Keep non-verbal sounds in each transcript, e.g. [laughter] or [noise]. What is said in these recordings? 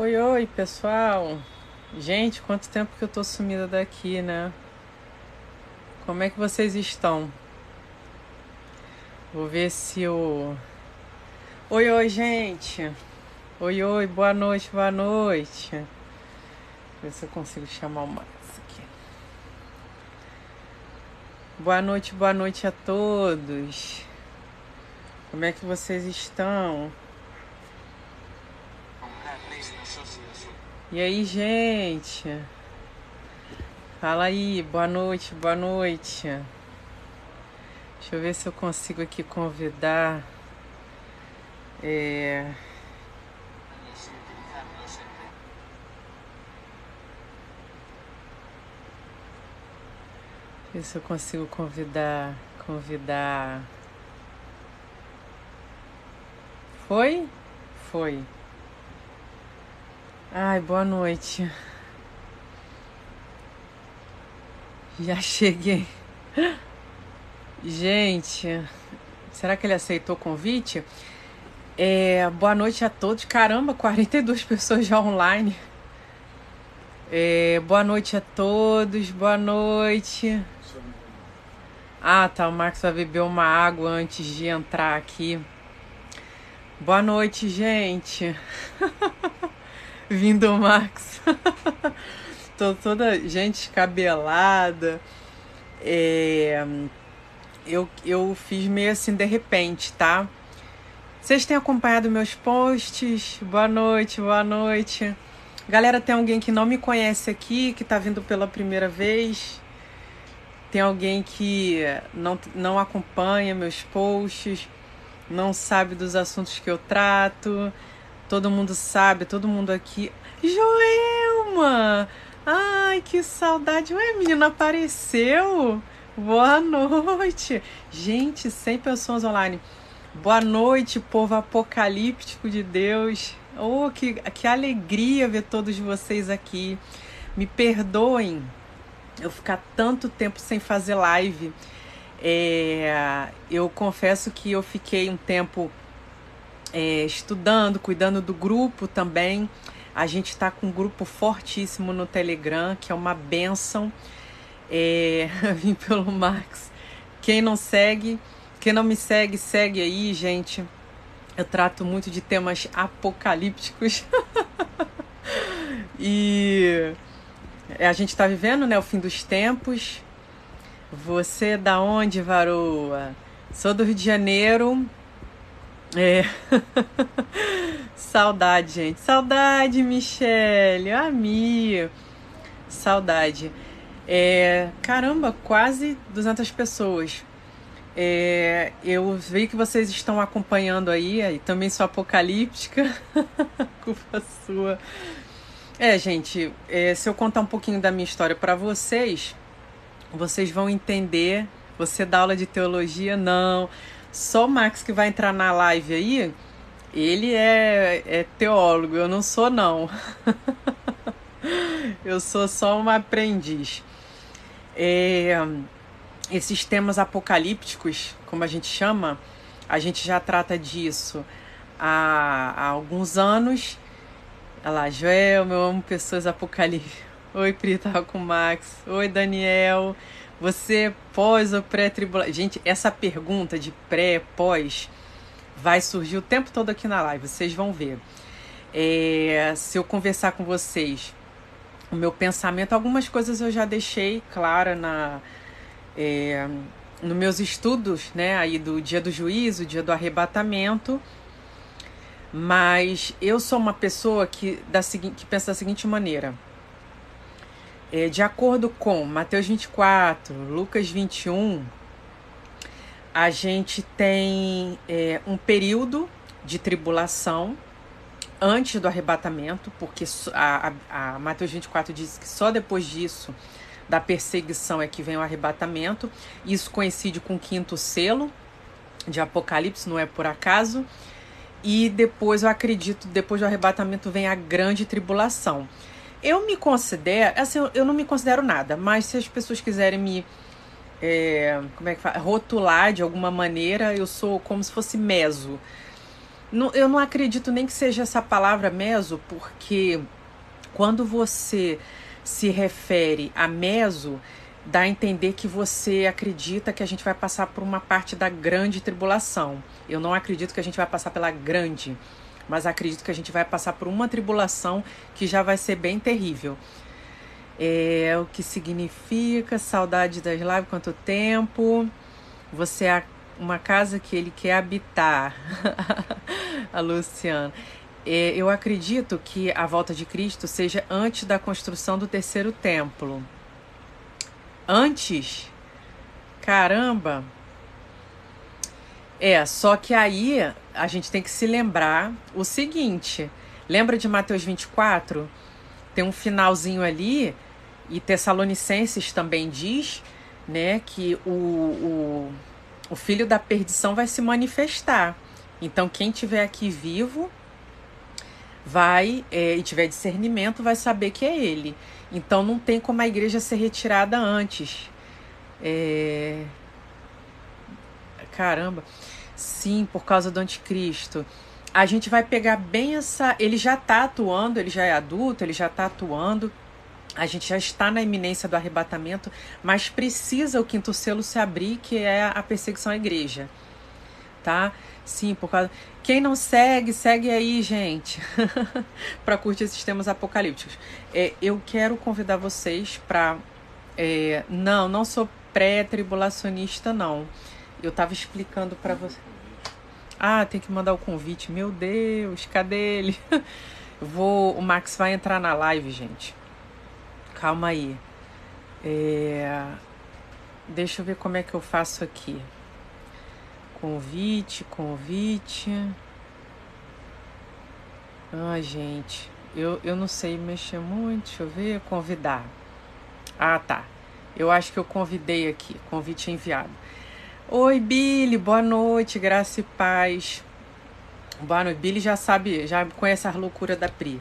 Oi, oi, pessoal. Gente, quanto tempo que eu tô sumida daqui, né? Como é que vocês estão? Vou ver se o. Oi, oi, gente. Oi, oi, boa noite, boa noite. Ver se eu consigo chamar o Max aqui. Boa noite, boa noite a todos. Como é que vocês estão? E aí, gente? Fala aí, boa noite, boa noite. Deixa eu ver se eu consigo aqui convidar. É... Ver se eu consigo convidar. Convidar. Foi? Foi. Ai, boa noite. Já [laughs] cheguei. Gente, será que ele aceitou o convite? É, boa noite a todos. Caramba, 42 pessoas já online. É, boa noite a todos, boa noite. Ah, tá. O Marcos vai beber uma água antes de entrar aqui. Boa noite, gente. [laughs] Vindo o Max. [laughs] Tô toda gente cabelada. É, eu, eu fiz meio assim de repente, tá? Vocês têm acompanhado meus posts? Boa noite, boa noite. Galera, tem alguém que não me conhece aqui, que tá vindo pela primeira vez? Tem alguém que não, não acompanha meus posts, não sabe dos assuntos que eu trato? Todo mundo sabe, todo mundo aqui. Joelma! Ai, que saudade! Ué, menina, apareceu! Boa noite! Gente, 100 pessoas online. Boa noite, povo apocalíptico de Deus. Oh, que, que alegria ver todos vocês aqui. Me perdoem eu ficar tanto tempo sem fazer live. É, eu confesso que eu fiquei um tempo é, estudando, cuidando do grupo também. A gente está com um grupo fortíssimo no Telegram, que é uma benção. É, [laughs] vim pelo Max. Quem não segue, quem não me segue, segue aí, gente. Eu trato muito de temas apocalípticos. [laughs] e a gente está vivendo né, o fim dos tempos. Você é da onde, Varoa? Sou do Rio de Janeiro, é. [laughs] Saudade, gente. Saudade, Michele. Ami. Saudade. É, caramba, quase 200 pessoas. É, eu vi que vocês estão acompanhando aí, e também sou apocalíptica. [laughs] Culpa sua. É, gente, é, se eu contar um pouquinho da minha história para vocês, vocês vão entender. Você dá aula de teologia? Não. Só o Max que vai entrar na live aí, ele é, é teólogo, eu não sou não. [laughs] eu sou só uma aprendiz. É, esses temas apocalípticos, como a gente chama, a gente já trata disso há, há alguns anos. Olha lá, Joel, eu amo pessoas apocalípticas. [laughs] Oi, Pri, tava com o Max. Oi, Daniel. Você pós ou pré-tribulação? Gente, essa pergunta de pré, pós, vai surgir o tempo todo aqui na live, vocês vão ver. É, se eu conversar com vocês, o meu pensamento, algumas coisas eu já deixei clara na, é, nos meus estudos, né, aí do dia do juízo, dia do arrebatamento. Mas eu sou uma pessoa que, da, que pensa da seguinte maneira de acordo com Mateus 24, Lucas 21, a gente tem é, um período de tribulação antes do arrebatamento, porque a, a, a Mateus 24 diz que só depois disso, da perseguição, é que vem o arrebatamento. Isso coincide com o quinto selo de Apocalipse, não é por acaso. E depois, eu acredito, depois do arrebatamento vem a grande tribulação. Eu me considero, assim, eu não me considero nada, mas se as pessoas quiserem me é, como é que fala? rotular de alguma maneira, eu sou como se fosse meso. não, eu não acredito nem que seja essa palavra meso, porque quando você se refere a meso, dá a entender que você acredita que a gente vai passar por uma parte da grande tribulação. Eu não acredito que a gente vai passar pela grande, mas acredito que a gente vai passar por uma tribulação que já vai ser bem terrível. É o que significa saudade das lives, quanto tempo. Você é uma casa que ele quer habitar. [laughs] a Luciana. É, eu acredito que a volta de Cristo seja antes da construção do terceiro templo. Antes? Caramba! É, só que aí a gente tem que se lembrar o seguinte: lembra de Mateus 24? Tem um finalzinho ali, e Tessalonicenses também diz, né, que o, o, o filho da perdição vai se manifestar. Então, quem tiver aqui vivo vai é, e tiver discernimento vai saber que é ele. Então, não tem como a igreja ser retirada antes. É... Caramba. Sim, por causa do anticristo. A gente vai pegar bem essa. Ele já está atuando, ele já é adulto, ele já está atuando. A gente já está na iminência do arrebatamento, mas precisa o quinto selo se abrir, que é a perseguição à igreja. Tá? Sim, por causa. Quem não segue, segue aí, gente, [laughs] para curtir esses temas apocalípticos. É, eu quero convidar vocês para. É, não, não sou pré-tribulacionista, não. Eu estava explicando para você. Ah, tem que mandar o convite. Meu Deus, cadê ele? [laughs] Vou, o Max vai entrar na live, gente. Calma aí. É... Deixa eu ver como é que eu faço aqui. Convite, convite. Ai, gente, eu, eu não sei mexer muito. Deixa eu ver. Convidar. Ah, tá. Eu acho que eu convidei aqui. Convite enviado. Oi, Billy. Boa noite. Graça e paz. Boa noite. Billy já sabe, já conhece a loucura da Pri.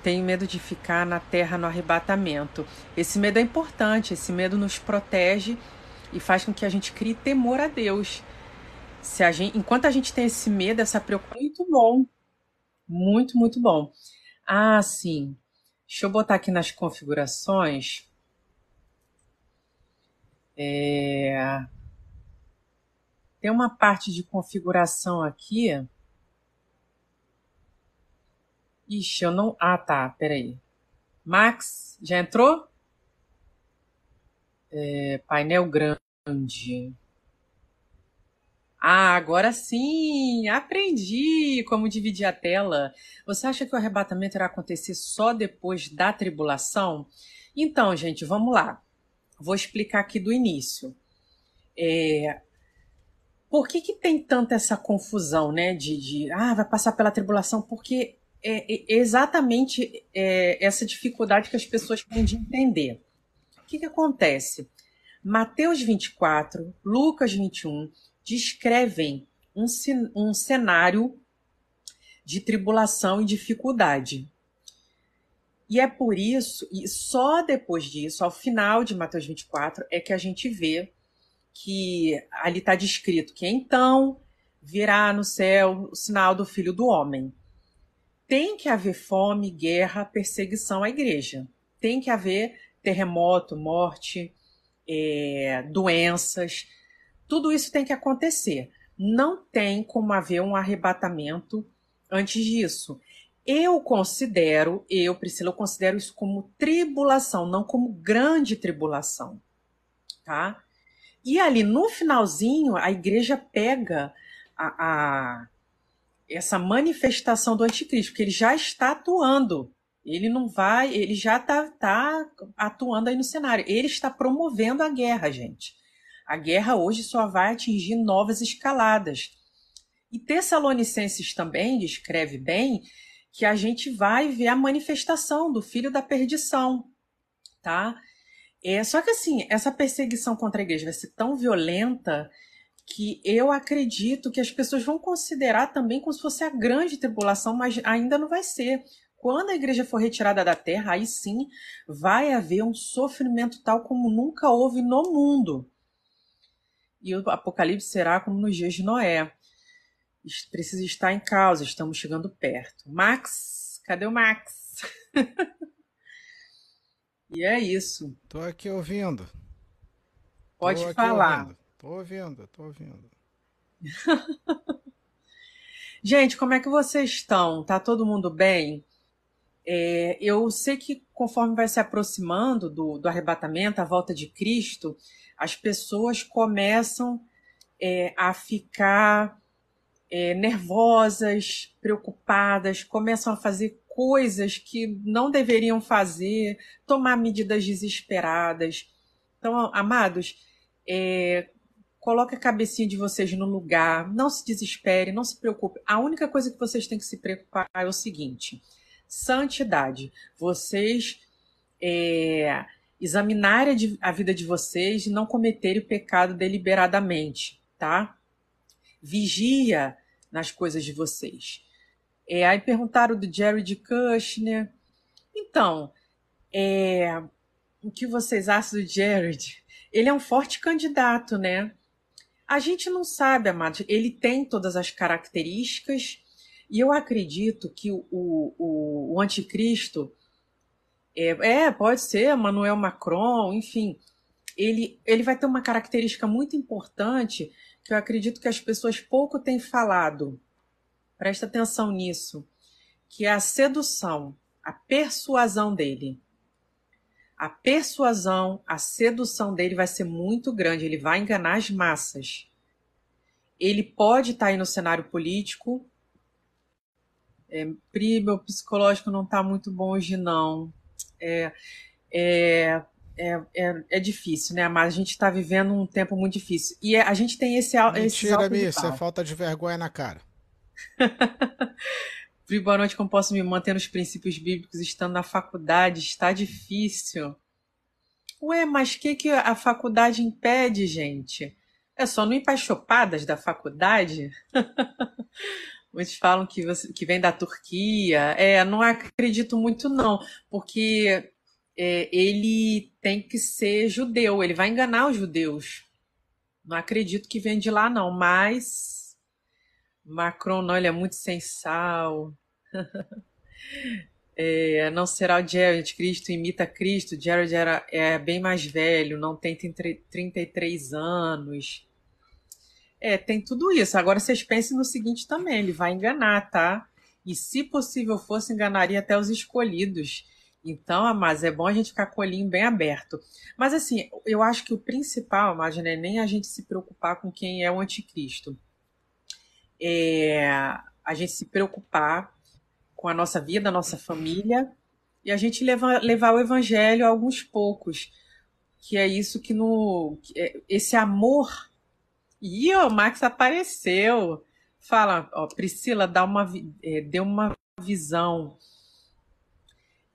Tenho medo de ficar na terra no arrebatamento. Esse medo é importante. Esse medo nos protege e faz com que a gente crie temor a Deus. Se a gente, enquanto a gente tem esse medo, essa preocupação, muito bom. Muito, muito bom. Ah, sim. Deixa eu botar aqui nas configurações. É... Tem uma parte de configuração aqui. Ixi, eu não. Ah, tá. Peraí. Max, já entrou? É, painel grande. Ah, agora sim! Aprendi como dividir a tela. Você acha que o arrebatamento irá acontecer só depois da tribulação? Então, gente, vamos lá. Vou explicar aqui do início. É... Por que, que tem tanta essa confusão, né? De, de ah, vai passar pela tribulação? Porque é, é exatamente é, essa dificuldade que as pessoas têm de entender. O que, que acontece? Mateus 24, Lucas 21 descrevem um, um cenário de tribulação e dificuldade. E é por isso, e só depois disso, ao final de Mateus 24, é que a gente vê que ali está descrito que então virá no céu o sinal do Filho do Homem. Tem que haver fome, guerra, perseguição à igreja. Tem que haver terremoto, morte, é, doenças, tudo isso tem que acontecer. Não tem como haver um arrebatamento antes disso. Eu considero, eu, Priscila, eu considero isso como tribulação, não como grande tribulação. Tá? E ali no finalzinho, a igreja pega a, a essa manifestação do anticristo, porque ele já está atuando. Ele não vai, ele já está tá atuando aí no cenário. Ele está promovendo a guerra, gente. A guerra hoje só vai atingir novas escaladas. E Tessalonicenses também descreve bem que a gente vai ver a manifestação do filho da perdição, tá? É, só que assim, essa perseguição contra a igreja vai ser tão violenta que eu acredito que as pessoas vão considerar também como se fosse a grande tribulação, mas ainda não vai ser. Quando a igreja for retirada da terra, aí sim vai haver um sofrimento tal como nunca houve no mundo e o Apocalipse será como nos dias de Noé. precisa estar em causa, estamos chegando perto. Max, cadê o Max? [laughs] e é isso. Tô aqui ouvindo. Pode tô falar. Ouvindo. Tô ouvindo, tô ouvindo. [laughs] Gente, como é que vocês estão? Tá todo mundo bem? É, eu sei que conforme vai se aproximando do, do arrebatamento, a volta de Cristo, as pessoas começam é, a ficar é, nervosas, preocupadas, começam a fazer coisas que não deveriam fazer, tomar medidas desesperadas. Então, amados, é, coloque a cabecinha de vocês no lugar, não se desespere, não se preocupe. A única coisa que vocês têm que se preocupar é o seguinte: santidade. Vocês é, examinarem a vida de vocês e não cometerem o pecado deliberadamente, tá? Vigia nas coisas de vocês. É, aí perguntaram do Jared Kushner. Então, é, o que vocês acham do Jared? Ele é um forte candidato, né? A gente não sabe, amados. Ele tem todas as características e eu acredito que o, o, o anticristo é, é, pode ser Emmanuel Macron, enfim, ele, ele vai ter uma característica muito importante que eu acredito que as pessoas pouco têm falado. Presta atenção nisso, que é a sedução, a persuasão dele a persuasão, a sedução dele vai ser muito grande, ele vai enganar as massas. Ele pode estar tá aí no cenário político. É, Pri, meu psicológico não está muito bom hoje, não. É, é, é, é, é, difícil, né? Mas a gente está vivendo um tempo muito difícil. E a gente tem esse Mentira, Mi, isso é falta de vergonha na cara. [laughs] boa noite, como posso me manter nos princípios bíblicos estando na faculdade? Está difícil. Ué, mas o que, que a faculdade impede, gente? É só não ir para as chopadas da faculdade? [laughs] Muitos falam que, você, que vem da Turquia. É, não acredito muito, não, porque é, ele tem que ser judeu, ele vai enganar os judeus. Não acredito que vem de lá, não, mas Macron, não, ele é muito sem sal. [laughs] é, não será o Jared, Cristo imita Cristo. Jared era, é bem mais velho, não tem 33 anos. É, tem tudo isso. Agora vocês pensem no seguinte também: ele vai enganar, tá? E se possível fosse, enganaria até os escolhidos. Então, mas é bom a gente ficar com o olhinho bem aberto. Mas assim, eu acho que o principal, imagina, é nem a gente se preocupar com quem é o anticristo é, a gente se preocupar com a nossa vida, a nossa família, e a gente levar, o evangelho a alguns poucos. Que é isso que no. É, esse amor. E o Max apareceu. Fala, ó, Priscila, dá uma, é, deu uma visão.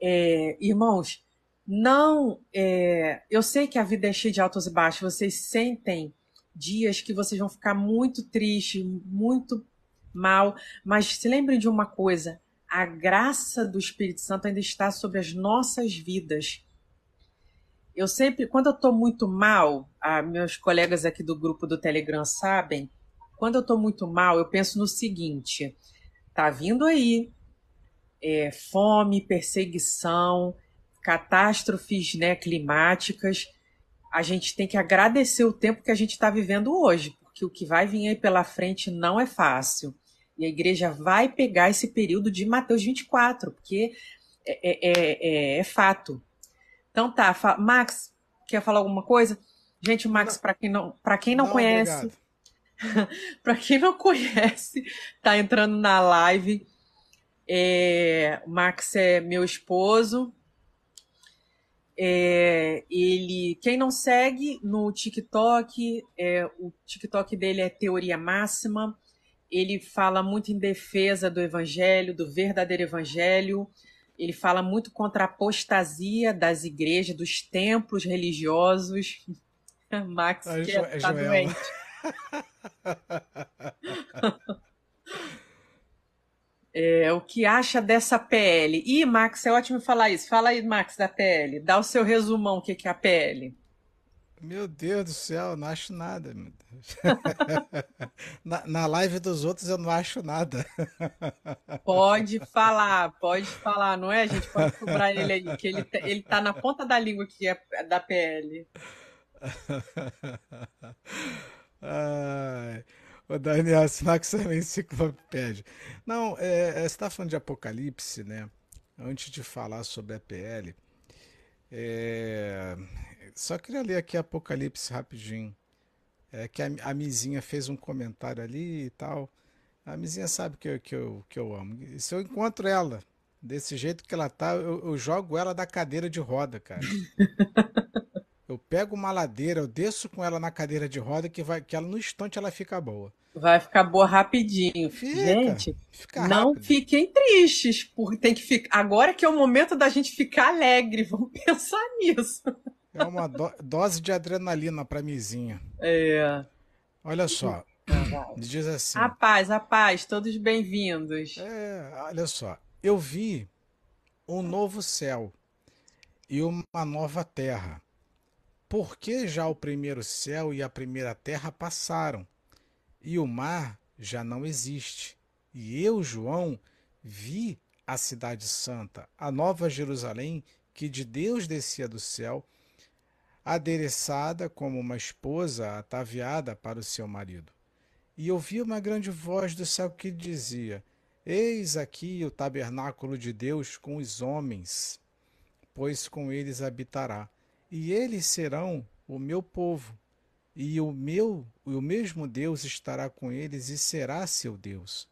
É, irmãos, não. É, eu sei que a vida é cheia de altos e baixos, vocês sentem dias que vocês vão ficar muito tristes, muito mal, mas se lembrem de uma coisa: a graça do Espírito Santo ainda está sobre as nossas vidas. Eu sempre, quando eu estou muito mal, ah, meus colegas aqui do grupo do Telegram sabem, quando eu estou muito mal, eu penso no seguinte: tá vindo aí é, fome, perseguição, catástrofes né, climáticas a gente tem que agradecer o tempo que a gente está vivendo hoje, porque o que vai vir aí pela frente não é fácil. E a igreja vai pegar esse período de Mateus 24, porque é, é, é, é fato. Então tá, Max, quer falar alguma coisa? Gente, o Max, para quem não, para quem não, não conhece, [laughs] para quem não conhece, tá entrando na live. É, o Max é meu esposo, é, ele, quem não segue no TikTok, é, o TikTok dele é Teoria Máxima. Ele fala muito em defesa do evangelho, do verdadeiro evangelho. Ele fala muito contra a apostasia das igrejas, dos templos religiosos. [laughs] Max, que é, tá doente. [laughs] É, o que acha dessa PL? Ih, Max, é ótimo falar isso. Fala aí, Max, da PL. Dá o seu resumão, o que, é a PL. Meu Deus do céu, não acho nada. [laughs] Na, na live dos outros eu não acho nada. [laughs] Pode falar, pode falar, não é? A gente pode cobrar ele aí, que ele, ele tá na ponta da língua que é da PL. [laughs] Ai, o Daniel Max também [laughs] enciclopédia. Não, é, é, você está falando de Apocalipse, né? Antes de falar sobre a PL, é, só queria ler aqui Apocalipse rapidinho. É que a, a Mizinha fez um comentário ali e tal. A Mizinha sabe que eu, que eu, que eu amo. E se eu encontro ela desse jeito que ela tá, eu, eu jogo ela da cadeira de roda, cara. [laughs] eu pego uma ladeira, eu desço com ela na cadeira de roda que vai que ela no instante ela fica boa. Vai ficar boa rapidinho. Fica, gente, fica não rápido. fiquem tristes, porque tem que ficar. Agora que é o momento da gente ficar alegre, [laughs] vamos pensar nisso. É uma do dose de adrenalina pra mizinha. É. Olha só. Diz assim. A paz, a paz, todos bem-vindos. É, olha só. Eu vi um novo céu e uma nova terra. Porque já o primeiro céu e a primeira terra passaram e o mar já não existe. E eu, João, vi a cidade santa, a nova Jerusalém, que de Deus descia do céu, adereçada como uma esposa ataviada para o seu marido. E ouvi uma grande voz do céu que dizia: Eis aqui o tabernáculo de Deus com os homens, pois com eles habitará, e eles serão o meu povo, e o meu, o mesmo Deus estará com eles e será seu Deus.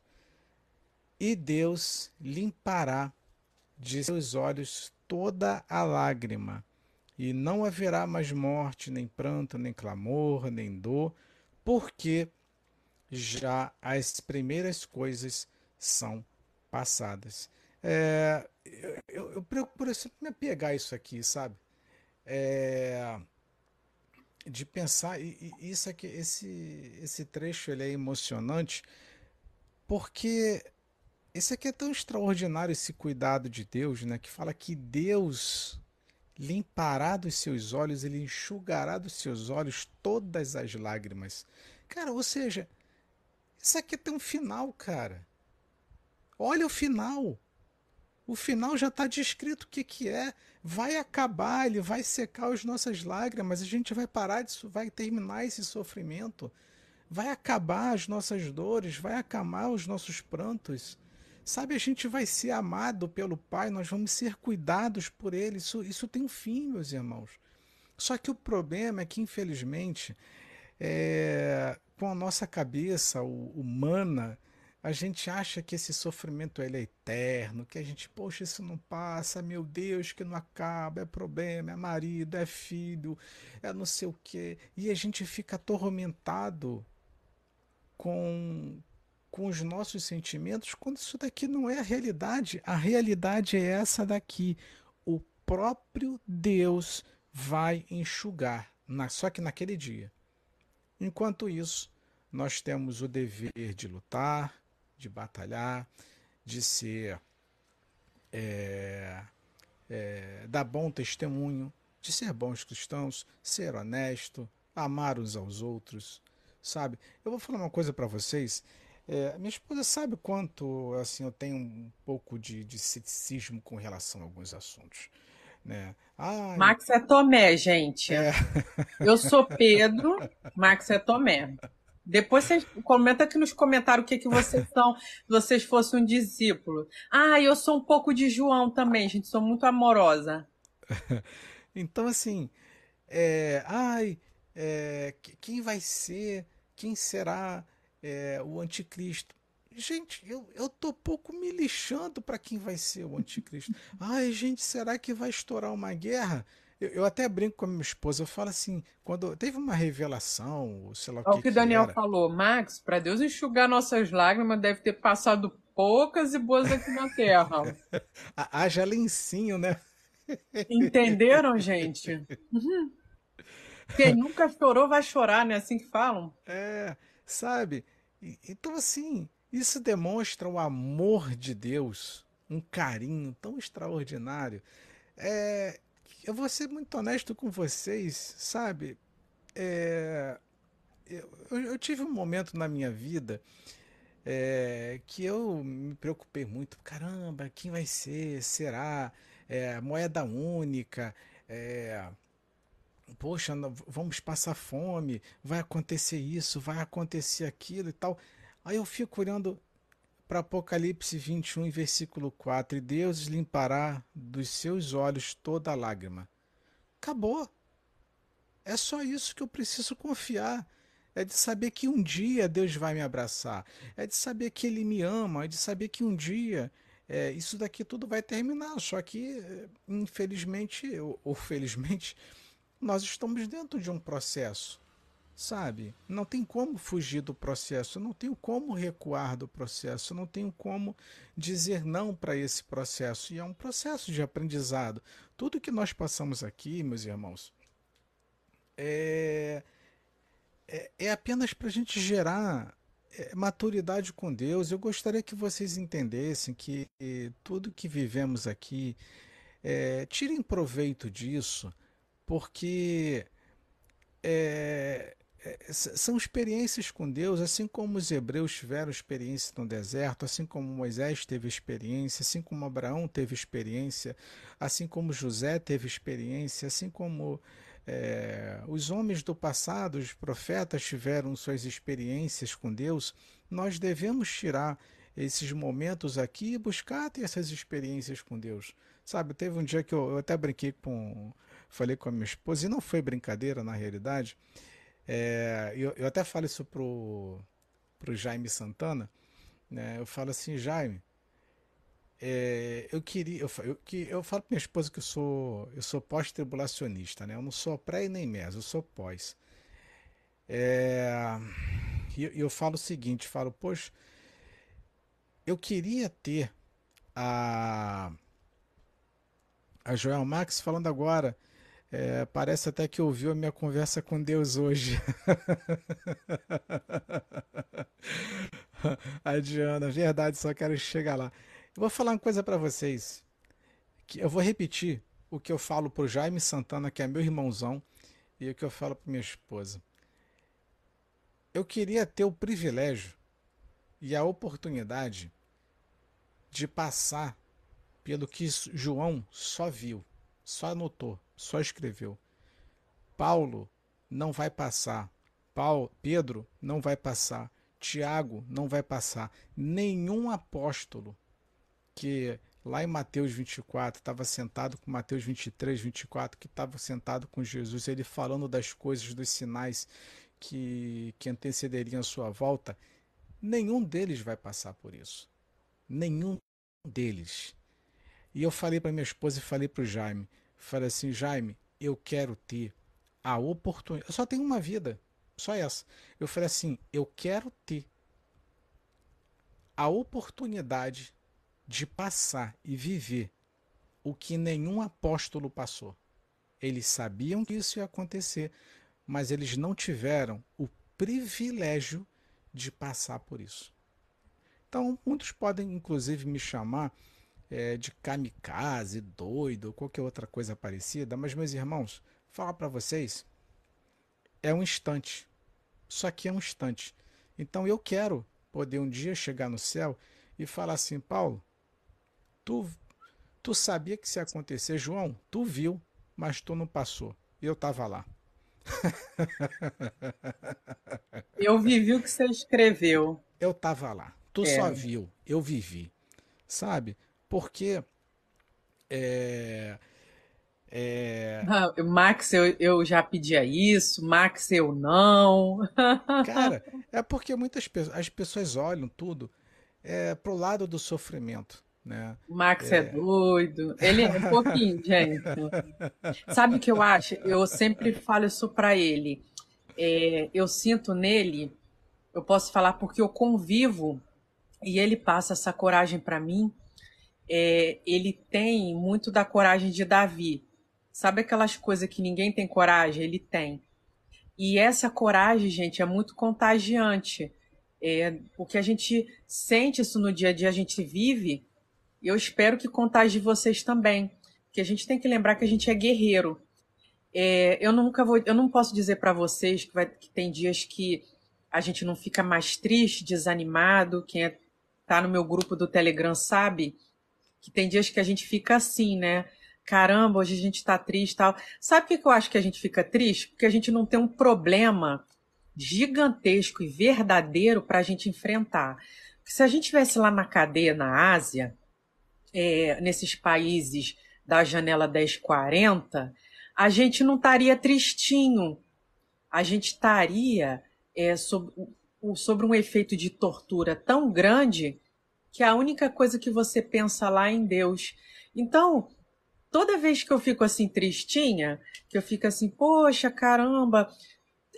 E Deus limpará de seus olhos toda a lágrima, e não haverá mais morte, nem pranto, nem clamor, nem dor, porque já as primeiras coisas são passadas. É, eu, eu procuro sempre me apegar a isso aqui, sabe? É, de pensar e, e isso aqui esse esse trecho ele é emocionante porque esse aqui é tão extraordinário esse cuidado de Deus né que fala que Deus limpará dos seus olhos ele enxugará dos seus olhos todas as lágrimas. Cara ou seja isso aqui tem um final cara. Olha o final o final já está descrito o que, que é. Vai acabar, ele vai secar as nossas lágrimas, a gente vai parar disso, vai terminar esse sofrimento, vai acabar as nossas dores, vai acalmar os nossos prantos. Sabe, a gente vai ser amado pelo Pai, nós vamos ser cuidados por Ele. Isso, isso tem um fim, meus irmãos. Só que o problema é que, infelizmente, é, com a nossa cabeça humana, a gente acha que esse sofrimento ele é eterno, que a gente, poxa, isso não passa, meu Deus, que não acaba, é problema, é marido, é filho, é não sei o quê. E a gente fica atormentado com, com os nossos sentimentos quando isso daqui não é a realidade. A realidade é essa daqui. O próprio Deus vai enxugar, na, só que naquele dia. Enquanto isso, nós temos o dever de lutar, de batalhar, de ser é, é, dar bom testemunho, de ser bons cristãos, ser honesto, amar uns aos outros, sabe? Eu vou falar uma coisa para vocês. É, minha esposa sabe quanto assim eu tenho um pouco de, de ceticismo com relação a alguns assuntos. Né? Ai, Max é Tomé, gente. É. Eu sou Pedro, Max é Tomé. Depois vocês comenta aqui nos comentários o que, que vocês são, se vocês fossem um discípulo. Ah, eu sou um pouco de João também, gente, sou muito amorosa. [laughs] então, assim, é, ai, é, quem vai ser, quem será é, o anticristo? Gente, eu, eu tô pouco me lixando para quem vai ser o anticristo. [laughs] Ai, gente, será que vai estourar uma guerra? Eu, eu, até brinco com a minha esposa, eu falo assim, quando teve uma revelação, sei lá o que. É o que, Daniel era. falou, Max, para Deus enxugar nossas lágrimas, deve ter passado poucas e boas aqui na Terra. [laughs] Haja lencinho, né? Entenderam, gente? Uhum. Quem nunca chorou vai chorar, né? Assim que falam. É, sabe? Então, assim, isso demonstra o amor de Deus, um carinho tão extraordinário. É, eu vou ser muito honesto com vocês, sabe? É, eu, eu, tive um momento na minha vida é, que eu me preocupei muito. Caramba, quem vai ser? Será? É, moeda única? É, poxa, vamos passar fome, vai acontecer isso, vai acontecer aquilo e tal. Aí eu fico olhando para Apocalipse 21, versículo 4: E Deus limpará dos seus olhos toda lágrima. Acabou. É só isso que eu preciso confiar. É de saber que um dia Deus vai me abraçar. É de saber que Ele me ama. É de saber que um dia é, isso daqui tudo vai terminar. Só que, infelizmente, ou, ou felizmente, nós estamos dentro de um processo, sabe? Não tem como fugir do processo, não tenho como recuar do processo, não tenho como dizer não para esse processo. E é um processo de aprendizado. Tudo que nós passamos aqui, meus irmãos, é, é, é apenas para a gente gerar é, maturidade com Deus. Eu gostaria que vocês entendessem que tudo que vivemos aqui, é, tirem proveito disso porque é, são experiências com Deus, assim como os hebreus tiveram experiência no deserto, assim como Moisés teve experiência, assim como Abraão teve experiência, assim como José teve experiência, assim como é, os homens do passado, os profetas tiveram suas experiências com Deus, nós devemos tirar esses momentos aqui e buscar ter essas experiências com Deus. Sabe, teve um dia que eu, eu até brinquei com falei com a minha esposa, e não foi brincadeira na realidade. É, eu, eu até falo isso pro, pro Jaime Santana, né? Eu falo assim, Jaime, é, eu queria, eu, eu, eu falo para minha esposa que eu sou, eu sou pós-tribulacionista, né? Eu não sou pré nem mes, eu sou pós. É, e eu, eu falo o seguinte, falo, poxa, eu queria ter a a Joel Max falando agora é, parece até que ouviu a minha conversa com Deus hoje. [laughs] a Diana, verdade, só quero chegar lá. Eu vou falar uma coisa para vocês. Que eu vou repetir o que eu falo pro Jaime Santana, que é meu irmãozão, e o que eu falo para minha esposa. Eu queria ter o privilégio e a oportunidade de passar pelo que João só viu, só anotou, só escreveu. Paulo não vai passar. Paulo, Pedro não vai passar. Tiago não vai passar. Nenhum apóstolo que lá em Mateus 24 estava sentado com Mateus 23, 24, que estava sentado com Jesus, ele falando das coisas, dos sinais que, que antecederiam a sua volta, nenhum deles vai passar por isso. Nenhum deles. E eu falei para minha esposa e falei para o Jaime: Falei assim, Jaime, eu quero ter a oportunidade. Eu só tenho uma vida, só essa. Eu falei assim, eu quero ter a oportunidade de passar e viver o que nenhum apóstolo passou. Eles sabiam que isso ia acontecer, mas eles não tiveram o privilégio de passar por isso. Então, muitos podem inclusive me chamar é, de kamikaze, doido, ou qualquer outra coisa parecida, mas, meus irmãos, falar para vocês, é um instante. Só que é um instante. Então eu quero poder um dia chegar no céu e falar assim, Paulo, tu, tu sabia que ia acontecer, João, tu viu, mas tu não passou. Eu estava lá. [laughs] Eu vivi o que você escreveu. Eu estava lá. Tu é. só viu, eu vivi. Sabe? Porque é, é... Ah, Max, eu, eu já pedia isso, Max, eu não. Cara, [laughs] é porque muitas pessoas, as pessoas olham tudo é, pro lado do sofrimento. Né? Max é... é doido. Ele é um pouquinho, [laughs] gente. Sabe o que eu acho? Eu sempre falo isso para ele. É, eu sinto nele, eu posso falar porque eu convivo e ele passa essa coragem para mim é, ele tem muito da coragem de Davi. Sabe aquelas coisas que ninguém tem coragem? Ele tem. E essa coragem, gente, é muito contagiante. É, porque a gente sente isso no dia a dia, a gente vive. Eu espero que contagie vocês também. Porque a gente tem que lembrar que a gente é guerreiro. É, eu nunca vou, eu não posso dizer para vocês que, vai, que tem dias que a gente não fica mais triste, desanimado. Quem está é, tá no meu grupo do Telegram sabe que tem dias que a gente fica assim, né? Caramba, hoje a gente está triste tal. Sabe por que eu acho que a gente fica triste? Porque a gente não tem um problema gigantesco e verdadeiro para a gente enfrentar. Porque se a gente tivesse lá na cadeia na Ásia, é, nesses países da janela 1040, a gente não estaria tristinho. A gente estaria é, sob, sobre um efeito de tortura tão grande que a única coisa que você pensa lá é em Deus. Então, toda vez que eu fico assim tristinha, que eu fico assim, poxa, caramba,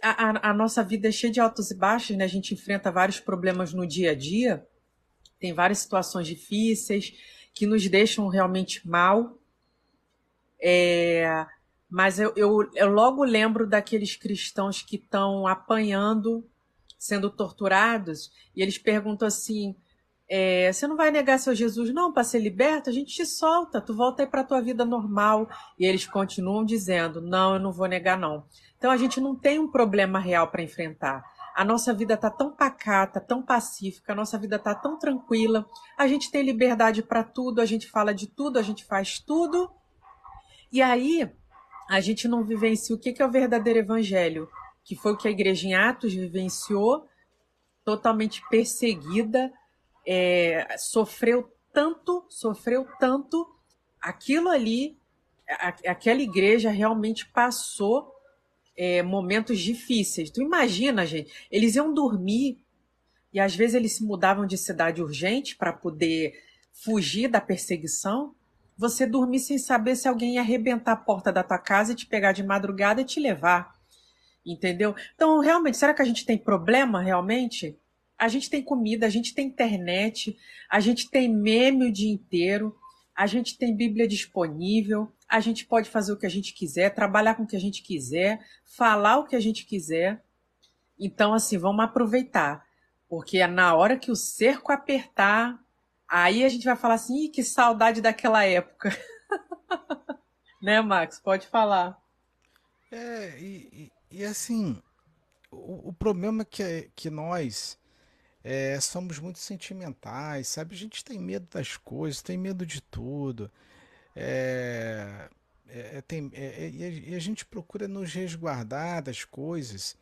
a, a, a, nossa vida é cheia de altos e baixos, né? A gente enfrenta vários problemas no dia a dia, tem várias situações difíceis que nos deixam realmente mal. É, mas eu, eu, eu logo lembro daqueles cristãos que estão apanhando, sendo torturados, e eles perguntam assim: é, você não vai negar seu Jesus, não, para ser liberto? A gente te solta, tu volta aí para a tua vida normal. E eles continuam dizendo: não, eu não vou negar, não. Então a gente não tem um problema real para enfrentar. A nossa vida está tão pacata, tão pacífica, a nossa vida está tão tranquila, a gente tem liberdade para tudo, a gente fala de tudo, a gente faz tudo. E aí, a gente não vivencia o que é o verdadeiro evangelho, que foi o que a igreja em Atos vivenciou, totalmente perseguida, é, sofreu tanto, sofreu tanto, aquilo ali, a, aquela igreja realmente passou é, momentos difíceis. Tu imagina, gente, eles iam dormir e às vezes eles se mudavam de cidade urgente para poder fugir da perseguição você dormir sem saber se alguém ia arrebentar a porta da tua casa e te pegar de madrugada e te levar. Entendeu? Então, realmente, será que a gente tem problema realmente? A gente tem comida, a gente tem internet, a gente tem meme o dia inteiro, a gente tem Bíblia disponível, a gente pode fazer o que a gente quiser, trabalhar com o que a gente quiser, falar o que a gente quiser. Então, assim, vamos aproveitar. Porque é na hora que o cerco apertar, Aí a gente vai falar assim, que saudade daquela época. [laughs] né, Max? Pode falar. É, e, e, e assim, o, o, problema é que, que nós é, somos muito sentimentais, sabe? A gente tem medo das coisas, tem medo de tudo. É, é, é tem, é, é e a gente procura nos resguardar das coisas,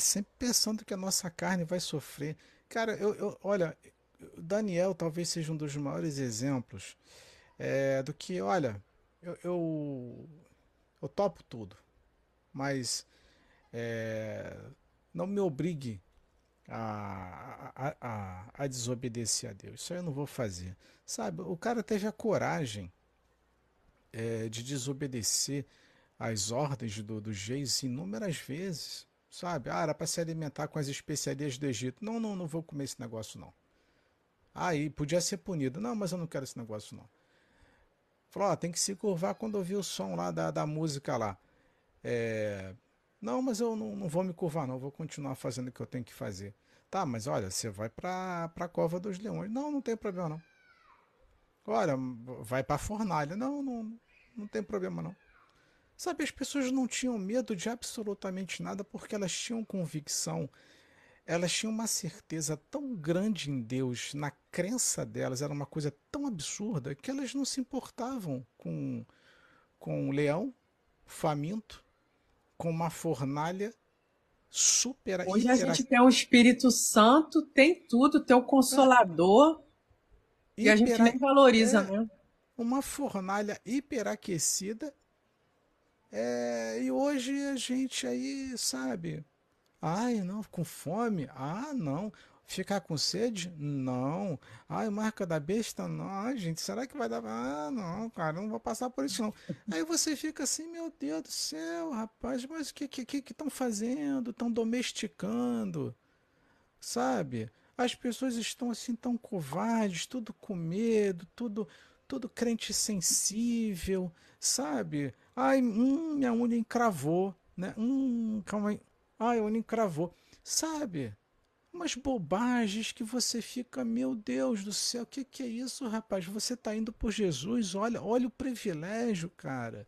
sempre pensando que a nossa carne vai sofrer. Cara, eu, eu olha, Daniel talvez seja um dos maiores exemplos do que, olha, eu, eu, eu topo tudo, mas não me obrigue a, a, a, desobedecer a Deus. Isso eu não vou fazer. Sabe, o cara teve a coragem é, de desobedecer às ordens do, do Geis inúmeras vezes. Sabe, ah, era para se alimentar com as especiarias do Egito. Não, não, não vou comer esse negócio não. Aí podia ser punido. Não, mas eu não quero esse negócio não. Falou, tem que se curvar quando ouvir o som lá da, da música lá. É... Não, mas eu não, não vou me curvar não, vou continuar fazendo o que eu tenho que fazer. Tá, mas olha, você vai para a cova dos leões. Não, não tem problema não. Olha, vai para a fornalha. Não, não, não tem problema não. Sabe, as pessoas não tinham medo de absolutamente nada porque elas tinham convicção elas tinham uma certeza tão grande em Deus, na crença delas, era uma coisa tão absurda que elas não se importavam com, com um leão faminto, com uma fornalha super. Hoje a gente tem o Espírito Santo, tem tudo, tem o Consolador, é. e a gente nem valoriza, é, né? Uma fornalha hiperaquecida. É, e hoje a gente aí, sabe, Ai, não, com fome? Ah, não. Ficar com sede? Não. Ai, marca da besta? Não. Ai, gente, será que vai dar? Ah, não, cara, não vou passar por isso não. Aí você fica assim, meu Deus do céu, rapaz, mas o que que que estão fazendo? Estão domesticando, sabe? As pessoas estão assim tão covardes, tudo com medo, tudo tudo crente sensível, sabe? Ai, hum, minha unha encravou, né? Hum, calma aí. Ai, o encravou. Sabe? Umas bobagens que você fica, meu Deus do céu, o que, que é isso, rapaz? Você está indo por Jesus, olha, olha o privilégio, cara.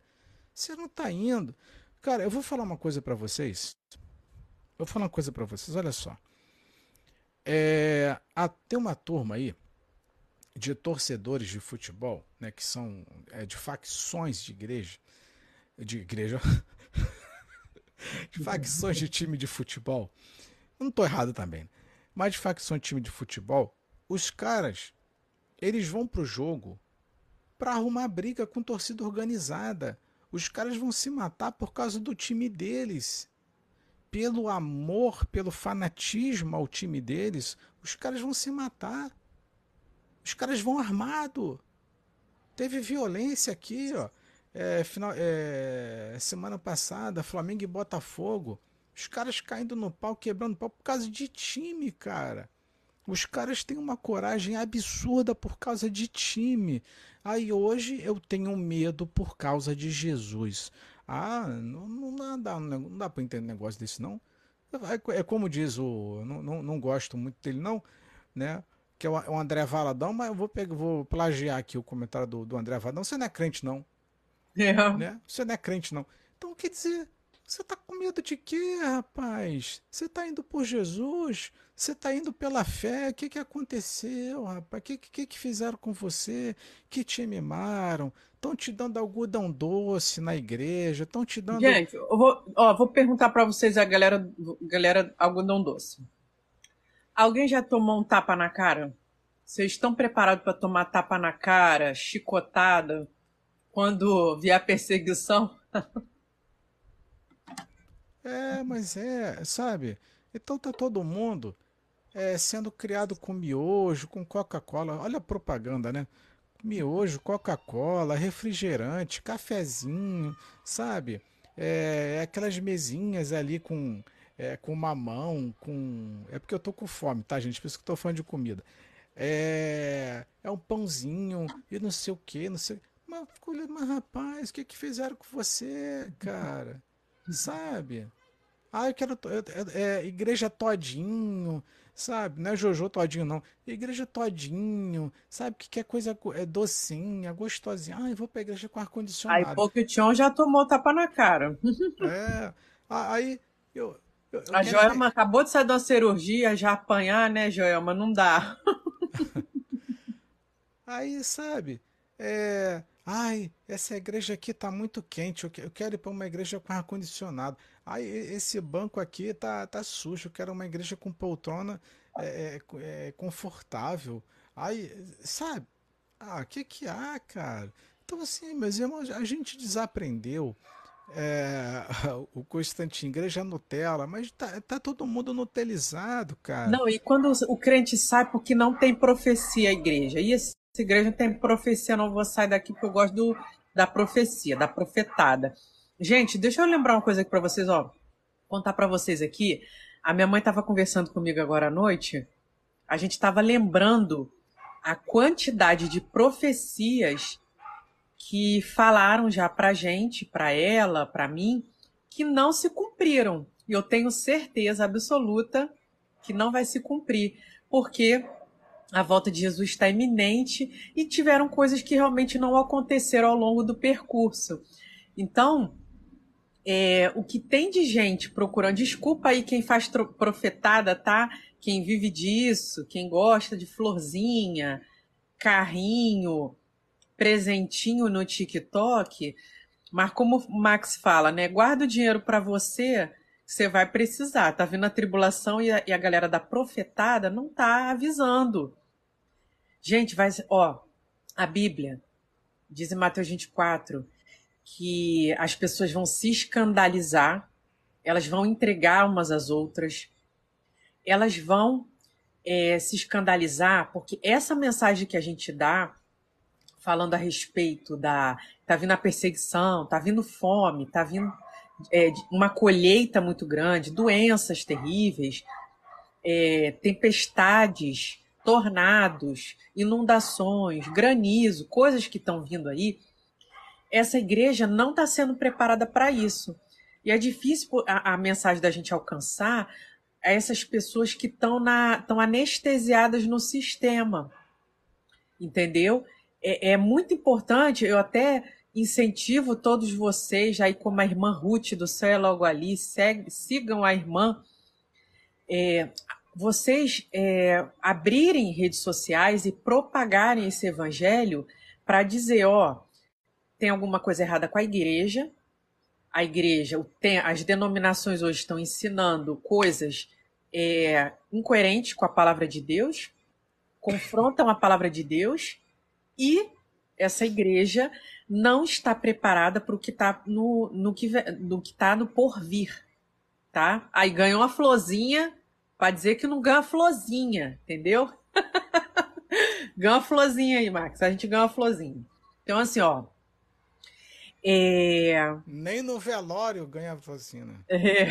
Você não está indo. Cara, eu vou falar uma coisa para vocês. Eu vou falar uma coisa para vocês, olha só. É, tem uma turma aí de torcedores de futebol, né, que são é, de facções de igreja, de igreja, [laughs] de facções de time de futebol. não estou errado também, mas de de time de futebol, os caras eles vão pro jogo para arrumar briga com torcida organizada. Os caras vão se matar por causa do time deles pelo amor, pelo fanatismo ao time deles, os caras vão se matar. Os caras vão armado. Teve violência aqui, ó. É, final, é, semana passada, Flamengo e Botafogo. Os caras caindo no pau, quebrando pau por causa de time, cara. Os caras têm uma coragem absurda por causa de time. Aí hoje eu tenho medo por causa de Jesus. Ah, não, não dá, não dá para entender um negócio desse, não. É, é como diz o. Não, não, não, gosto muito dele, não, né? Que é o André Valadão, mas eu vou, pegar, vou plagiar aqui o comentário do, do André Valadão. Você não é crente, não. É. Né? Você não é crente, não. Então, quer dizer, você tá com medo de quê, rapaz? Você tá indo por Jesus? Você tá indo pela fé? O que que aconteceu, rapaz? O que, que que fizeram com você? Que te mimaram? Estão te dando algodão doce na igreja? Estão te dando. Gente, eu vou, ó, vou perguntar para vocês, a galera, galera, algodão doce. Alguém já tomou um tapa na cara? Vocês estão preparados para tomar tapa na cara, chicotada, quando vier a perseguição? [laughs] É, mas é, sabe? Então tá todo mundo é, sendo criado com miojo, com Coca-Cola. Olha a propaganda, né? Miojo, Coca-Cola, refrigerante, cafezinho, sabe? É, aquelas mesinhas ali com, é, com mamão, com. É porque eu tô com fome, tá, gente? Por isso que eu tô falando de comida. É, é um pãozinho e não sei o que, não sei. Mas, mas rapaz, o que que fizeram com você, cara? Sabe? Ah, eu quero. É, é, igreja todinho, sabe? Não é Jojo todinho, não. Igreja todinho, sabe? Que quer coisa é docinha, gostosinha. Ah, eu vou pra igreja com ar-condicionado. Aí, porque o Tião já tomou tapa na cara. É. Aí, eu. eu, eu a Joelma ver... acabou de sair da cirurgia, já apanhar, né, Joelma? Não dá. [laughs] Aí, sabe? É. Ai, essa igreja aqui tá muito quente. Eu quero ir para uma igreja com ar-condicionado. Ai, esse banco aqui tá, tá sujo. Eu quero uma igreja com poltrona é, é, é confortável. Ai, sabe? Ah, que que há, cara? Então, assim, meus irmãos, a gente desaprendeu é, [laughs] o Constantin, igreja Nutella, mas tá, tá todo mundo nutelizado, cara. Não, e quando o crente sai porque não tem profecia a igreja. E essa igreja tem profecia, não vou sair daqui porque eu gosto do, da profecia, da profetada. Gente, deixa eu lembrar uma coisa aqui para vocês, ó. Contar para vocês aqui. A minha mãe estava conversando comigo agora à noite. A gente estava lembrando a quantidade de profecias que falaram já para gente, para ela, para mim, que não se cumpriram. E eu tenho certeza absoluta que não vai se cumprir, porque a volta de Jesus está iminente e tiveram coisas que realmente não aconteceram ao longo do percurso. Então, é, o que tem de gente procurando, desculpa aí quem faz profetada, tá? Quem vive disso, quem gosta de florzinha, carrinho, presentinho no TikTok, mas como o Max fala, né? Guarda o dinheiro para você, você vai precisar. Tá vindo a tribulação e a, e a galera da profetada não tá avisando. Gente, vai, ó, a Bíblia diz em Mateus 24 que as pessoas vão se escandalizar, elas vão entregar umas às outras, elas vão é, se escandalizar, porque essa mensagem que a gente dá, falando a respeito da. tá vindo a perseguição, tá vindo fome, tá vindo é, uma colheita muito grande, doenças terríveis, é, tempestades tornados, inundações, granizo, coisas que estão vindo aí, essa igreja não está sendo preparada para isso. E é difícil a, a, mensagem da gente alcançar essas pessoas que estão tão anestesiadas no sistema. Entendeu? É, é muito importante, eu até incentivo todos vocês, aí como a irmã Ruth do Céu é Logo Ali, segue, sigam a irmã. É, vocês é, abrirem redes sociais e propagarem esse evangelho para dizer, ó, tem alguma coisa errada com a igreja, a igreja, as denominações hoje estão ensinando coisas é, incoerentes com a palavra de Deus, confrontam a palavra de Deus e essa igreja não está preparada para o que está no, no, que, no que tá no porvir, tá? Aí ganhou uma florzinha para dizer que não ganha florzinha, entendeu? [laughs] ganha uma florzinha aí, Max. A gente ganha uma florzinha. Então, assim, ó. É... Nem no velório ganha florzinha. É...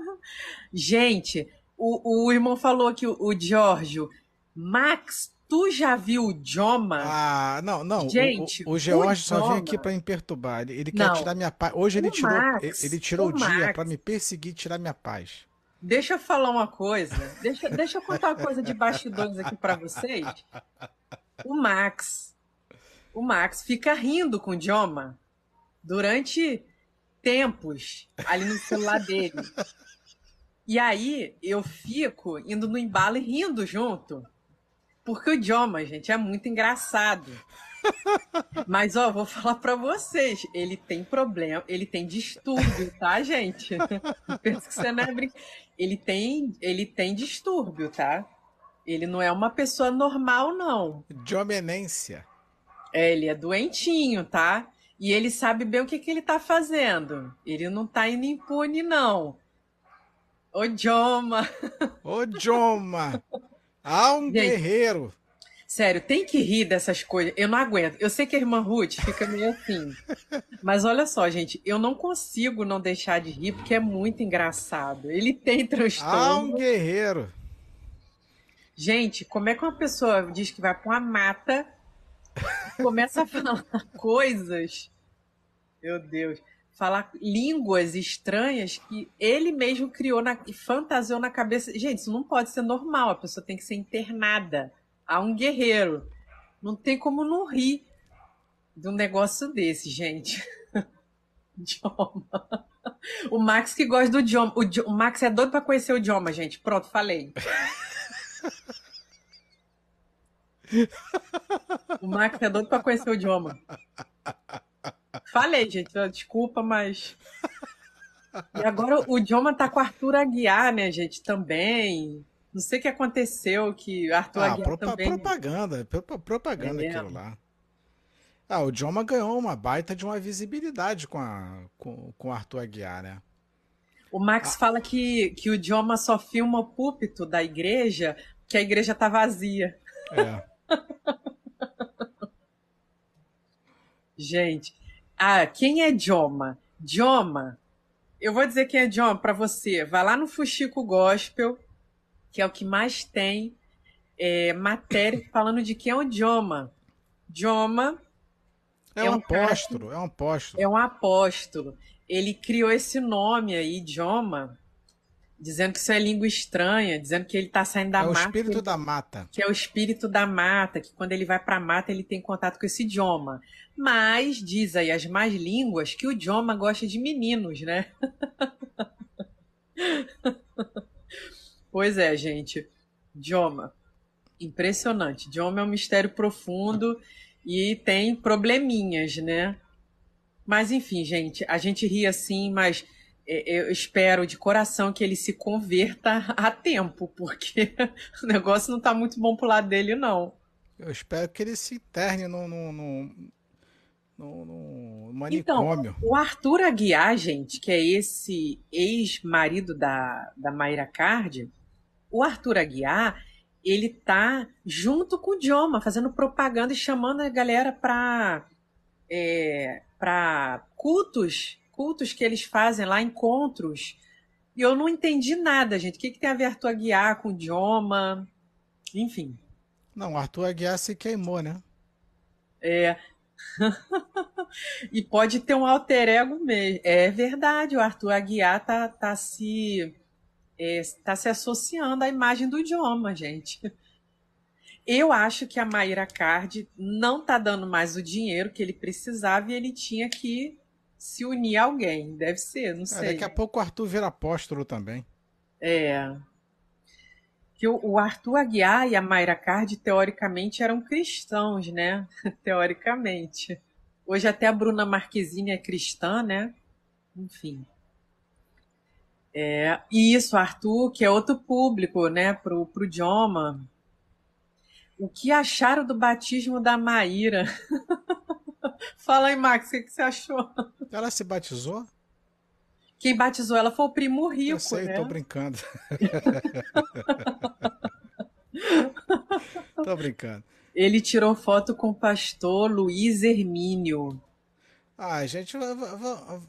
[laughs] gente, o, o irmão falou que o, o Giorgio, Max, tu já viu o Joma? Ah, não, não. Gente, o, o, o George só vem aqui para me perturbar. Ele, ele quer tirar minha paz. Hoje ele tirou, Max, ele tirou o, o dia para me perseguir, tirar minha paz. Deixa eu falar uma coisa. Deixa, deixa eu contar uma coisa de bastidores aqui para vocês. O Max, o Max fica rindo com o Joma durante tempos ali no celular dele. E aí eu fico indo no embalo e rindo junto. Porque o idioma, gente, é muito engraçado. Mas, ó, vou falar para vocês, ele tem problema, ele tem distúrbio, tá, gente? Penso que você não é brin... Ele tem, ele tem distúrbio, tá? Ele não é uma pessoa normal, não. Diomenência. É, ele é doentinho, tá? E ele sabe bem o que, que ele tá fazendo. Ele não tá indo impune, não. Ô, Joma! Ô, Joma! Ah, um Gente, guerreiro! Sério, tem que rir dessas coisas. Eu não aguento. Eu sei que a irmã Ruth fica meio assim. Mas olha só, gente, eu não consigo não deixar de rir porque é muito engraçado. Ele tem transtorno. Ah, um guerreiro! Gente, como é que uma pessoa diz que vai para uma mata começa a falar [laughs] coisas? Meu Deus falar línguas estranhas que ele mesmo criou na, e fantasiou na cabeça. Gente, isso não pode ser normal. A pessoa tem que ser internada a um guerreiro. Não tem como não rir de um negócio desse, gente. [laughs] idioma. O Max que gosta do idioma. O, o Max é doido para conhecer o idioma, gente. Pronto, falei. [laughs] o Max é doido para conhecer o idioma. Falei, gente, desculpa, mas. E agora o idioma tá com o Arthur Aguiar, né, gente, também. Não sei o que aconteceu, que Arthur ah, Aguiar também... propaganda, propaganda é aquilo lá. Ah, o Dioma ganhou uma baita de uma visibilidade com, a, com, com o Arthur Aguiar, né? O Max ah. fala que, que o Dioma só filma o púlpito da igreja, que a igreja tá vazia. É. Gente, ah, quem é Joma? Joma, eu vou dizer quem é Joma para você. Vai lá no Fuxico Gospel, que é o que mais tem é, matéria falando de quem é o Joma. Joma é, é um, apóstolo, é um apóstolo. É um apóstolo. Ele criou esse nome aí, Joma, dizendo que isso é língua estranha, dizendo que ele está saindo da mata. É o espírito da mata. Que é o espírito da mata, que quando ele vai para a mata ele tem contato com esse idioma. Mas diz aí as más línguas que o idioma gosta de meninos, né? [laughs] pois é, gente. Idioma. Impressionante. Idioma é um mistério profundo e tem probleminhas, né? Mas enfim, gente, a gente ri assim, mas é, eu espero de coração que ele se converta [laughs] a tempo, porque [laughs] o negócio não está muito bom pro lado dele, não. Eu espero que ele se interne no, no, no, no, no manicômio. Então, o Arthur Aguiar, gente, que é esse ex-marido da, da Mayra Card, o Arthur Aguiar, ele tá junto com o Dioma, fazendo propaganda e chamando a galera para é, para cultos, cultos que eles fazem lá, encontros. E eu não entendi nada, gente. O que, que tem a ver Arthur Aguiar com o Dioma? Enfim. Não, o Arthur Aguiar se queimou, né? É, [laughs] e pode ter um alter ego mesmo. É verdade, o Arthur Aguiar tá, tá se é, tá se associando à imagem do idioma, gente. Eu acho que a Maíra Card não tá dando mais o dinheiro que ele precisava e ele tinha que se unir a alguém. Deve ser, não sei. É, daqui a pouco o Arthur vira apóstolo também. É. Que o Arthur Aguiar e a Mayra Card, teoricamente, eram cristãos, né? [laughs] teoricamente. Hoje até a Bruna Marquezine é cristã, né? Enfim. É, e isso, Arthur, que é outro público, né, pro, pro idioma. O que acharam do batismo da Maíra? [laughs] [laughs] Fala aí, Max, o que, que, você achou? Ela se batizou? Quem batizou ela foi o primo rico, Eu sei, né? tô brincando. [laughs] tô brincando. Ele tirou foto com o pastor Luiz Hermínio. Ah, gente,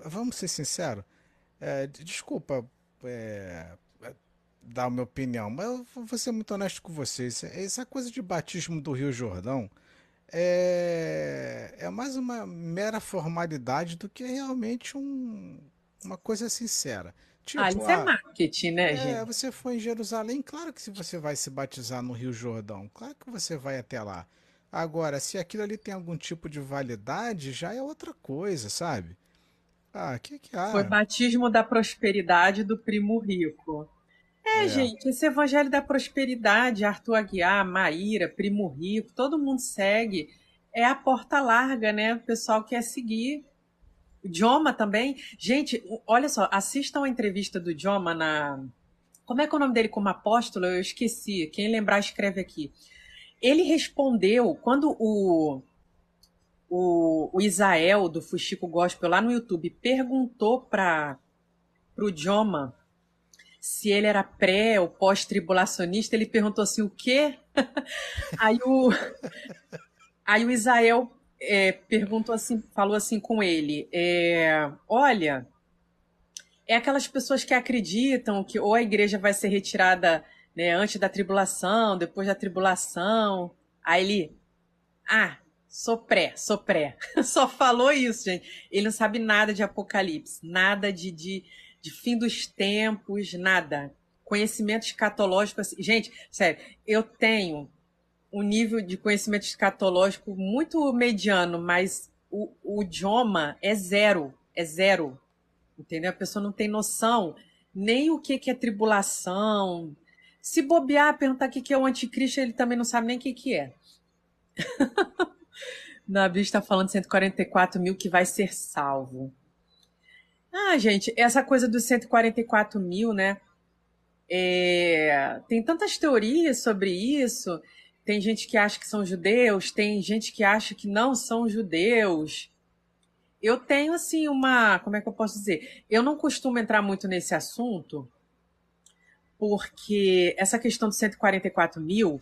vamos ser sinceros. É, desculpa é, dar a minha opinião, mas eu vou ser muito honesto com vocês. Essa coisa de batismo do Rio Jordão é, é mais uma mera formalidade do que realmente um, uma coisa sincera. Tipo, ah, isso é marketing, né, é, gente? Você foi em Jerusalém, claro que se você vai se batizar no Rio Jordão, claro que você vai até lá. Agora, se aquilo ali tem algum tipo de validade, já é outra coisa, sabe? Ah, que que há? Foi batismo da prosperidade do primo rico. É, é, gente, esse evangelho da prosperidade, Arthur Aguiar, Maíra, Primo Rico, todo mundo segue. É a porta larga, né? O pessoal quer seguir. O Joma também. Gente, olha só, assistam a entrevista do Joma na. Como é que é o nome dele como apóstolo? Eu esqueci. Quem lembrar, escreve aqui. Ele respondeu quando o, o, o Isael do Fuxico Gospel lá no YouTube perguntou para o Joma se ele era pré ou pós-tribulacionista, ele perguntou assim, o quê? [laughs] aí, o, aí o Isael é, perguntou assim, falou assim com ele, é, olha, é aquelas pessoas que acreditam que ou a igreja vai ser retirada né, antes da tribulação, depois da tribulação. Aí ele, ah, sou pré, sou pré. [laughs] Só falou isso, gente. Ele não sabe nada de Apocalipse, nada de, de de fim dos tempos, nada. Conhecimento escatológico. Assim, gente, sério, eu tenho um nível de conhecimento escatológico muito mediano, mas o, o idioma é zero. É zero. Entendeu? A pessoa não tem noção nem o que, que é tribulação. Se bobear, perguntar o que, que é o anticristo, ele também não sabe nem o que, que é. [laughs] Nabi está falando 144 mil que vai ser salvo. Ah, gente, essa coisa dos 144 mil, né? É, tem tantas teorias sobre isso. Tem gente que acha que são judeus, tem gente que acha que não são judeus. Eu tenho, assim, uma. Como é que eu posso dizer? Eu não costumo entrar muito nesse assunto, porque essa questão dos 144 mil,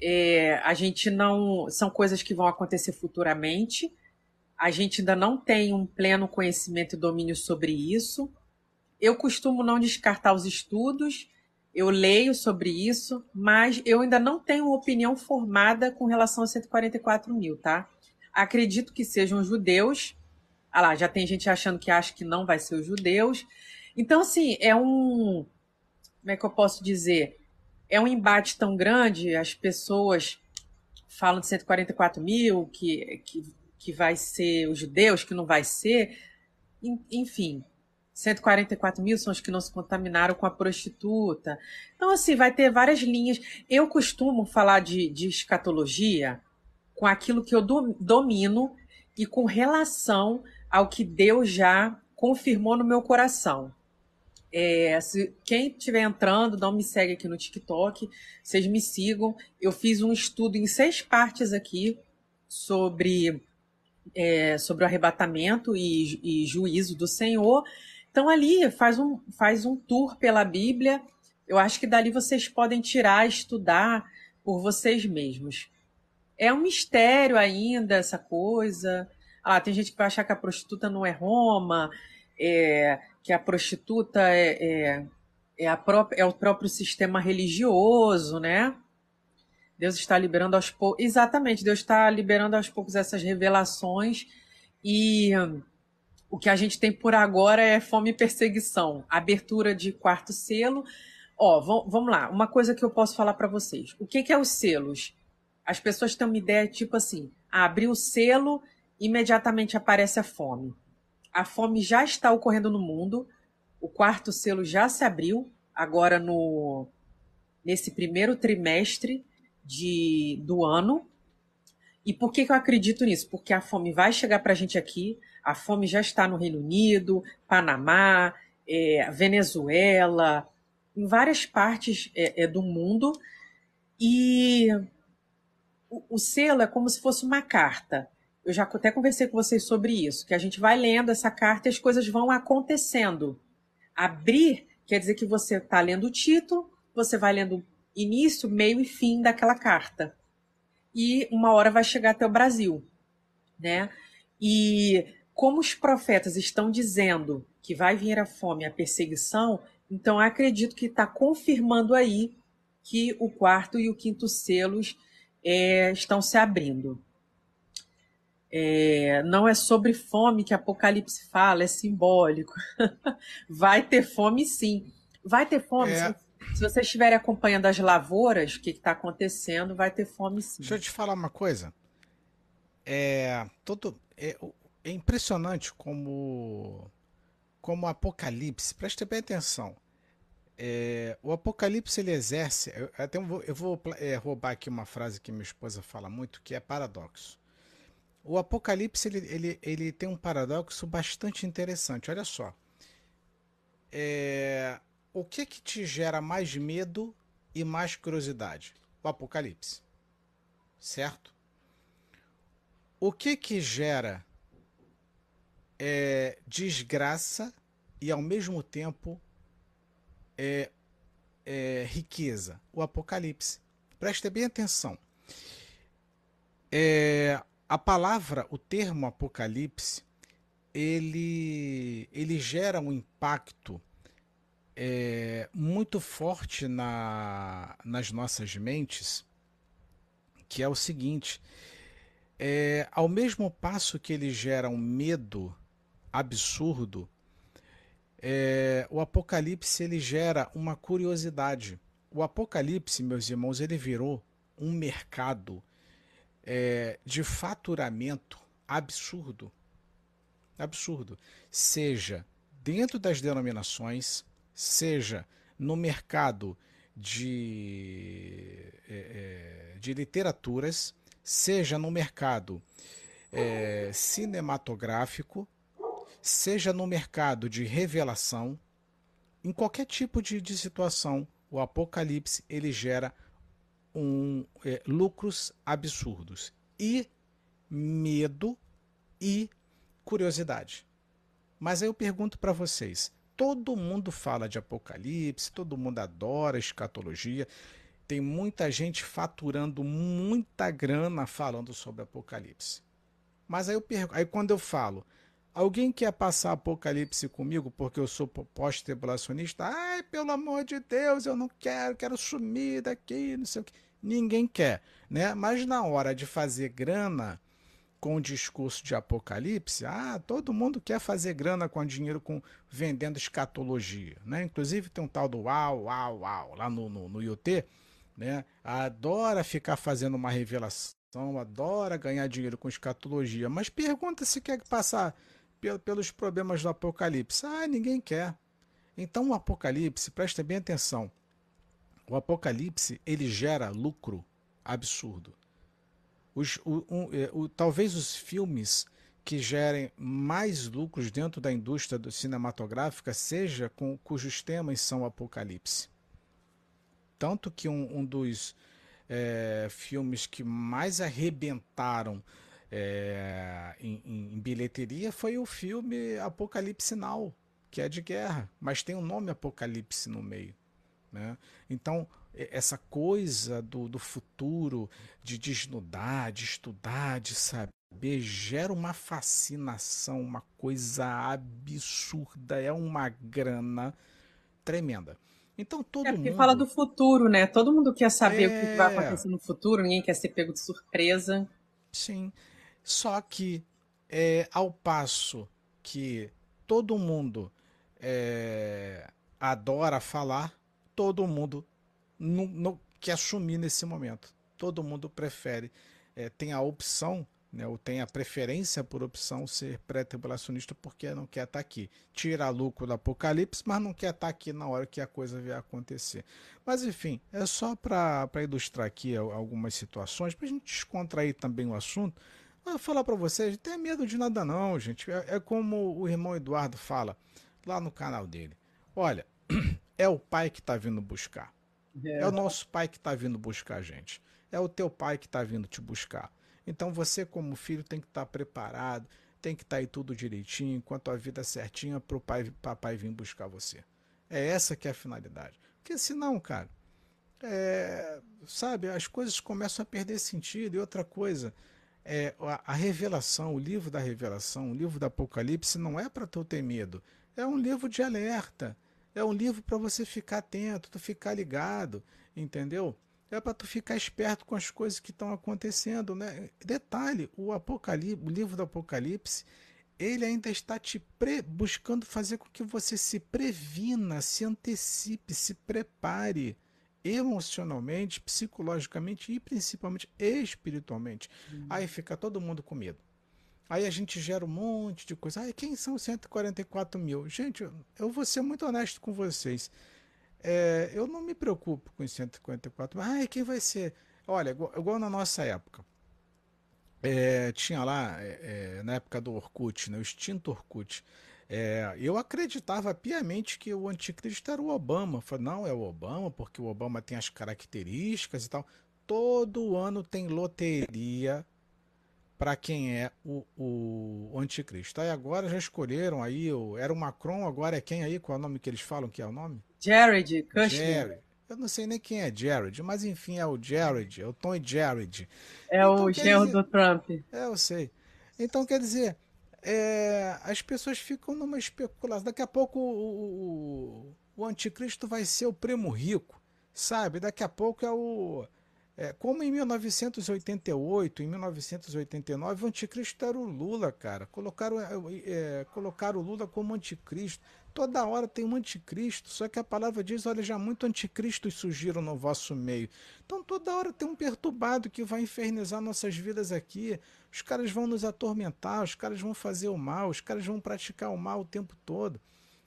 é, a gente não. São coisas que vão acontecer futuramente a gente ainda não tem um pleno conhecimento e domínio sobre isso. Eu costumo não descartar os estudos, eu leio sobre isso, mas eu ainda não tenho opinião formada com relação a 144 mil, tá? Acredito que sejam judeus. Ah lá, já tem gente achando que acha que não vai ser os judeus. Então, assim, é um. Como é que eu posso dizer? É um embate tão grande, as pessoas falam de 144 mil, que, que que vai ser os judeus, que não vai ser. Enfim, 144 mil são os que não se contaminaram com a prostituta. Então, assim, vai ter várias linhas. Eu costumo falar de, de escatologia com aquilo que eu do, domino e com relação ao que Deus já confirmou no meu coração. É, se quem estiver entrando, não me segue aqui no TikTok, vocês me sigam. Eu fiz um estudo em seis partes aqui sobre é, sobre o arrebatamento e, e, juízo do Senhor. Então, ali faz um, faz um tour pela Bíblia. Eu acho que dali vocês podem tirar, estudar por vocês mesmos. É um mistério ainda essa coisa. Ah, tem gente que vai achar que a prostituta não é Roma, é, que a prostituta é, é, é, a própria, é o próprio sistema religioso, né? Deus está liberando aos poucos. Exatamente, Deus está liberando aos poucos essas revelações e o que a gente tem por agora é fome e perseguição, abertura de quarto selo. Ó, vamos lá, uma coisa que eu posso falar para vocês. O que, que é os selos? as pessoas têm uma ideia tipo assim: ah, abrir o selo, imediatamente aparece a fome. A fome já está ocorrendo no mundo, o quarto selo já se abriu, agora no nesse primeiro trimestre de, do ano. E por que, que eu acredito nisso? Porque a fome vai chegar para a gente aqui, a fome já está no Reino Unido, Panamá, é, Venezuela, em várias partes é, é, do mundo. E o, o selo é como se fosse uma carta. Eu já até conversei com vocês sobre isso, que a gente vai lendo essa carta e as coisas vão acontecendo. Abrir quer dizer que você está lendo o título, você vai lendo início, meio e fim daquela carta. E uma hora vai chegar até o Brasil, né? E como os profetas estão dizendo que vai vir a fome, a perseguição, então acredito que está confirmando aí que o quarto e o quinto selos é, estão se abrindo. É, não é sobre fome que Apocalipse fala, é simbólico. [laughs] vai ter fome, sim. Vai ter fome, é. Se você estiver acompanhando as lavouras, o que está acontecendo, vai ter fome sim. Deixa eu te falar uma coisa. É, todo, é, é impressionante como, como o Apocalipse, preste bem atenção. É, o Apocalipse ele exerce. Eu, até vou, eu vou é, roubar aqui uma frase que minha esposa fala muito, que é paradoxo. O Apocalipse ele, ele, ele tem um paradoxo bastante interessante. Olha só. É, o que que te gera mais medo e mais curiosidade? O apocalipse. Certo? O que que gera é, desgraça e ao mesmo tempo é, é, riqueza? O apocalipse. Preste bem atenção. É, a palavra, o termo apocalipse, ele, ele gera um impacto é, muito forte na, nas nossas mentes, que é o seguinte: é, ao mesmo passo que ele gera um medo absurdo, é, o Apocalipse ele gera uma curiosidade. O Apocalipse, meus irmãos, ele virou um mercado é, de faturamento absurdo. Absurdo. Seja dentro das denominações, seja no mercado de, é, é, de literaturas, seja no mercado é, cinematográfico, seja no mercado de revelação, em qualquer tipo de, de situação, o Apocalipse ele gera um, é, lucros absurdos e medo e curiosidade. Mas aí eu pergunto para vocês: todo mundo fala de Apocalipse, todo mundo adora escatologia. Tem muita gente faturando muita grana falando sobre Apocalipse. Mas aí, eu aí quando eu falo, alguém quer passar Apocalipse comigo porque eu sou pós-tribulacionista? Ai, pelo amor de Deus, eu não quero, quero sumir daqui, não sei o que. Ninguém quer, né? Mas na hora de fazer grana, com o discurso de Apocalipse, ah, todo mundo quer fazer grana com dinheiro com vendendo escatologia, né? Inclusive tem um tal do Uau, Uau, Uau lá no, no, no IoT, né? Adora ficar fazendo uma revelação, adora ganhar dinheiro com escatologia, mas pergunta se quer passar pelos problemas do Apocalipse. Ah, ninguém quer. Então o Apocalipse, presta bem atenção, o Apocalipse ele gera lucro absurdo. Os, o, um, é, o, talvez os filmes que gerem mais lucros dentro da indústria cinematográfica seja com cujos temas são apocalipse. Tanto que um, um dos é, filmes que mais arrebentaram é, em, em, bilheteria foi o filme Apocalipse Now, que é de guerra, mas tem o um nome Apocalipse no meio. Né? Então, essa coisa do, do futuro, de desnudar, de estudar, de saber, gera uma fascinação, uma coisa absurda, é uma grana tremenda. Então todo é porque mundo. fala do futuro, né? Todo mundo quer saber é... o que vai acontecer no futuro, ninguém quer ser pego de surpresa. Sim. Só que é, ao passo que todo mundo é, adora falar, todo mundo quer assumir nesse momento. todo mundo prefere, é, tem a opção né, ou tem a preferência por opção ser pré-tribulacionista porque não quer estar tá aqui. Tira lucro do apocalipse, mas não quer estar tá aqui na hora que a coisa vier acontecer. Mas enfim, é só para ilustrar aqui algumas situações, para a gente descontrair também o assunto. Vou falar para vocês, não tenha medo de nada não, gente. É, é como o irmão Eduardo fala lá no canal dele. Olha, [clears throat] é o pai que está vindo buscar. É. é o nosso pai que está vindo buscar a gente. É o teu pai que está vindo te buscar. Então você, como filho, tem que estar tá preparado, tem que estar tá aí tudo direitinho, com a tua vida certinha para o pai, papai vir buscar você. É essa que é a finalidade. Porque senão, cara, é, sabe, as coisas começam a perder sentido. E outra coisa, é, a, a revelação, o livro da revelação, o livro do Apocalipse, não é para tu ter medo. É um livro de alerta. É um livro para você ficar atento, tu ficar ligado, entendeu? é para tu ficar esperto com as coisas que estão acontecendo, né? Detalhe, o Apocalipse, o livro do Apocalipse, ele ainda está te buscando fazer com que você se previna, se antecipe, se prepare emocionalmente, psicologicamente e principalmente espiritualmente. Uhum. Aí fica todo mundo com medo. Aí a gente gera um monte de coisa. Ai, quem são 144 mil? Gente, eu vou ser muito honesto com vocês. É, eu não me preocupo com os 154, mas ai, quem vai ser? Olha, igual, igual na nossa época. É, tinha lá, é, é na época do Orkut, né, o extinto Orkut. É, eu acreditava piamente que o anticristo era o Obama. Falei, não, é o Obama, porque o Obama tem as características e tal. Todo ano tem loteria para quem é o, o, anticristo. Aí agora já escolheram aí, o, era o Macron, agora é quem aí? Qual é o nome que eles falam que é o nome? Jared Kushner. Jared. Eu não sei nem quem é Jared, mas enfim, é o Jared, é o Tom Jared. É então, o genro do Trump. É, eu sei. Então, quer dizer, é, as pessoas ficam numa especulação. Daqui a pouco o, o, o anticristo vai ser o primo rico, sabe? Daqui a pouco é o é, como em 1988, em 1989, o anticristo era o Lula, cara. Colocaram, é, é, colocaram o Lula como anticristo. Toda hora tem um anticristo, só que a palavra diz: olha, já muito anticristos surgiram no vosso meio. Então toda hora tem um perturbado que vai infernizar nossas vidas aqui. Os caras vão nos atormentar, os caras vão fazer o mal, os caras vão praticar o mal o tempo todo.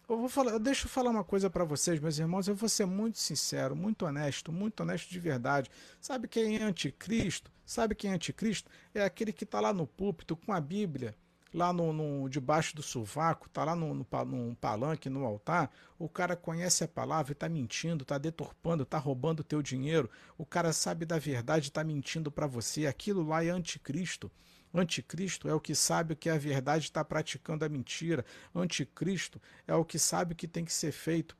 Eu vou falar, deixa eu falar uma coisa para vocês, meus irmãos. Eu vou ser muito sincero, muito honesto, muito honesto de verdade. Sabe quem é anticristo? Sabe quem é anticristo? É aquele que está lá no púlpito com a Bíblia, lá no, no debaixo do sovaco, está lá no, no, no, palanque, no altar. O cara conhece a palavra e está mentindo, está deturpando, está roubando o teu dinheiro. O cara sabe da verdade e está mentindo para você. Aquilo lá é anticristo. Anticristo é o que sabe que a verdade está praticando a mentira. Anticristo é o que sabe que tem que ser feito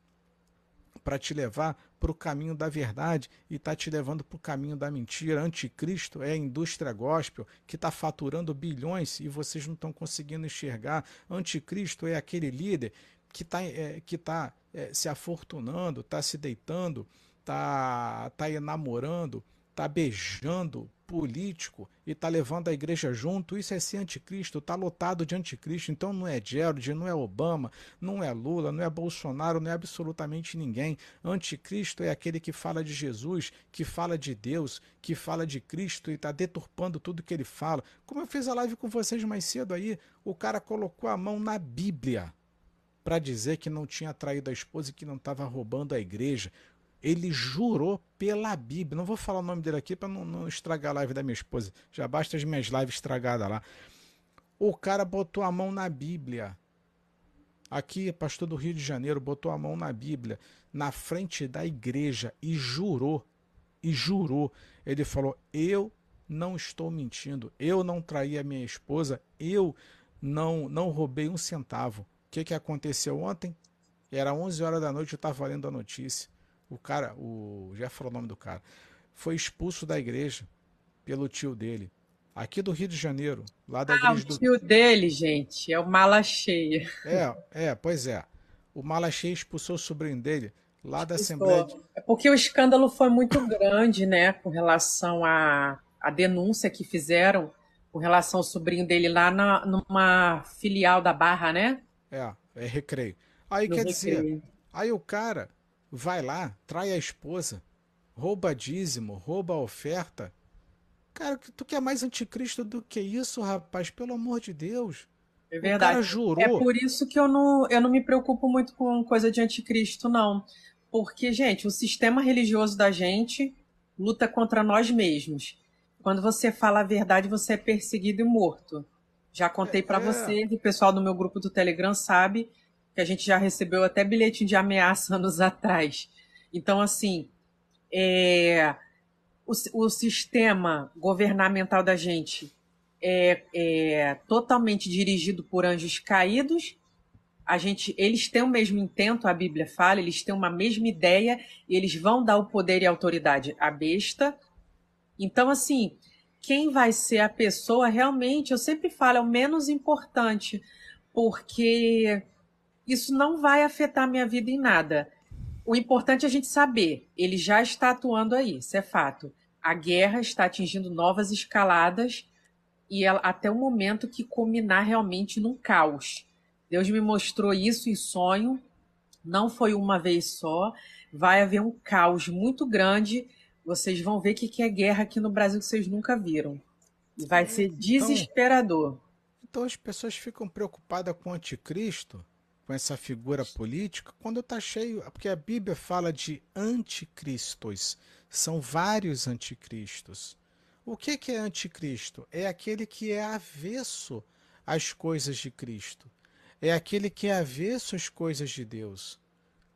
para te levar para o caminho da verdade e está te levando para o caminho da mentira. Anticristo é a indústria gospel que está faturando bilhões e vocês não estão conseguindo enxergar. Anticristo é aquele líder que está é, que tá, é, se afortunando, está se deitando, está tá enamorando, está beijando político e está levando a igreja junto, isso é ser anticristo, está lotado de anticristo. Então não é Gerald, não é Obama, não é Lula, não é Bolsonaro, não é absolutamente ninguém. Anticristo é aquele que fala de Jesus, que fala de Deus, que fala de Cristo e está deturpando tudo que ele fala. Como eu fiz a live com vocês mais cedo aí, o cara colocou a mão na Bíblia para dizer que não tinha traído a esposa e que não estava roubando a igreja ele jurou pela Bíblia. Não vou falar o nome dele aqui para não, não, estragar a live da minha esposa. Já basta as minhas lives estragadas lá. O cara botou a mão na Bíblia. Aqui, pastor do Rio de Janeiro, botou a mão na Bíblia, na frente da igreja e jurou. E jurou. Ele falou: Eu não estou mentindo. Eu não traí a minha esposa. Eu não, não roubei um centavo. O que, que aconteceu ontem? Era 11 horas da noite, eu estava lendo a notícia o cara, o já falou o nome do cara, foi expulso da igreja pelo tio dele. Aqui do Rio de Janeiro, lá da ah, igreja do. O tio dele, gente, é o Mala Cheia. É, é, pois é. O Mala Cheia expulsou o sobrinho dele lá da Assembleia. É porque o escândalo foi muito grande, né, com relação à, à denúncia que fizeram com relação ao sobrinho dele lá na, numa filial da Barra, né? É, é recreio. Aí no quer recreio. dizer, aí o cara vai lá, trai a esposa, rouba dízimo, rouba a oferta Cara, tu quer mais anticristo do que isso, rapaz? Pelo amor de Deus. É verdade. O cara jurou. É por isso que eu não, eu não me preocupo muito com coisa de anticristo, não. Porque, gente, o sistema religioso da gente luta contra nós mesmos. Quando você fala a verdade, você é perseguido e morto. Já contei para é, é. você, o pessoal do meu grupo do Telegram sabe que a gente já recebeu até bilhetinho de ameaça [laughs] anos atrás. Então, assim, é, o, o sistema governamental da gente é, é totalmente dirigido por anjos caídos. A gente, eles têm o mesmo intento, a Bíblia fala, eles têm uma mesma ideia e eles vão dar o poder e a autoridade à besta. Então, assim, quem vai ser a pessoa realmente, eu sempre falo, é o menos importante, porque isso não vai afetar a minha vida em nada. O importante é a gente saber, ele já está atuando aí, isso é fato. A guerra está atingindo novas escaladas e ela, até o momento que culminar realmente num caos. Deus me mostrou isso em sonho, não foi uma vez só. Vai haver um caos muito grande. Vocês vão ver o que é guerra aqui no Brasil que vocês nunca viram. E vai ser então, desesperador. Então, então as pessoas ficam preocupadas com o anticristo, com essa figura política, quando está cheio. Porque a Bíblia fala de anticristos. São vários anticristos. O que, que é anticristo? É aquele que é avesso às coisas de Cristo. É aquele que é avesso às coisas de Deus.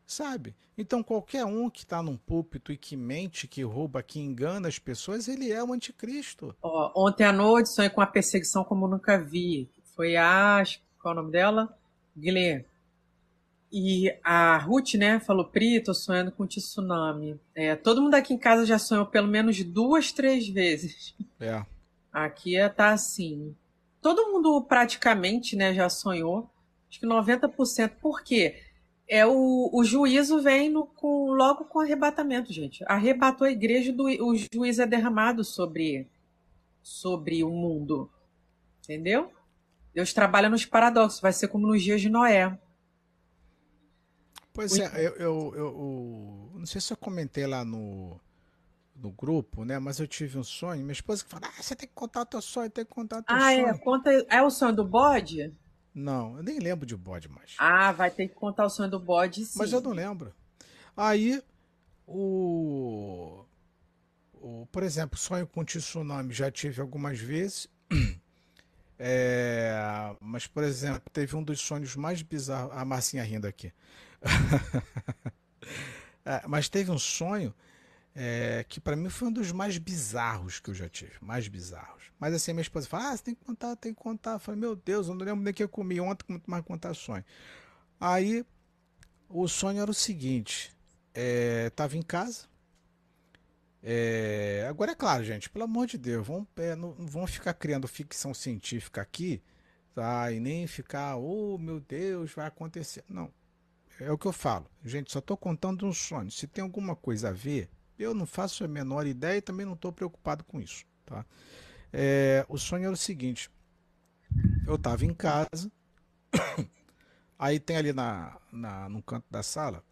Sabe? Então qualquer um que está num púlpito e que mente, que rouba, que engana as pessoas, ele é o anticristo. ontem à noite sonhei com uma perseguição como nunca vi. Foi a. Qual é o nome dela? Guilherme. E a Ruth, né, falou, Pri, tô sonhando com tsunami. É, todo mundo aqui em casa já sonhou pelo menos duas, três vezes. É. Aqui é, tá assim. Todo mundo praticamente, né, já sonhou. Acho que 90%. Por quê? É o, o juízo vem no, com, logo com arrebatamento, gente. Arrebatou a igreja, do, o juiz é derramado sobre, sobre o mundo. Entendeu? Deus trabalha nos paradoxos. Vai ser como nos dias de Noé Pois é, eu, eu, eu, não sei se eu comentei lá no, no grupo, né? Mas eu tive um sonho. Minha esposa que fala: Ah, você tem que contar o teu sonho, tem que contar o teu ah, sonho. Ah, é? Conta, é o sonho do bode? Não, eu nem lembro de bode mais. Ah, vai ter que contar o sonho do bode sim. Mas eu não lembro. Aí, o. o por exemplo, sonho com tsunami já tive algumas vezes. [clears throat] É, mas, por exemplo, teve um dos sonhos mais bizarros. A Marcinha rindo aqui. [laughs] é, mas teve um sonho é, que para mim foi um dos mais bizarros que eu já tive, mais bizarros. Mas assim, minha esposa fala, ah, você tem que contar, tem que contar. Eu falei, meu Deus, eu não lembro nem que eu comi ontem, muito mais contar sonho. Aí, o sonho era o seguinte, é, tava em casa, é, agora é claro, gente, pelo amor de Deus, vamos, é, não, não vamos ficar criando ficção científica aqui, tá? E nem ficar, oh meu Deus, vai acontecer. Não, é o que eu falo. Gente, só estou contando um sonho. Se tem alguma coisa a ver, eu não faço a menor ideia e também não estou preocupado com isso. Tá? É, o sonho era o seguinte: eu estava em casa, [coughs] aí tem ali na, na, no canto da sala,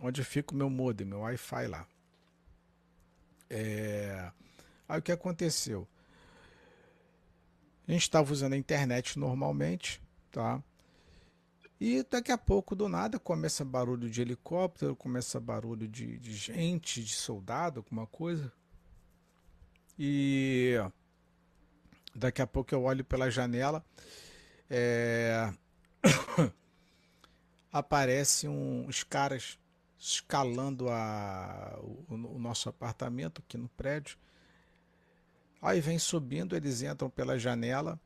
onde fica o meu modem, meu Wi-Fi lá. É, aí o que aconteceu? A gente estava usando a internet normalmente, tá? E daqui a pouco, do nada, começa barulho de helicóptero, começa barulho de, de gente, de soldado, alguma coisa. E daqui a pouco eu olho pela janela, é... [coughs] aparecem uns caras escalando a, o, o nosso apartamento aqui no prédio. Aí vem subindo, eles entram pela janela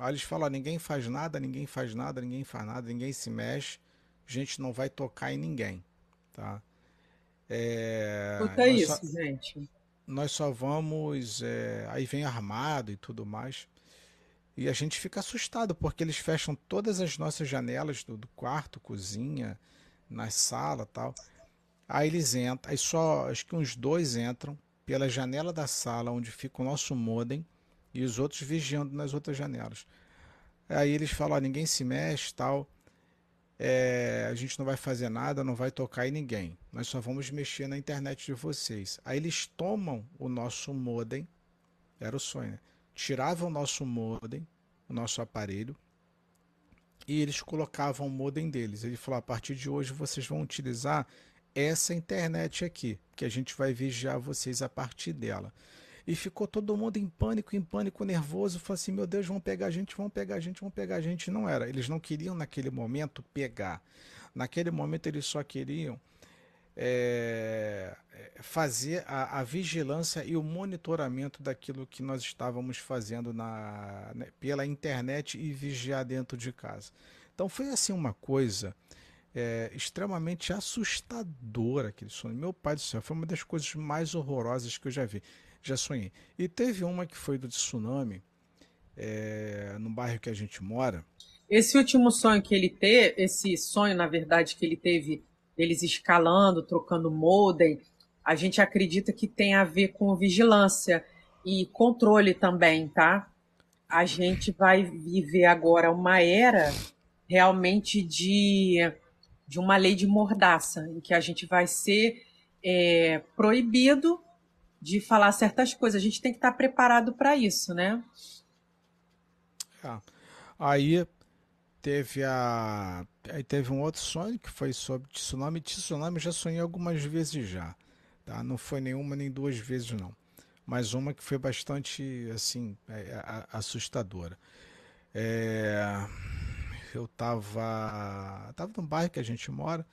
Aí eles falam: ninguém faz nada, ninguém faz nada, ninguém faz nada, ninguém se mexe, a gente não vai tocar em ninguém. Tá? É, Puta isso, só, gente. Nós só vamos. É, aí vem armado e tudo mais. E a gente fica assustado, porque eles fecham todas as nossas janelas do, do quarto, cozinha, na sala tal. Aí eles entram, aí só acho que uns dois entram pela janela da sala onde fica o nosso modem e os outros vigiando nas outras janelas. Aí eles falam: ninguém se mexe, tal. É, a gente não vai fazer nada, não vai tocar em ninguém. Nós só vamos mexer na internet de vocês. Aí eles tomam o nosso modem, Era o sonho. Né? Tiravam o nosso modem, o nosso aparelho, e eles colocavam o modem deles. Ele falou: a partir de hoje vocês vão utilizar essa internet aqui, que a gente vai vigiar vocês a partir dela. E ficou todo mundo em pânico, em pânico, nervoso. Falou assim: meu Deus, vão pegar a gente, vão pegar a gente, vão pegar a gente. Não era. Eles não queriam naquele momento pegar. Naquele momento eles só queriam é, fazer a, a, vigilância e o monitoramento daquilo que nós estávamos fazendo na, né, pela internet e vigiar dentro de casa. Então foi assim uma coisa é, extremamente assustadora aquele sonho. Meu pai do céu, foi uma das coisas mais horrorosas que eu já vi. Já sonhei. E teve uma que foi do tsunami, é, no bairro que a gente mora. Esse último sonho que ele teve, esse sonho, na verdade, que ele teve, eles escalando, trocando modem, a gente acredita que tem a ver com vigilância e controle também, tá? A gente vai viver agora uma era realmente de de uma lei de mordaça, em que a gente vai ser é, proibido de falar certas coisas. A gente tem que estar preparado para isso, né? É. Aí teve a aí teve um outro sonho que foi sobre tsunami. Tsunami já sonhei algumas vezes já, tá? Não foi nenhuma nem duas vezes não, mas uma que foi bastante assim é, é, assustadora. É eu tava, tava no bairro que a gente mora,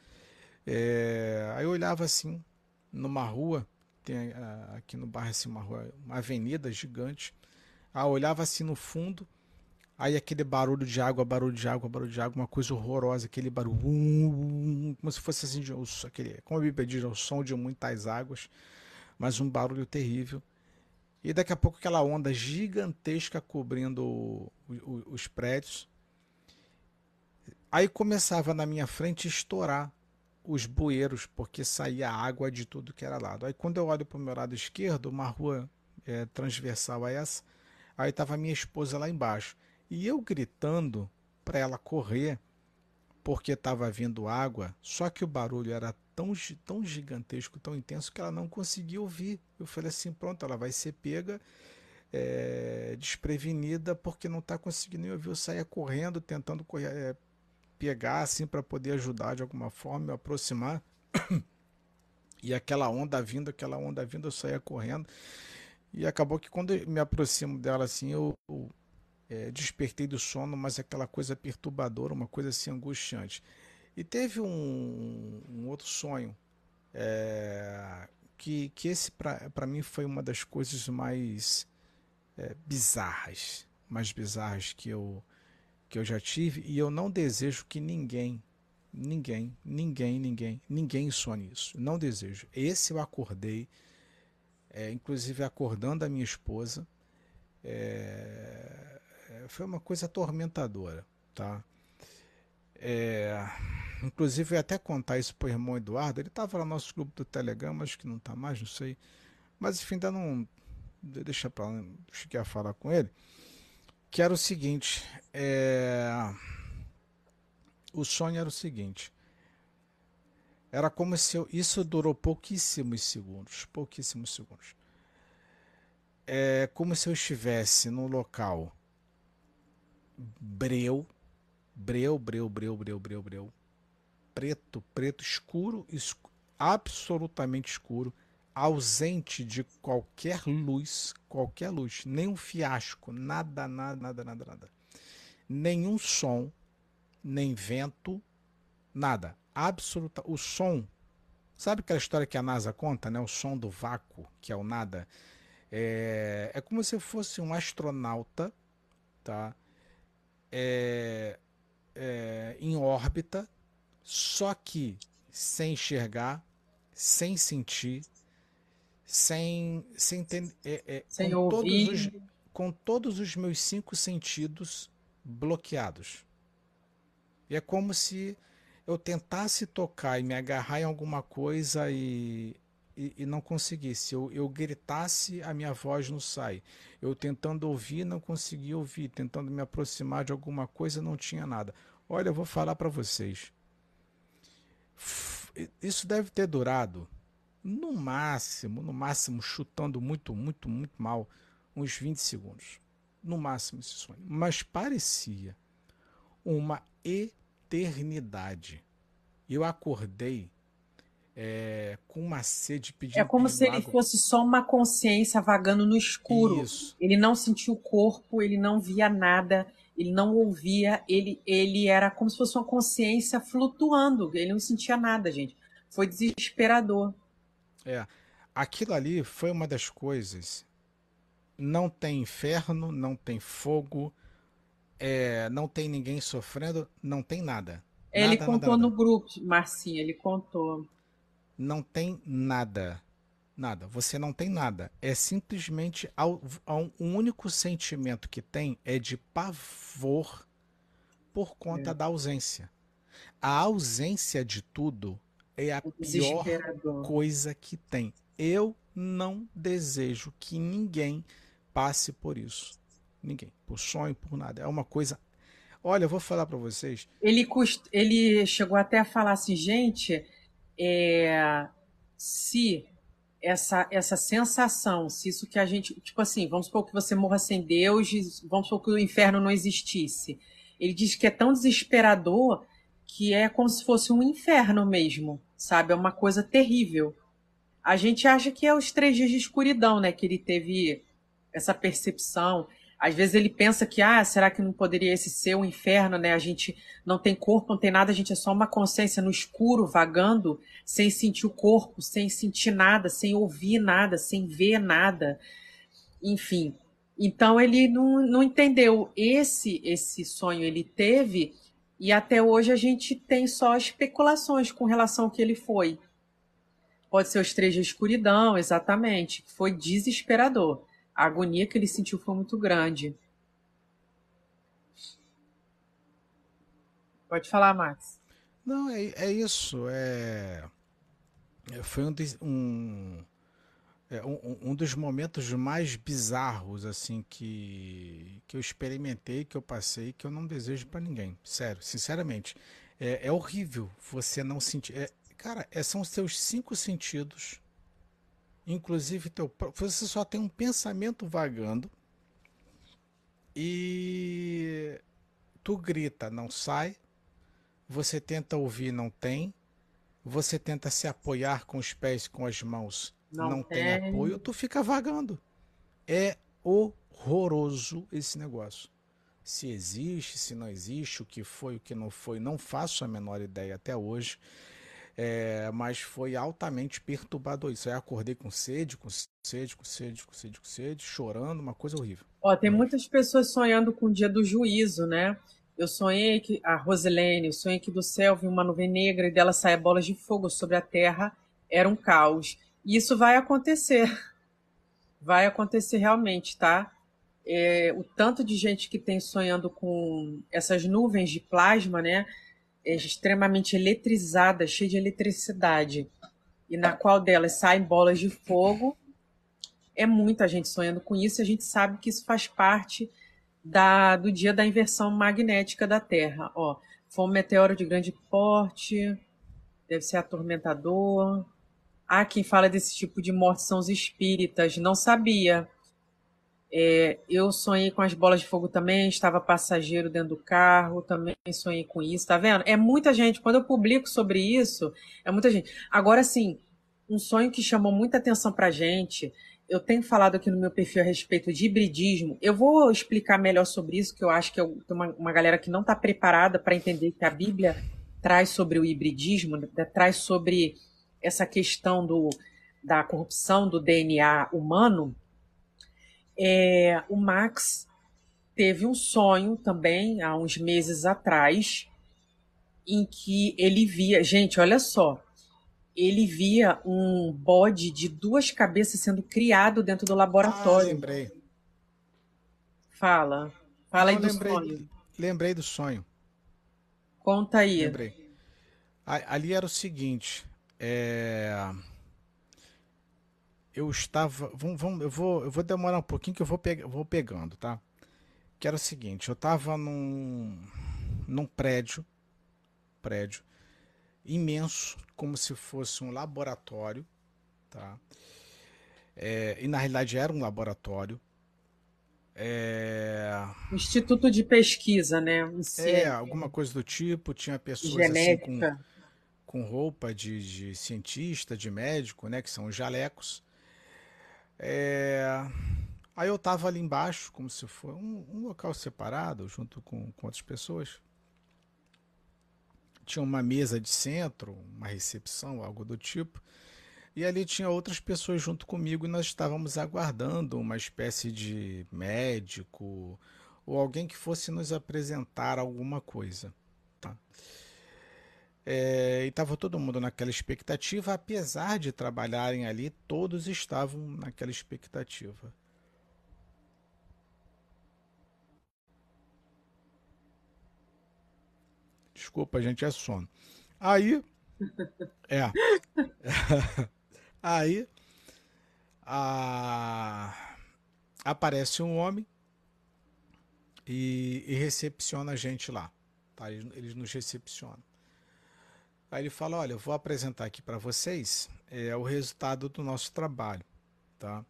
é, aí eu olhava assim, numa rua, tem aqui no bairro assim, uma rua, uma avenida gigante, eu olhava assim no fundo, aí aquele barulho de água, barulho de água, barulho de água, uma coisa horrorosa, aquele barulho, como se fosse assim, de, aquele, como a Bíblia diz, o som de muitas águas, mas um barulho terrível. E daqui a pouco aquela onda gigantesca cobrindo os prédios. Aí começava na minha frente a estourar os bueiros, porque saía água de tudo que era lado. Aí quando eu olho para o meu lado esquerdo, uma rua é, transversal a essa, aí estava minha esposa lá embaixo. E eu gritando para ela correr, porque estava vindo água, só que o barulho era tão, tão gigantesco, tão intenso, que ela não conseguia ouvir. Eu falei assim: pronto, ela vai ser pega. É, desprevenida porque não está conseguindo ouvir. Eu saía correndo, tentando correr, é, pegar assim para poder ajudar de alguma forma, me aproximar. [coughs] E aquela onda vindo, aquela onda vindo, eu saía correndo. E acabou que quando eu me aproximo dela assim, eu, eu é, despertei do sono, mas aquela coisa perturbadora, uma coisa assim angustiante. E teve um, um outro sonho é, que, que esse para mim foi uma das coisas mais é, bizarras, mais bizarras que eu que eu já tive e eu não desejo que ninguém, ninguém, ninguém, ninguém, ninguém sonhe isso. Não desejo. Esse eu acordei, é, inclusive acordando a minha esposa. É, é foi uma coisa atormentadora, tá? É, inclusive eu ia até contar isso para o irmão Eduardo. Ele estava lá no nosso grupo do Telegram, acho que não está mais, não sei. Mas enfim, ainda não. Deixa para lá, cheguei a falar com ele que era o seguinte, é... o sonho era o seguinte, era como se eu... isso durou pouquíssimos segundos, pouquíssimos segundos. É como se eu estivesse num local breu, breu, breu, breu, breu, breu, breu, preto, preto, escuro, escuro absolutamente escuro, ausente de qualquer luz, qualquer luz, nenhum fiasco, nada, nada, nada, nada, nada. Nenhum som, nem vento, nada. Absoluta. O som. Sabe aquela história que a NASA conta, né? O som do vácuo, que é o nada. É, é como se fosse um astronauta, tá? É, é, em órbita, só que sem enxergar, sem sentir, sem, sem, ter, é, é, sem com, ouvir. Todos os, com todos os meus cinco sentidos bloqueados. E é como se eu tentasse tocar e me agarrar em alguma coisa e, e, e, não conseguisse. Eu, eu gritasse, a minha voz não sai. Eu tentando ouvir, não conseguia ouvir. Tentando me aproximar de alguma coisa, não tinha nada. Olha, eu vou falar para vocês. Isso deve ter durado no máximo, no máximo, chutando muito, muito, muito mal, uns 20 segundos, no máximo esse sonho, mas parecia uma eternidade. Eu acordei é, com uma sede pedindo. É como se ele água. fosse só uma consciência vagando no escuro. Isso. Ele não sentia o corpo, ele não via nada, ele não ouvia, ele, ele era como se fosse uma consciência flutuando. Ele não sentia nada, gente. Foi desesperador. É. Aquilo ali foi uma das coisas. Não tem inferno, não tem fogo, é, não tem ninguém sofrendo, não tem nada. Ele nada, contou nada, nada. no grupo, Marcinha, ele contou não tem nada. Nada. Você não tem nada. É simplesmente um único sentimento que tem é de pavor por conta é. da ausência. A ausência de tudo é a pior coisa que tem. Eu não desejo que ninguém passe por isso. Ninguém. Por sonho, por nada. É uma coisa. Olha, eu vou falar para vocês. Ele, cust... ele chegou até a falar assim, gente é, se essa, essa sensação, se isso que a gente. Tipo assim, vamos supor que você morra sem Deus, vamos supor que o inferno não existisse. Ele diz que é tão desesperador que é como se fosse um inferno mesmo, sabe? É uma coisa terrível. A gente acha que é os três dias de escuridão, né? Que ele teve essa percepção. Às vezes ele pensa que, ah, será que não poderia esse ser o um inferno, né? A gente não tem corpo, não tem nada, a gente é só uma consciência no escuro, vagando, sem sentir o corpo, sem sentir nada, sem ouvir nada, sem ver nada. Enfim. Então ele não, não entendeu esse esse sonho ele teve e até hoje a gente tem só especulações com relação ao que ele foi. Pode ser os três de escuridão, exatamente. Foi desesperador a agonia que ele sentiu foi muito grande. Pode falar, Max. Não, é, é isso. É foi um, um, é, um, um, dos momentos mais bizarros assim que, que eu experimentei, que eu passei, que eu não desejo para ninguém. Sério, sinceramente. É, é horrível você não sentir. É, cara, é, são os seus cinco sentidos Inclusive, teu, você só tem um pensamento vagando e tu grita, não sai. Você tenta ouvir, não tem. Você tenta se apoiar com os pés, com as mãos, não, não tem. tem apoio. Tu fica vagando. É horroroso esse negócio. Se existe, se não existe, o que foi, o que não foi, não faço a menor ideia até hoje. É, mas foi altamente perturbador isso. Aí acordei com sede, com sede, com sede, com sede, com sede, chorando, uma coisa horrível. Ó, tem muitas pessoas sonhando com o dia do juízo, né? Eu sonhei que a Rosilene, eu sonhei que do céu vinha uma nuvem negra e dela saia bolas de fogo sobre a terra. Era um caos. Isso vai acontecer. Vai acontecer realmente, tá? É, o tanto de gente que tem sonhando com essas nuvens de plasma, né? É extremamente eletrizada, cheia de eletricidade, e na qual delas saem bolas de fogo. É muita gente sonhando com isso, e a gente sabe que isso faz parte da, do dia da inversão magnética da Terra. Ó, foi um meteoro de grande porte, deve ser atormentador. Há quem fala desse tipo de morte são os espíritas. Não sabia. É, eu sonhei com as bolas de fogo também, estava passageiro dentro do carro, também sonhei com isso, tá vendo? É muita gente. Quando eu publico sobre isso, é muita gente. Agora, sim, um sonho que chamou muita atenção pra gente, eu tenho falado aqui no meu perfil a respeito de hibridismo. Eu vou explicar melhor sobre isso, que eu acho que eu, tem uma, uma galera que não está preparada para entender que a Bíblia traz sobre o hibridismo, né? traz sobre essa questão do, da corrupção do DNA humano é, o Max teve um sonho também, há uns meses atrás, em que ele via. Gente, olha só. Ele via um bode de duas cabeças sendo criado dentro do laboratório. Ah, lembrei. Fala. Fala Não, aí do lembrei, sonho. Lembrei do sonho. Conta aí. Lembrei. Ali era o seguinte. É eu estava. Vamos, vamos, eu, vou, eu vou demorar um pouquinho que eu vou, pe, vou pegando, tá? Que era o seguinte, eu estava num, num prédio, prédio imenso, como se fosse um laboratório, tá? É, e na realidade era um laboratório. É... Instituto de pesquisa, né? Um é, alguma coisa do tipo. Tinha pessoas assim com, com roupa de, de cientista, de médico, né? Que são os jalecos. É... Aí eu tava ali embaixo, como se fosse um, um local separado, junto com, com outras pessoas. Tinha uma mesa de centro, uma recepção, algo do tipo. E ali tinha outras pessoas junto comigo e nós estávamos aguardando uma espécie de médico ou alguém que fosse nos apresentar alguma coisa. Tá? É, e estava todo mundo naquela expectativa, apesar de trabalharem ali, todos estavam naquela expectativa. Desculpa, gente, é sono. Aí. [laughs] É. [laughs] Aí. A, aparece um homem e, e, recepciona a gente lá. Tá? Eles, eles, nos recepcionam. Aí ele fala: Olha, eu vou apresentar aqui para vocês é, o resultado do nosso trabalho. Tá?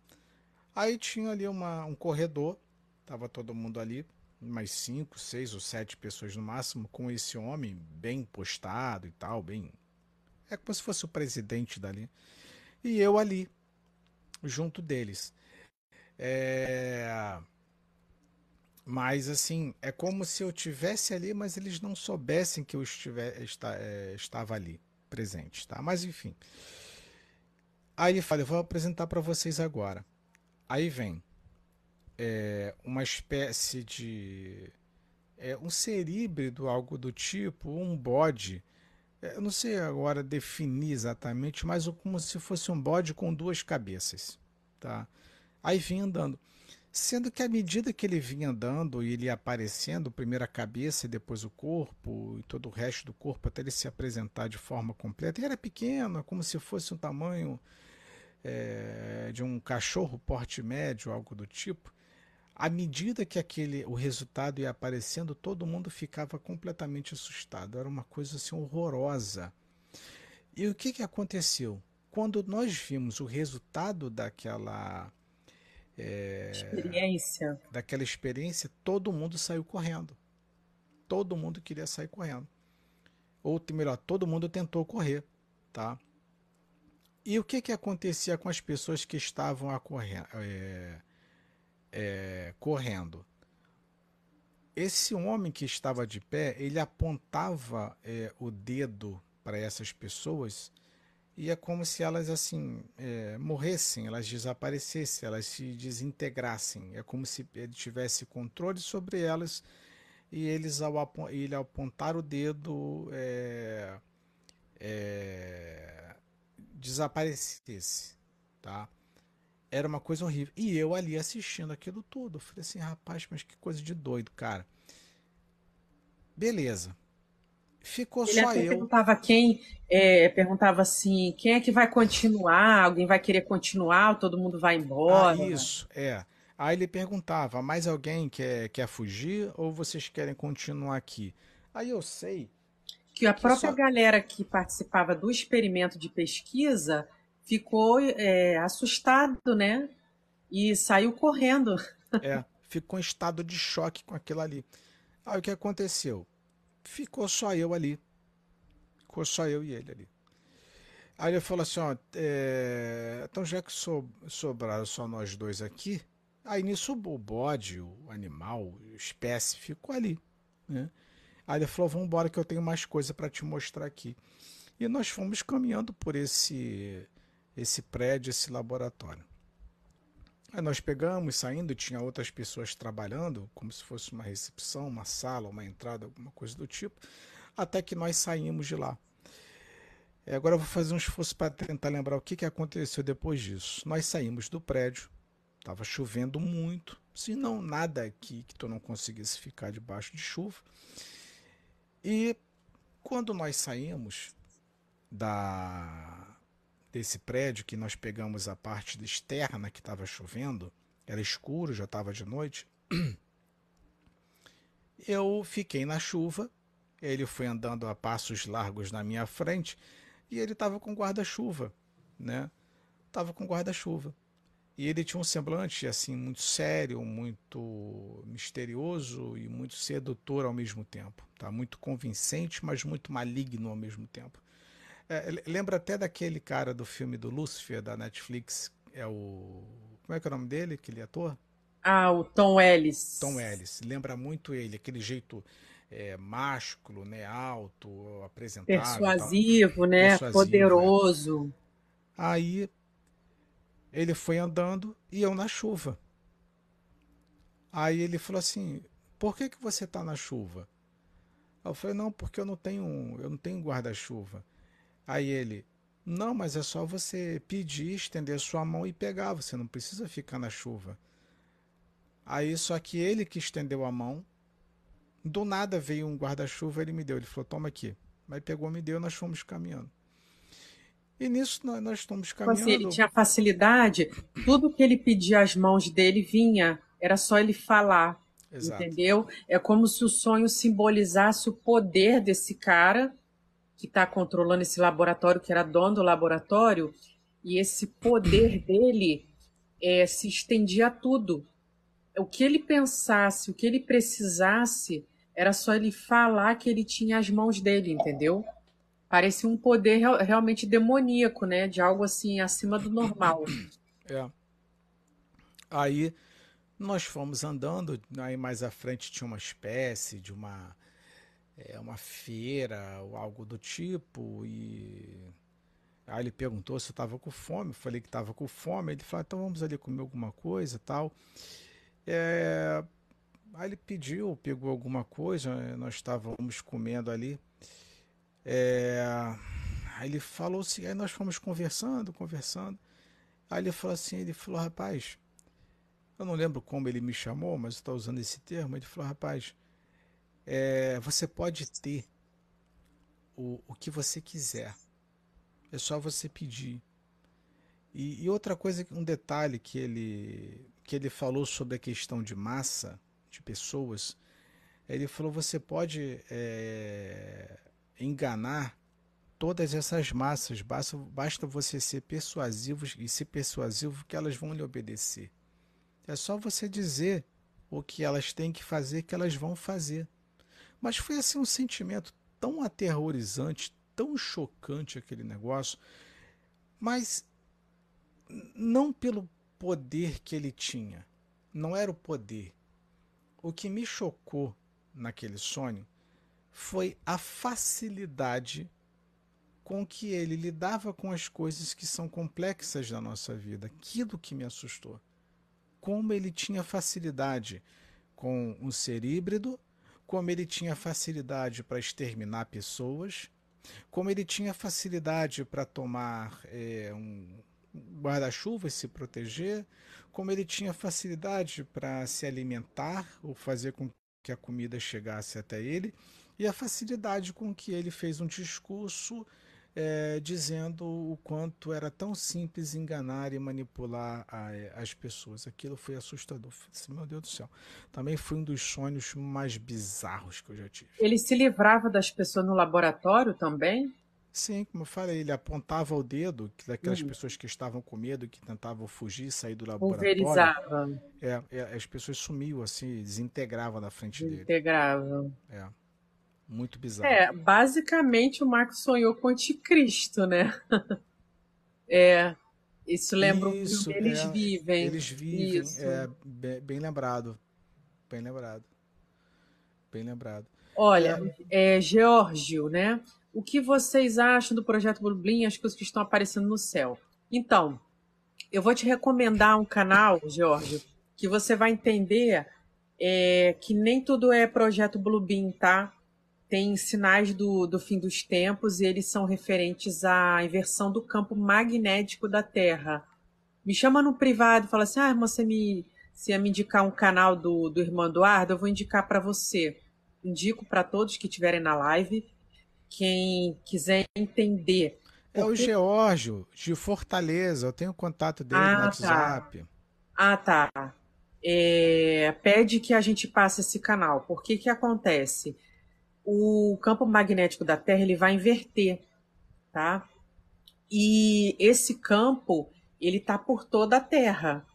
Aí tinha ali uma, um corredor, tava todo mundo ali mais cinco, seis ou sete pessoas no máximo, com esse homem bem postado e tal, bem. É como se fosse o presidente dali. E eu ali, junto deles. É... Mas assim, é como se eu tivesse ali, mas eles não soubessem que eu estiver, está, é, estava ali, presente, tá? Mas enfim. Aí ele fala, eu vou apresentar para vocês agora. Aí vem é, uma espécie de. É, um ser híbrido, algo do tipo, um bode. Eu não sei agora definir exatamente, mas como se fosse um bode com duas cabeças. Tá? Aí vinha andando. Sendo que à medida que ele vinha andando e ele ia aparecendo, primeiro a cabeça e depois o corpo e todo o resto do corpo até ele se apresentar de forma completa, ele era pequeno, como se fosse um tamanho é, de um cachorro porte médio, algo do tipo à medida que aquele o resultado ia aparecendo, todo mundo ficava completamente assustado. Era uma coisa assim horrorosa. E o que, que aconteceu? Quando nós vimos o resultado daquela é, experiência, daquela experiência, todo mundo saiu correndo. Todo mundo queria sair correndo. Ou melhor, todo mundo tentou correr, tá? E o que que acontecia com as pessoas que estavam a correr? É, é, correndo. Esse homem que estava de pé, ele apontava é, o dedo para essas pessoas e é como se elas assim é, morressem, elas desaparecessem, elas se desintegrassem. É como se ele tivesse controle sobre elas e eles ao ele ao apontar o dedo é, é, desaparecesse, tá? Era uma coisa horrível. E eu ali assistindo aquilo tudo. Falei assim, rapaz, mas que coisa de doido, cara. Beleza. Ficou Ele só eu. Perguntava quem, é, perguntava assim, quem é que vai continuar? Alguém vai querer continuar? Todo mundo vai embora? Ah, isso, é. Aí ele perguntava, mais alguém quer, quer fugir ou vocês querem continuar aqui? Aí eu sei. Que a que própria só... galera que participava do experimento de pesquisa ficou é, assustado, né? E saiu correndo. É, ficou em estado de choque com aquilo ali. Aí o que aconteceu? Ficou só eu ali. Ficou só eu e ele ali. Aí ele falou assim: ó, é... então já que so... sobraram só nós dois aqui, aí nisso o bode, o animal, o espécie ficou ali. Né? Aí ele falou: vamos embora que eu tenho mais coisa para te mostrar aqui. E nós fomos caminhando por esse esse prédio, esse laboratório. Aí nós pegamos, saindo, tinha outras pessoas trabalhando, como se fosse uma recepção, uma sala, uma entrada, alguma coisa do tipo, até que nós saímos de lá. E agora eu vou fazer um esforço para tentar lembrar o que, que aconteceu depois disso. Nós saímos do prédio, estava chovendo muito, se não nada aqui que tu não conseguisse ficar debaixo de chuva. E quando nós saímos da desse prédio que nós pegamos a parte externa que estava chovendo, era escuro, já estava de noite. [clears throat] Eu fiquei na chuva, ele foi andando a passos largos na minha frente e ele estava com guarda-chuva, né? Tava com guarda-chuva. E ele tinha um semblante assim muito sério, muito misterioso e muito sedutor ao mesmo tempo, tá? Muito convincente, mas muito maligno ao mesmo tempo. É, lembra até daquele cara do filme do Lucifer da Netflix, é o como é que é o nome dele, aquele ator? Ah, o Tom Ellis. Tom Ellis, lembra muito ele, aquele jeito é, másculo, né, alto, apresentável, persuasivo, tal. né, persuasivo, poderoso. Aí ele foi andando e eu na chuva. Aí ele falou assim: "Por que que você está na chuva?" Eu falei: "Não, porque eu não tenho, eu não tenho guarda-chuva." Aí ele: "Não, mas é só você pedir, estender sua mão e pegar, você não precisa ficar na chuva." Aí só que ele que estendeu a mão, do nada veio um guarda-chuva, ele me deu, ele falou: "Toma aqui." Aí pegou, me deu, nós fomos caminhando. E nisso nós, nós estamos tipo caminhando. Assim, ele tinha facilidade, tudo que ele pedia às mãos dele vinha, era só ele falar. Exato. Entendeu? É como se o sonho simbolizasse o poder desse cara que está controlando esse laboratório, que era dono do laboratório, e esse poder dele é, se estendia a tudo. O que ele pensasse, o que ele precisasse, era só ele falar que ele tinha as mãos dele, entendeu? Parecia um poder realmente demoníaco, né? De algo assim acima do normal. É. Aí nós fomos andando, aí mais à frente tinha uma espécie de uma é, uma feira ou algo do tipo e aí ele perguntou se eu estava com fome, eu falei que estava com fome, ele falou então vamos ali comer alguma coisa tal. É, aí ele pediu, pegou alguma coisa, nós estávamos comendo ali. É, aí ele falou assim, aí nós fomos conversando, conversando. Aí ele falou assim, ele falou, rapaz, eu não lembro como ele me chamou, mas está usando esse termo. Ele falou, rapaz, é, você pode ter o, o que você quiser. É só você pedir. E, e, outra coisa, um detalhe que ele, que ele falou sobre a questão de massa, de pessoas, ele falou, você pode é, enganar todas essas massas. Basta, basta você ser persuasivo e ser persuasivo que elas vão lhe obedecer. É só você dizer o que elas têm que fazer que elas vão fazer. Mas foi assim um sentimento tão aterrorizante, tão chocante aquele negócio, mas não pelo poder que ele tinha. Não era o poder. O que me chocou naquele sonho foi a facilidade com que ele lidava com as coisas que são complexas da nossa vida. Aquilo que me assustou. Como ele tinha facilidade com um ser híbrido, como ele tinha facilidade para exterminar pessoas, como ele tinha facilidade para tomar é, um guarda-chuva e se proteger, como ele tinha facilidade para se alimentar ou fazer com que a comida chegasse até ele e a facilidade com que ele fez um discurso é, dizendo o quanto era tão simples enganar e manipular a, as pessoas. Aquilo foi assustador. Meu Deus do céu. Também foi um dos sonhos mais bizarros que eu já tive. Ele se livrava das pessoas no laboratório também? Sim, como eu falei, ele apontava o dedo daquelas hum. pessoas que estavam com medo, que tentavam fugir, sair do laboratório. Pulverizava. É, é, as pessoas sumiam assim, desintegravam na frente dele. Desintegravam. É. Muito bizarro. É, basicamente o Marco sonhou com o anticristo, né? [laughs] é, isso lembra isso, o que eles é, vivem. Eles vivem, isso. é bem, bem, lembrado. Bem lembrado. Bem lembrado. Olha, é, Geórgio, né? O que vocês acham do projeto Blueblin, as coisas que estão aparecendo no céu? Então, eu vou te recomendar um canal, Geórgio, que você vai entender é, que nem tudo é projeto Bluebeam, tá? Tem sinais do, do fim dos tempos e eles são referentes à inversão do campo magnético da Terra. Me chama no privado, fala assim: ah, irmã, você me, se ia me indicar um canal do, do irmão Eduardo, eu vou indicar para você. Indico para todos que estiverem na live. Quem quiser entender. É o Geórgio, de Fortaleza. Eu tenho contato dele ah, no tá. WhatsApp. Tá. Ah, tá. É, pede que a gente passe esse canal. Por que que acontece? O campo magnético da Terra ele vai inverter, tá? E esse campo ele está por toda a Terra.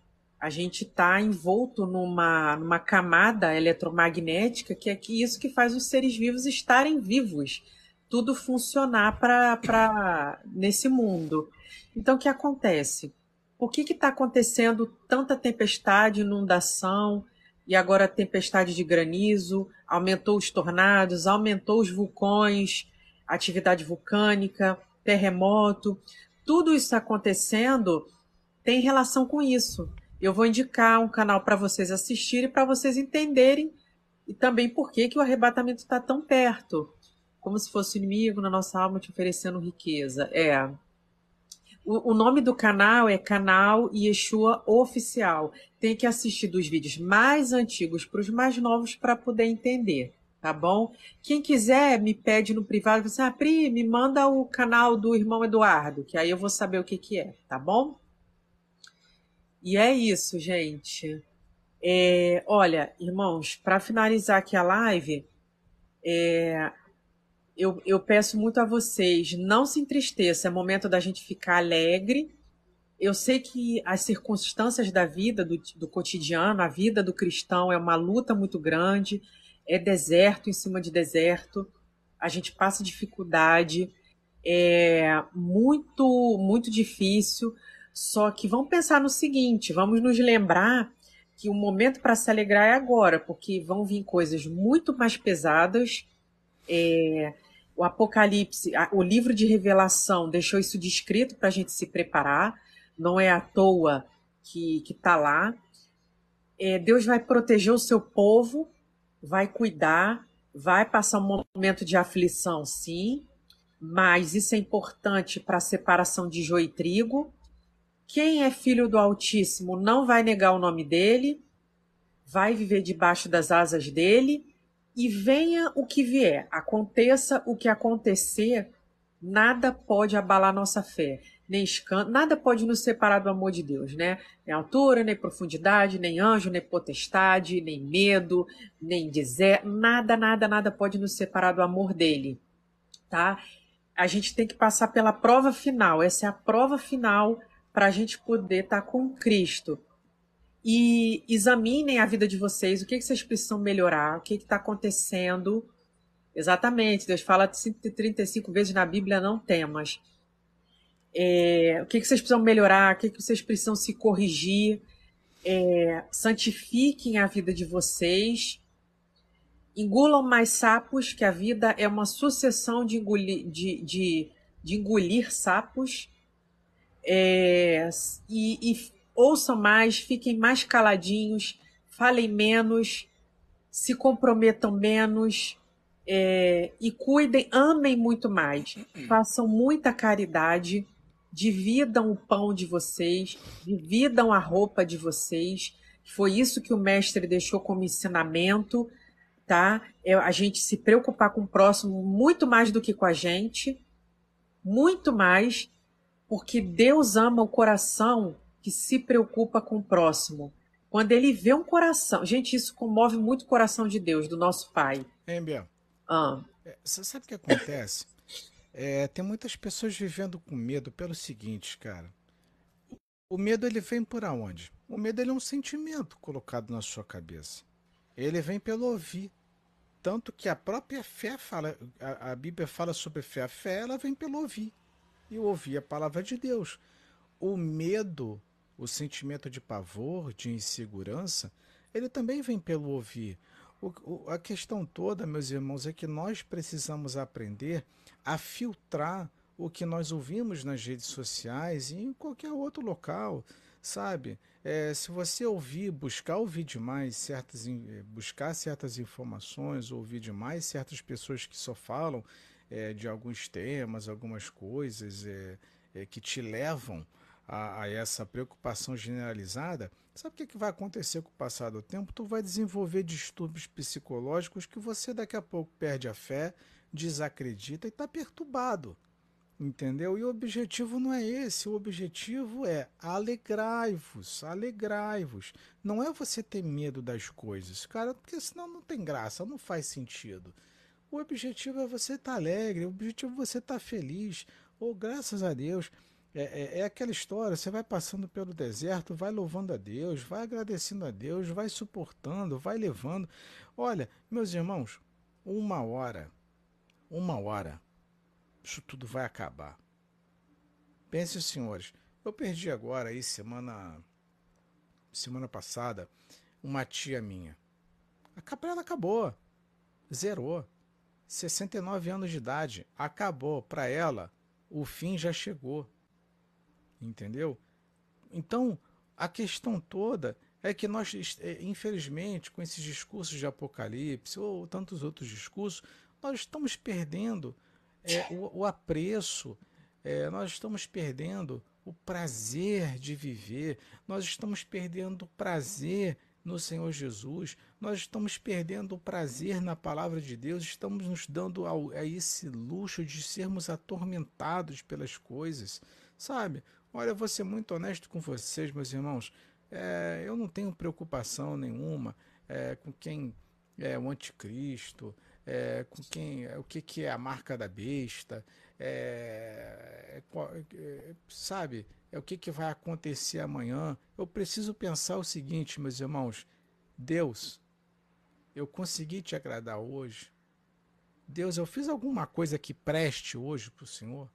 A gente está envolto numa, numa camada eletromagnética que é que isso que faz os seres vivos estarem vivos, tudo funcionar para nesse mundo. Então, o que acontece? Por que está acontecendo tanta tempestade, inundação e agora tempestade de granizo? Aumentou os tornados, aumentou os vulcões, atividade vulcânica, terremoto. Tudo isso acontecendo tem relação com isso. Eu vou indicar um canal para vocês assistirem, para vocês entenderem e também por que, que o arrebatamento está tão perto. Como se fosse inimigo na nossa alma te oferecendo riqueza. É. O, o nome do canal é Canal Yeshua Oficial. Tem que assistir dos vídeos mais antigos para os mais novos para poder entender tá bom? Quem quiser me pede no privado, você, ah, Pri, me manda o canal do irmão Eduardo, que aí eu vou saber o que que é, tá bom? E é isso, gente. É, olha, irmãos, para finalizar aqui a live, é, eu, eu peço muito a vocês, não se entristeça, é momento da gente ficar alegre. Eu sei que as circunstâncias da vida, do, do cotidiano, a vida do cristão é uma luta muito grande, é deserto em cima de deserto, a gente passa dificuldade, é muito, muito difícil. Só que vamos pensar no seguinte: vamos nos lembrar que o momento para se alegrar é agora, porque vão vir coisas muito mais pesadas. É, o Apocalipse, o livro de Revelação deixou isso descrito para a gente se preparar. Não é à toa que está lá. É, Deus vai proteger o seu povo vai cuidar, vai passar um momento de aflição, sim, mas isso é importante para a separação de joio e trigo. Quem é filho do Altíssimo não vai negar o nome dele, vai viver debaixo das asas dele, e venha o que vier, aconteça o que acontecer, nada pode abalar nossa fé nem escândalo, nada pode nos separar do amor de Deus, né? Nem altura, nem profundidade, nem anjo, nem potestade, nem medo, nem dizer, nada, nada, nada pode nos separar do amor dele, tá? A gente tem que passar pela prova final, essa é a prova final para a gente poder estar tá com Cristo. E examinem a vida de vocês, o que, que vocês precisam melhorar, o que está acontecendo. Exatamente, Deus fala 135 vezes na Bíblia, não temas. É, o que, que vocês precisam melhorar, o que, que vocês precisam se corrigir, é, santifiquem a vida de vocês, engulam mais sapos, que a vida é uma sucessão de engolir, de, de, de engolir sapos, é, e, e ouçam mais, fiquem mais caladinhos, falem menos, se comprometam menos, é, e cuidem, amem muito mais, façam muita caridade, dividam o pão de vocês, dividam a roupa de vocês. Foi isso que o mestre deixou como ensinamento, tá? É a gente se preocupar com o próximo muito mais do que com a gente, muito mais, porque Deus ama o coração que se preocupa com o próximo. Quando ele vê um coração, gente, isso comove muito o coração de Deus, do nosso Pai. Hein, Bia? Ah. É, você sabe o que acontece? É, tem muitas pessoas vivendo com medo pelo seguinte, cara. O medo ele vem por aonde? O medo ele é um sentimento colocado na sua cabeça. Ele vem pelo ouvir. Tanto que a própria fé fala, a, a Bíblia fala sobre fé. A fé ela vem pelo ouvir. E ouvir a palavra de Deus. O medo, o sentimento de pavor, de insegurança, ele também vem pelo ouvir. O, o, a questão toda, meus irmãos, é que nós precisamos aprender a filtrar o que nós ouvimos nas redes sociais e em qualquer outro local, sabe? É, se você ouvir, buscar ouvir demais certas, é, buscar certas informações, ouvir demais certas pessoas que só falam é, de alguns temas, algumas coisas é que te levam a, a, essa preocupação generalizada, sabe o que, que vai acontecer com o passar do tempo? Tu vai desenvolver distúrbios psicológicos que você daqui a pouco perde a fé, desacredita e está perturbado. Entendeu? E o objetivo não é esse, o objetivo é alegrai-vos, alegrai-vos. Não é você ter medo das coisas, cara, porque senão não tem graça, não faz sentido. O objetivo é você estar tá alegre, o objetivo é você estar tá feliz. Ou oh, graças a Deus, É, é, é, aquela história, você vai passando pelo deserto, vai louvando a Deus, vai agradecendo a Deus, vai suportando, vai levando. Olha, meus irmãos, uma hora, uma hora, isso tudo vai acabar. Pense, senhores, eu perdi agora aí semana semana passada uma tia minha. A capela acabou. Zerou. 69 anos de idade. Acabou. Para ela, o fim já chegou. Entendeu? Então, a questão toda é que nós, é, infelizmente, com esses discursos de Apocalipse ou tantos outros discursos, nós estamos perdendo é, o, o, apreço, é, nós estamos perdendo o prazer de viver, nós estamos perdendo o prazer no Senhor Jesus, nós estamos perdendo o prazer na palavra de Deus, estamos nos dando a esse luxo de sermos atormentados pelas coisas, sabe? Olha, vou ser muito honesto com vocês, meus irmãos. É, eu não tenho preocupação nenhuma é, com quem é o anticristo, é, com quem, é, o que, que é a marca da besta, é, é, sabe? É o que, que vai acontecer amanhã. Eu preciso pensar o seguinte, meus irmãos. Deus, eu consegui te agradar hoje. Deus, eu fiz alguma coisa que preste hoje para o Senhor?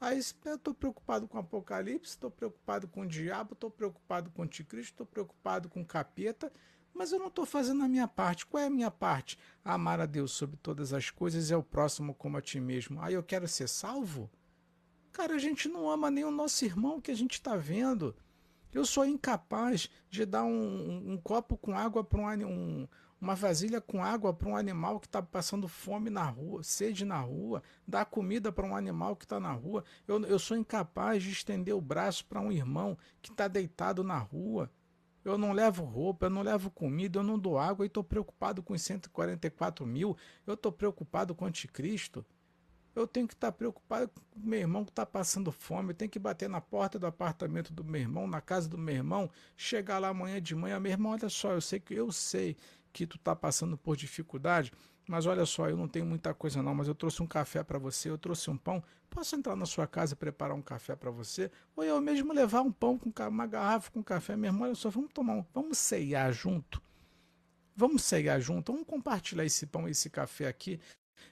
Aí eu estou preocupado com o Apocalipse, estou preocupado com o diabo, estou preocupado com o anticristo, estou preocupado com o capeta, mas eu não estou fazendo a minha parte. Qual é a minha parte? Amar a Deus sobre todas as coisas e ao próximo como a ti mesmo. Aí eu quero ser salvo? Cara, a gente não ama nem o nosso irmão que a gente está vendo. Eu sou incapaz de dar um, um, um copo com água para um, uma vasilha com água para um animal que está passando fome na rua, sede na rua, dar comida para um animal que está na rua. Eu, eu sou incapaz de estender o braço para um irmão que está deitado na rua. Eu não levo roupa, eu não levo comida, eu não dou água e estou preocupado com os 144 mil. Eu estou preocupado com o anticristo. Eu tenho que estar tá preocupado com o meu irmão que está passando fome. Eu tenho que bater na porta do apartamento do meu irmão, na casa do meu irmão, chegar lá amanhã de manhã. Meu irmão, olha só, eu sei que eu sei que tu está passando por dificuldade, mas olha só, eu não tenho muita coisa não, mas eu trouxe um café para você, eu trouxe um pão. Posso entrar na sua casa e preparar um café para você? Ou eu mesmo levar um pão com uma garrafa com café, meu irmão, olha só, vamos tomar um, vamos ceiar junto. Vamos ceiar junto, vamos compartilhar esse pão e esse café aqui.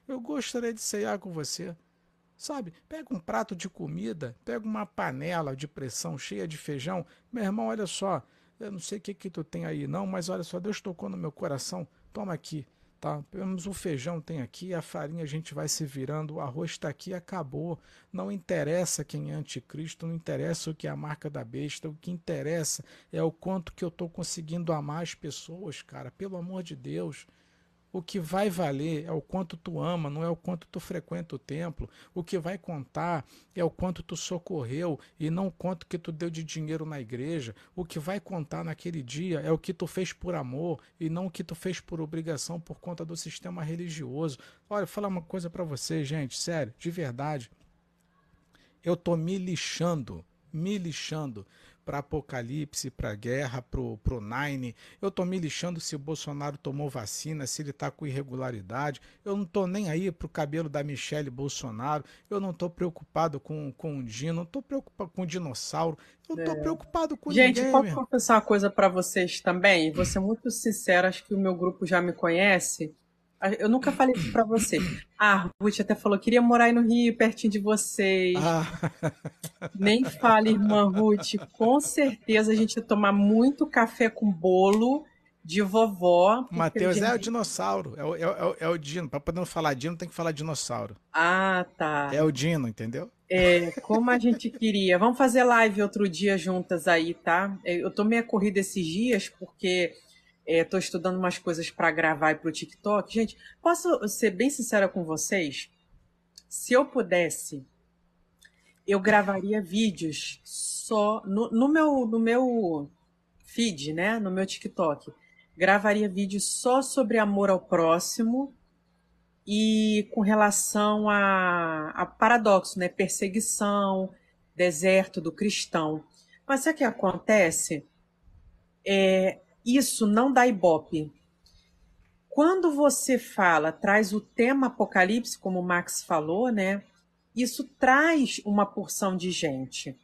Eu gostaria de ceiar com você. Sabe, pega um prato de comida, pega uma panela de pressão cheia de feijão. Meu irmão, olha só, eu não sei o que que tu tem aí não, mas olha só, Deus tocou no meu coração. Toma aqui, tá? Temos o feijão tem aqui, a farinha a gente vai se virando, o arroz está aqui, acabou. Não interessa quem é anticristo, não interessa o que é a marca da besta, o que interessa é o quanto que eu estou conseguindo amar as pessoas, cara. Pelo amor de Deus. O que vai valer é o quanto tu ama, não é o quanto tu frequenta o templo. O que vai contar é o quanto tu socorreu e não o quanto que tu deu de dinheiro na igreja. O que vai contar naquele dia é o que tu fez por amor e não o que tu fez por obrigação por conta do sistema religioso. Olha, vou falar uma coisa para vocês, gente, sério, de verdade. Eu tô me lixando, me lixando para Apocalipse, para guerra, pro, pro Nine. Eu tô me lixando se o Bolsonaro tomou vacina, se ele tá com irregularidade. Eu não tô nem aí pro cabelo da Michelle Bolsonaro. Eu não tô preocupado com, com o Dino, não tô preocupado com o dinossauro. Eu não tô é. preocupado com Gente, ninguém. Gente, posso confessar uma coisa para vocês também? Vou ser muito sincero, acho que o meu grupo já me conhece. Eu nunca falei isso pra você. [clears throat] Ah, a Ruth até falou, queria morar aí no Rio, pertinho de vocês. Ah. [laughs] Nem fale, irmã Ruth. Com certeza a gente ia tomar muito café com bolo de vovó. Matheus é o dinossauro, é o, é, o, é o Dino. Pra poder falar Dino, tem que falar dinossauro. Ah, tá. É o Dino, entendeu? É, como a gente queria. Vamos fazer live outro dia juntas aí, tá? É, eu tô meio corrida esses dias, porque Estou é, estudando umas coisas para gravar para o TikTok. Gente, posso ser bem sincera com vocês? Se eu pudesse, eu gravaria vídeos só no, no, meu, no meu feed, né? No meu TikTok. Gravaria vídeos só sobre amor ao próximo e com relação a, a paradoxo, né? Perseguição, deserto do cristão. Mas sabe o que acontece? É, isso não dá ibope. Quando você fala, traz o tema Apocalipse, como o Max falou, né? isso traz uma porção de gente.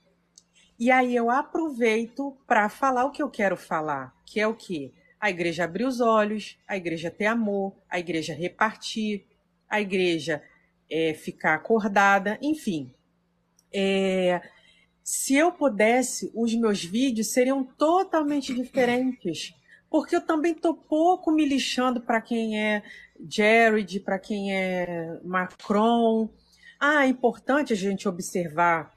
E aí eu aproveito para falar o que eu quero falar, que é o quê? A igreja abrir os olhos, a igreja ter amor, a igreja repartir, a igreja é, ficar acordada, enfim. É, se eu pudesse, os meus vídeos seriam totalmente diferentes, porque eu também estou pouco me lixando para quem é Jared, para quem é Macron. Ah, é importante a gente observar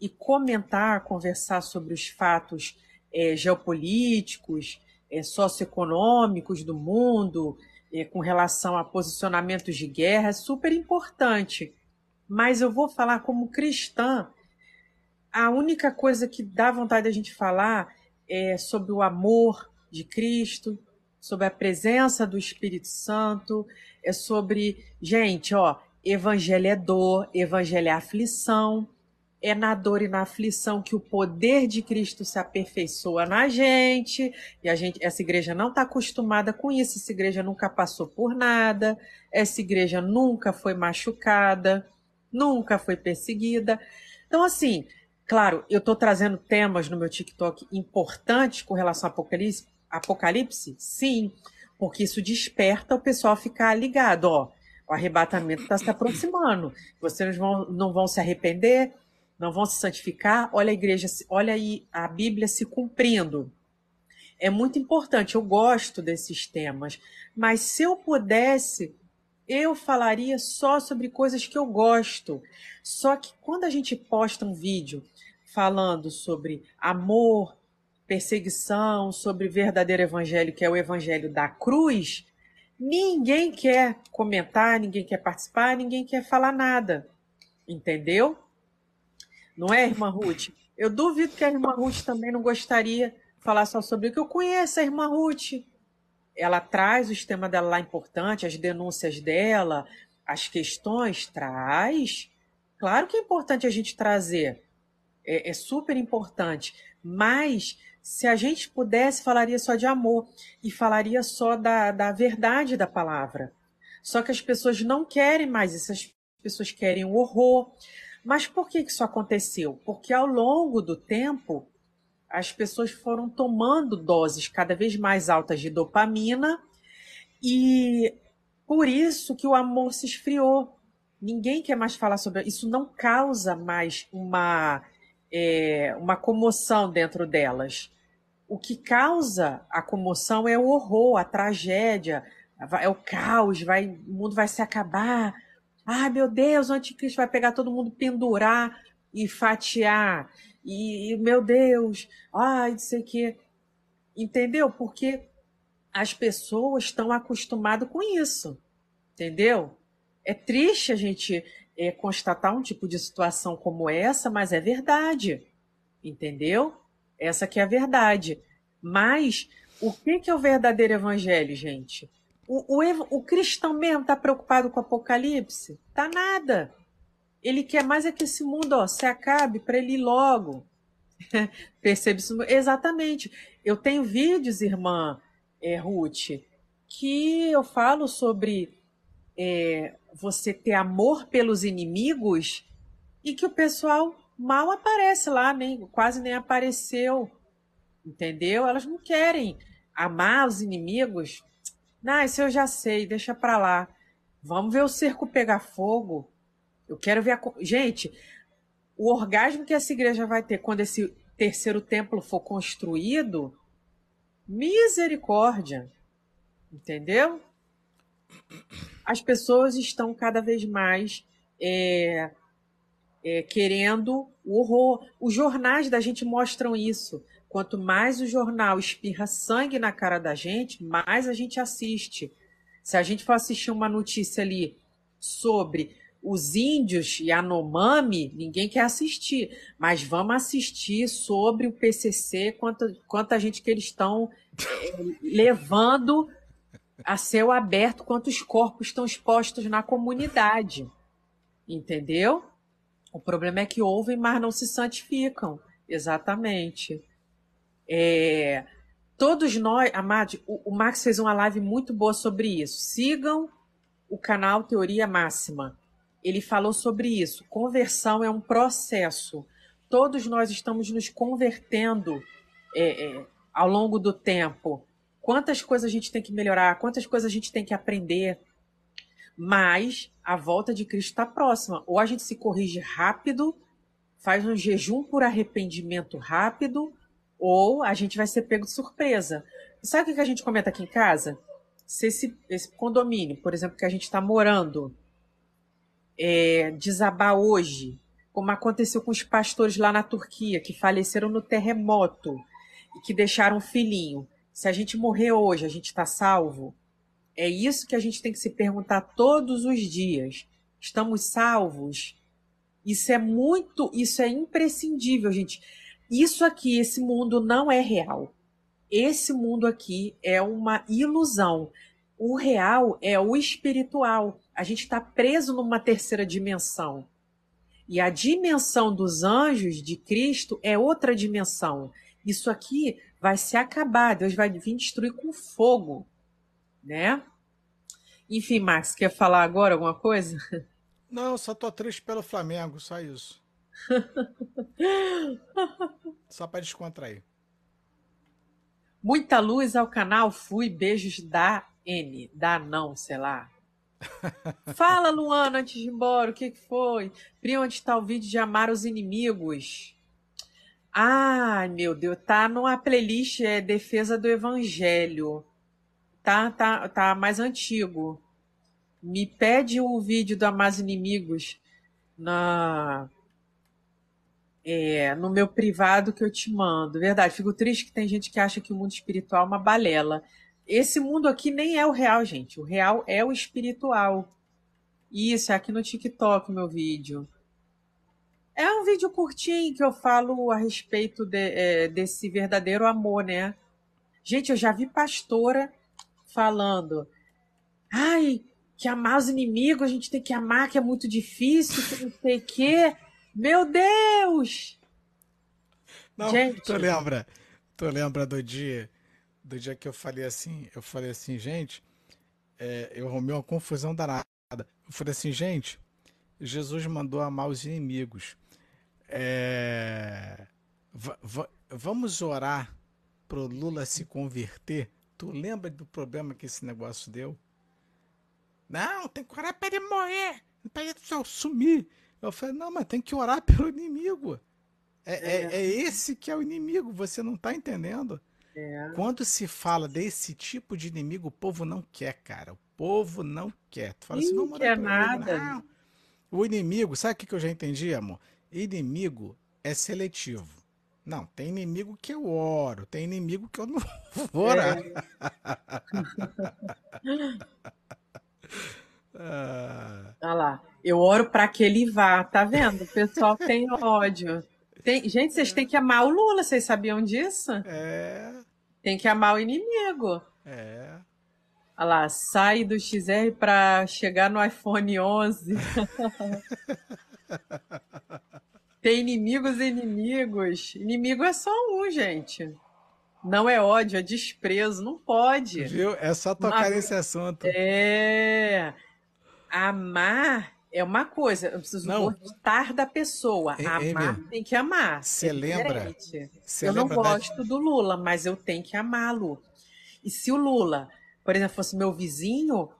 e comentar, conversar sobre os fatos é, geopolíticos, é, socioeconômicos do mundo, é, com relação a posicionamentos de guerra, é super importante. Mas eu vou falar como cristã, a única coisa que dá vontade da gente falar é sobre o amor de Cristo, sobre a presença do Espírito Santo, é sobre, gente, ó, evangelho é dor, evangelho é aflição, é na dor e na aflição que o poder de Cristo se aperfeiçoa na gente. E a gente, essa igreja não está acostumada com isso. Essa igreja nunca passou por nada. Essa igreja nunca foi machucada, nunca foi perseguida. Então, assim, claro, eu estou trazendo temas no meu TikTok importantes com relação ao Apocalipse. Apocalipse, sim, porque isso desperta o pessoal a ficar ligado. Ó, o arrebatamento está se aproximando. Vocês vão, não vão se arrepender não vão se santificar, olha a igreja, olha aí a Bíblia se cumprindo. É muito importante, eu gosto desses temas, mas se eu pudesse, eu falaria só sobre coisas que eu gosto. Só que quando a gente posta um vídeo falando sobre amor, perseguição, sobre verdadeiro evangelho, que é o evangelho da cruz, ninguém quer comentar, ninguém quer participar, ninguém quer falar nada. Entendeu? Não é, irmã Ruth? Eu duvido que a irmã Ruth também não gostaria de falar só sobre o que eu conheço, a irmã Ruth. Ela traz os temas dela lá importante, as denúncias dela, as questões, traz. Claro que é importante a gente trazer. É, é super importante. Mas se a gente pudesse, falaria só de amor e falaria só da, da verdade da palavra. Só que as pessoas não querem mais isso, as pessoas querem o horror, mas por que isso aconteceu? Porque ao longo do tempo, as pessoas foram tomando doses cada vez mais altas de dopamina e por isso que o amor se esfriou. Ninguém quer mais falar sobre isso. Não causa mais uma, é, uma comoção dentro delas. O que causa a comoção é o horror, a tragédia, é o caos, vai, o mundo vai se acabar, Ai, meu Deus, o anticristo vai pegar todo mundo, pendurar e fatiar. E, e meu Deus, ai, não sei o quê. Entendeu? Porque as pessoas estão acostumadas com isso. Entendeu? É triste a gente é, constatar um tipo de situação como essa, mas é verdade. Entendeu? Essa que é a verdade. Mas o que, que é o verdadeiro evangelho, gente? O, o, o cristão mesmo está preocupado com o apocalipse? Tá nada. Ele quer mais é que esse mundo ó, se acabe para ele ir logo. [laughs] Percebe isso? Exatamente. Eu tenho vídeos, irmã é, Ruth, que eu falo sobre é, você ter amor pelos inimigos e que o pessoal mal aparece lá, nem, quase nem apareceu. Entendeu? Elas não querem amar os inimigos não, isso eu já sei, deixa pra lá. Vamos ver o cerco pegar fogo. Eu quero ver a. Gente, o orgasmo que essa igreja vai ter quando esse terceiro templo for construído, misericórdia. Entendeu? As pessoas estão cada vez mais é, é, querendo o horror. Os jornais da gente mostram isso. Quanto mais o jornal espirra sangue na cara da gente, mais a gente assiste. Se a gente for assistir uma notícia ali sobre os índios e a Nomami, ninguém quer assistir. Mas vamos assistir sobre o PCC, quanta, quanta gente que eles estão é, levando a céu aberto, quantos corpos estão expostos na comunidade. Entendeu? O problema é que ouvem, mas não se santificam. Exatamente. É, todos nós, Amade, o, o Max fez uma live muito boa sobre isso. Sigam o canal Teoria Máxima. ele falou sobre isso. Conversão é um processo. Todos nós estamos nos convertendo é, é, ao longo do tempo. Quantas coisas a gente tem que melhorar, quantas coisas a gente tem que aprender. Mas a volta de Cristo está próxima. Ou a gente se corrige rápido, faz um jejum por arrependimento rápido, ou a gente vai ser pego de surpresa. Sabe o que a gente comenta aqui em casa? Se esse, esse condomínio, por exemplo, que a gente está morando, é, desabar hoje, como aconteceu com os pastores lá na Turquia, que faleceram no terremoto e que deixaram um filhinho. Se a gente morrer hoje, a gente está salvo? É isso que a gente tem que se perguntar todos os dias. Estamos salvos? Isso é muito, isso é imprescindível, gente. Isso aqui, esse mundo não é real. Esse mundo aqui é uma ilusão. O real é o espiritual. A gente está preso numa terceira dimensão. E a dimensão dos anjos de Cristo é outra dimensão. Isso aqui vai se acabar, Deus vai vir destruir com fogo, né? Enfim, Max, quer falar agora alguma coisa? Não, só tô triste pelo Flamengo, só isso. [laughs] só para descontrair. Muita luz ao canal, fui, beijos da N, da não, sei lá. [laughs] Fala, Luana, antes de ir embora, o que, que foi? Pri, onde está o vídeo de amar os inimigos? Ai, meu Deus, tá numa playlist é Defesa do Evangelho. Tá, tá, tá mais antigo. Me pede o vídeo do Amar os Inimigos na é, no meu privado que eu te mando. Verdade, fico triste que tem gente que acha que o mundo espiritual é uma balela. Esse mundo aqui nem é o real, gente. O real é o espiritual. Isso, é aqui no TikTok meu vídeo. É um vídeo curtinho que eu falo a respeito de, é, desse verdadeiro amor, né? Gente, eu já vi pastora falando. Ai, que amar os inimigos, a gente tem que amar, que é muito difícil, que não sei o quê. Meu Deus! Não, gente. tu lembra? Tu lembra do dia do dia que eu falei assim, eu falei assim, gente, é, eu arrumei uma confusão danada. Eu falei assim, gente, Jesus mandou amar os inimigos. É, vamos orar pro Lula se converter. Tu lembra do problema que esse negócio deu? Não, tem que orar para ele morrer, para ele sumir. Eu falei, não, mas tem que orar pelo inimigo. É, é. é, é esse que é o inimigo, você não está entendendo? É. Quando se fala desse tipo de inimigo, o povo não quer, cara. O povo não quer. Tu fala assim, não quer nada. Não. O inimigo, sabe o que eu já entendi, amor? Inimigo é seletivo. Não, tem inimigo que eu oro, tem inimigo que eu não [laughs] vou orar. É. [laughs] ah. Olha lá, eu oro para que ele vá, tá vendo? O pessoal tem ódio. Tem... Gente, vocês têm que amar o Lula, vocês sabiam disso? É. Tem que amar o inimigo. É. Olha lá, sai do XR para chegar no iPhone 11. [laughs] Tem inimigos e inimigos. Inimigo é só um, gente. Não é ódio, é desprezo. Não pode. Viu? É só tocar Mas... nesse assunto. É. Amar é uma coisa, eu preciso não. gostar da pessoa. Amar tem que amar. Você é lembra? eu não gosto da... do Lula, mas eu tenho que amá-lo. E se o Lula, por exemplo, fosse meu vizinho,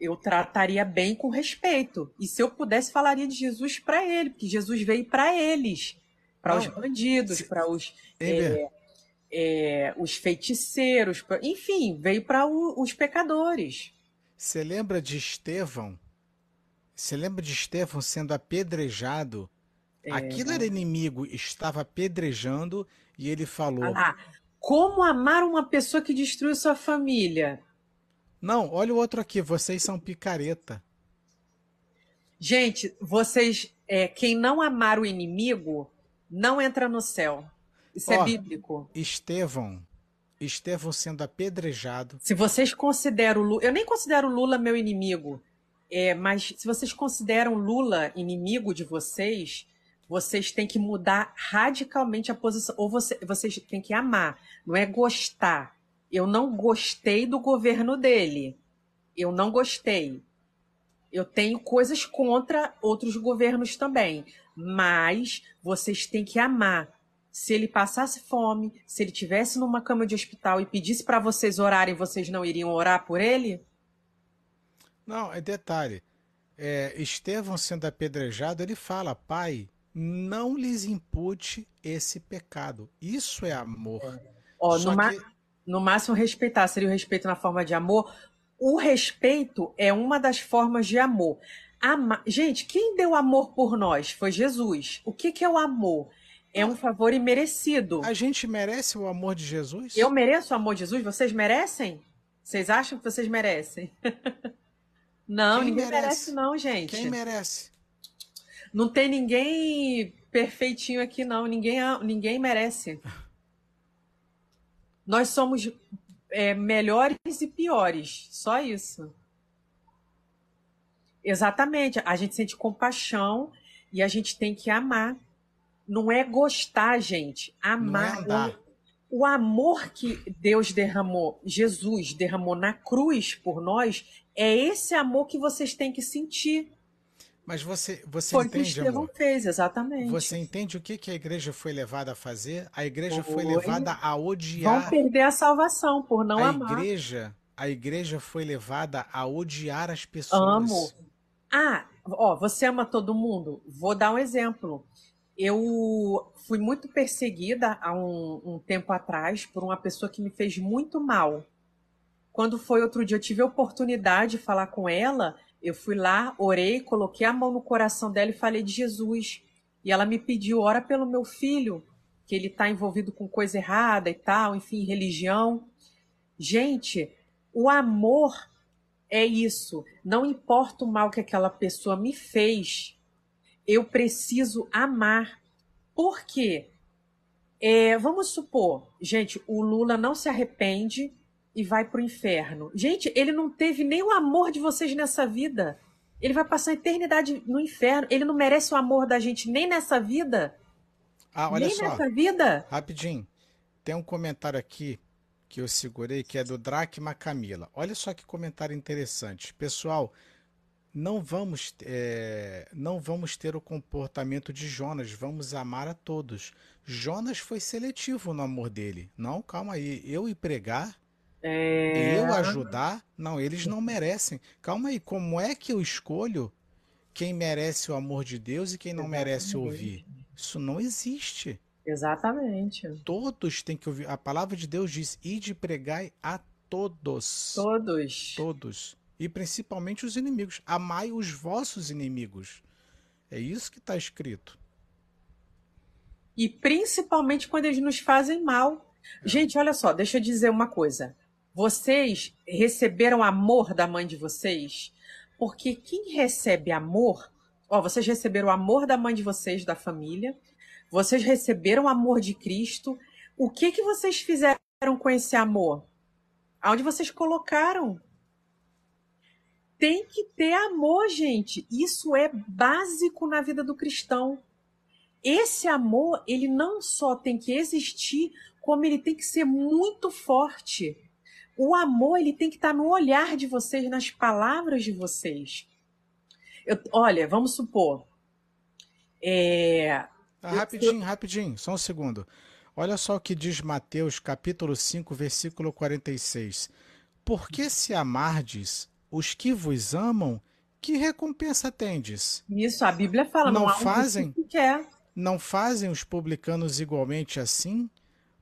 eu trataria bem com respeito. E se eu pudesse, falaria de Jesus para ele, porque Jesus veio para eles, para os bandidos, para os. É, é, os feiticeiros, pra... enfim, veio para os pecadores. Você lembra de Estevão? Você lembra de Estevão sendo apedrejado? É, Aquilo era inimigo, estava apedrejando e ele falou. Ah, como amar uma pessoa que destruiu sua família? Não, olha o outro aqui, vocês são picareta. Gente, vocês. É, quem não amar o inimigo não entra no céu. Isso oh, é bíblico. Estevão. Estevão sendo apedrejado. Se vocês consideram Lula. Eu nem considero Lula meu inimigo. É, mas se vocês consideram Lula inimigo de vocês, vocês têm que mudar radicalmente a posição. Ou você, vocês têm que amar, não é gostar. Eu não gostei do governo dele. Eu não gostei. eu tenho coisas contra outros governos também, mas vocês têm que amar. Se ele passasse fome, se ele tivesse numa cama de hospital e pedisse para vocês orarem, vocês não iriam orar por ele? Não, é detalhe. É, Estevão sendo apedrejado, ele fala: Pai, não lhes impute esse pecado. Isso é amor. Ó, no, que... no máximo, respeitar seria o respeito na forma de amor. O respeito é uma das formas de amor. Ama... Gente, quem deu amor por nós foi Jesus. O que, que é o amor? É um favor imerecido. A gente merece o amor de Jesus? Eu mereço o amor de Jesus? Vocês merecem? Vocês acham que vocês merecem? [laughs] não, Quem ninguém merece? merece, não, gente. Quem merece? Não tem ninguém perfeitinho aqui, não. Ninguém, ninguém merece. Nós somos é, melhores e piores. Só isso. Exatamente. A gente sente compaixão e a gente tem que amar. Não é gostar, gente. Amar. Não é o, o amor que Deus derramou, Jesus derramou na cruz por nós, é esse amor que vocês têm que sentir. Mas você, você foi entende, que Estevão amor? fez, exatamente. Você entende o que, que a igreja foi levada a fazer? A igreja foi, foi levada a odiar. Vão perder a salvação por não a amar. Igreja, a igreja foi levada a odiar as pessoas. Amo. Ah, ó, você ama todo mundo? Vou dar um exemplo. Eu fui muito perseguida há um, um tempo atrás por uma pessoa que me fez muito mal. Quando foi outro dia, eu tive a oportunidade de falar com ela. Eu fui lá, orei, coloquei a mão no coração dela e falei de Jesus. E ela me pediu, ora pelo meu filho, que ele está envolvido com coisa errada e tal, enfim, religião. Gente, o amor é isso. Não importa o mal que aquela pessoa me fez, eu preciso amar. Por quê? É, vamos supor, gente, o Lula não se arrepende e vai para o inferno. Gente, ele não teve nem o amor de vocês nessa vida. Ele vai passar a eternidade no inferno. Ele não merece o amor da gente nem nessa vida. Ah, olha nem só. nessa vida. Rapidinho. Tem um comentário aqui que eu segurei que é do Dracma Camila. Olha só que comentário interessante. Pessoal, não vamos, é, não vamos ter o comportamento de Jonas, vamos amar a todos. Jonas foi seletivo no amor dele. Não, calma aí, eu ir pregar, é... eu ajudar, não, eles não merecem. Calma aí, como é que eu escolho quem merece o amor de Deus e quem não Exatamente. merece ouvir? Isso não existe. Exatamente. Todos têm que ouvir. A palavra de Deus diz: ide pregai a todos. Todos. Todos e principalmente os inimigos. Amai os vossos inimigos. É isso que está escrito. E principalmente quando eles nos fazem mal. É. Gente, olha só, deixa eu dizer uma coisa. Vocês receberam amor da mãe de vocês? Porque quem recebe amor, ó, vocês receberam o amor da mãe de vocês, da família, vocês receberam o amor de Cristo. O que que vocês fizeram com esse amor? Aonde vocês colocaram? tem que ter amor, gente. Isso é básico na vida do cristão. Esse amor, ele não só tem que existir, como ele tem que ser muito forte. O amor, ele tem que estar no olhar de vocês, nas palavras de vocês. Eu, olha, vamos supor. É... Ah, rapidinho, rapidinho, só um segundo. Olha só o que diz Mateus, capítulo 5, versículo 46. Porque se amardes os que vos amam, que recompensa tendes? Isso, a Bíblia fala, não, não fazem? Que quer. Não fazem os publicanos igualmente assim?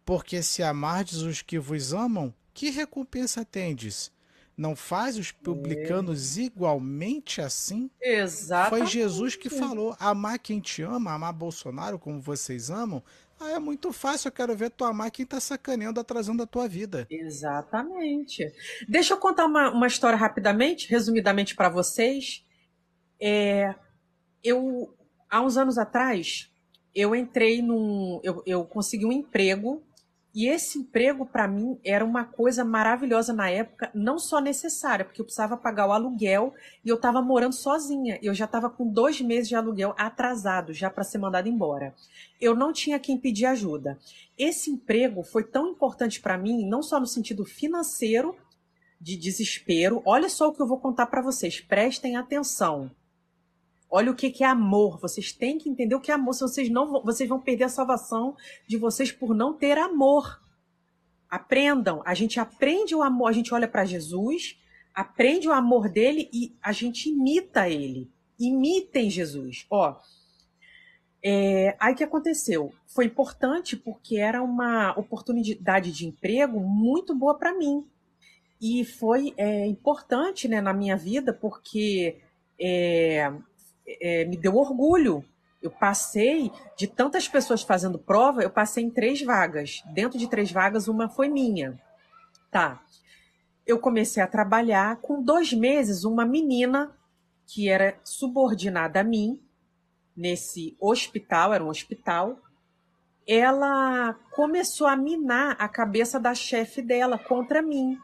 Porque se amardes os que vos amam, que recompensa tendes? Não faz os publicanos é. igualmente assim? Exatamente. Foi Jesus que falou: amar quem te ama, amar Bolsonaro como vocês amam, ah, é muito fácil, eu quero ver tu amar quem tá sacaneando, atrasando a tua vida. Exatamente. Deixa eu contar uma, uma história rapidamente, resumidamente para vocês. É, eu, há uns anos atrás, eu entrei num. Eu, eu consegui um emprego e esse emprego, para mim, era uma coisa maravilhosa na época, não só necessária, porque eu precisava pagar o aluguel e eu estava morando sozinha. Eu já estava com dois meses de aluguel atrasado, já para ser mandado embora. Eu não tinha quem pedir ajuda. Esse emprego foi tão importante para mim, não só no sentido financeiro, de desespero. Olha só o que eu vou contar para vocês, prestem atenção. Olha o que, é amor. Vocês têm que entender o que é amor. Se vocês não, vocês vão perder a salvação de vocês por não ter amor. Aprendam. A gente aprende o amor. A gente olha para Jesus, aprende o amor dele e a gente imita ele. Imitem Jesus. Ó, é, aí que aconteceu? Foi importante porque era uma oportunidade de emprego muito boa para mim. E foi é, importante né, na minha vida porque é, é, me deu orgulho. Eu passei de tantas pessoas fazendo prova, eu passei em três vagas. Dentro de três vagas, uma foi minha. Tá. Eu comecei a trabalhar. Com dois meses, uma menina que era subordinada a mim nesse hospital, era um hospital, ela começou a minar a cabeça da chefe dela contra mim.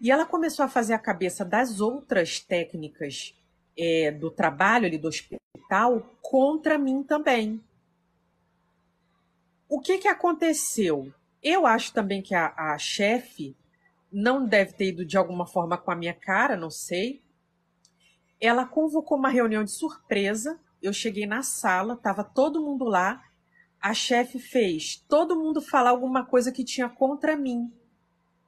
E ela começou a fazer a cabeça das outras técnicas é, do trabalho ali do hospital contra mim também. O que, que aconteceu? Eu acho também que a, a chefe não deve ter ido de alguma forma com a minha cara, não sei. Ela convocou uma reunião de surpresa eu cheguei na sala, tava todo mundo lá. A chefe fez todo mundo falar alguma coisa que tinha contra mim.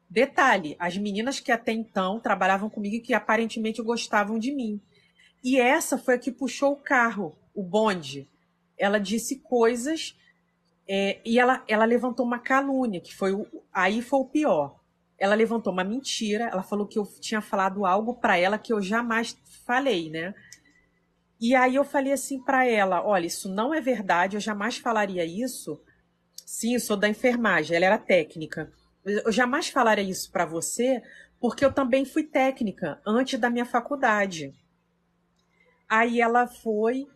Detalhe, as meninas que até então trabalhavam comigo e que aparentemente gostavam de mim. E essa foi a que puxou o carro, o bonde. Ela disse coisas é, e ela, ela levantou uma calúnia, que foi o, aí foi o pior. Ela levantou uma mentira, ela falou que eu tinha falado algo para ela que eu jamais falei, né? E aí eu falei assim para ela: olha, isso não é verdade, eu jamais falaria isso. Sim, eu sou da enfermagem, ela era técnica. Eu jamais falaria isso para você, porque eu também fui técnica antes da minha faculdade. Aí ela foi.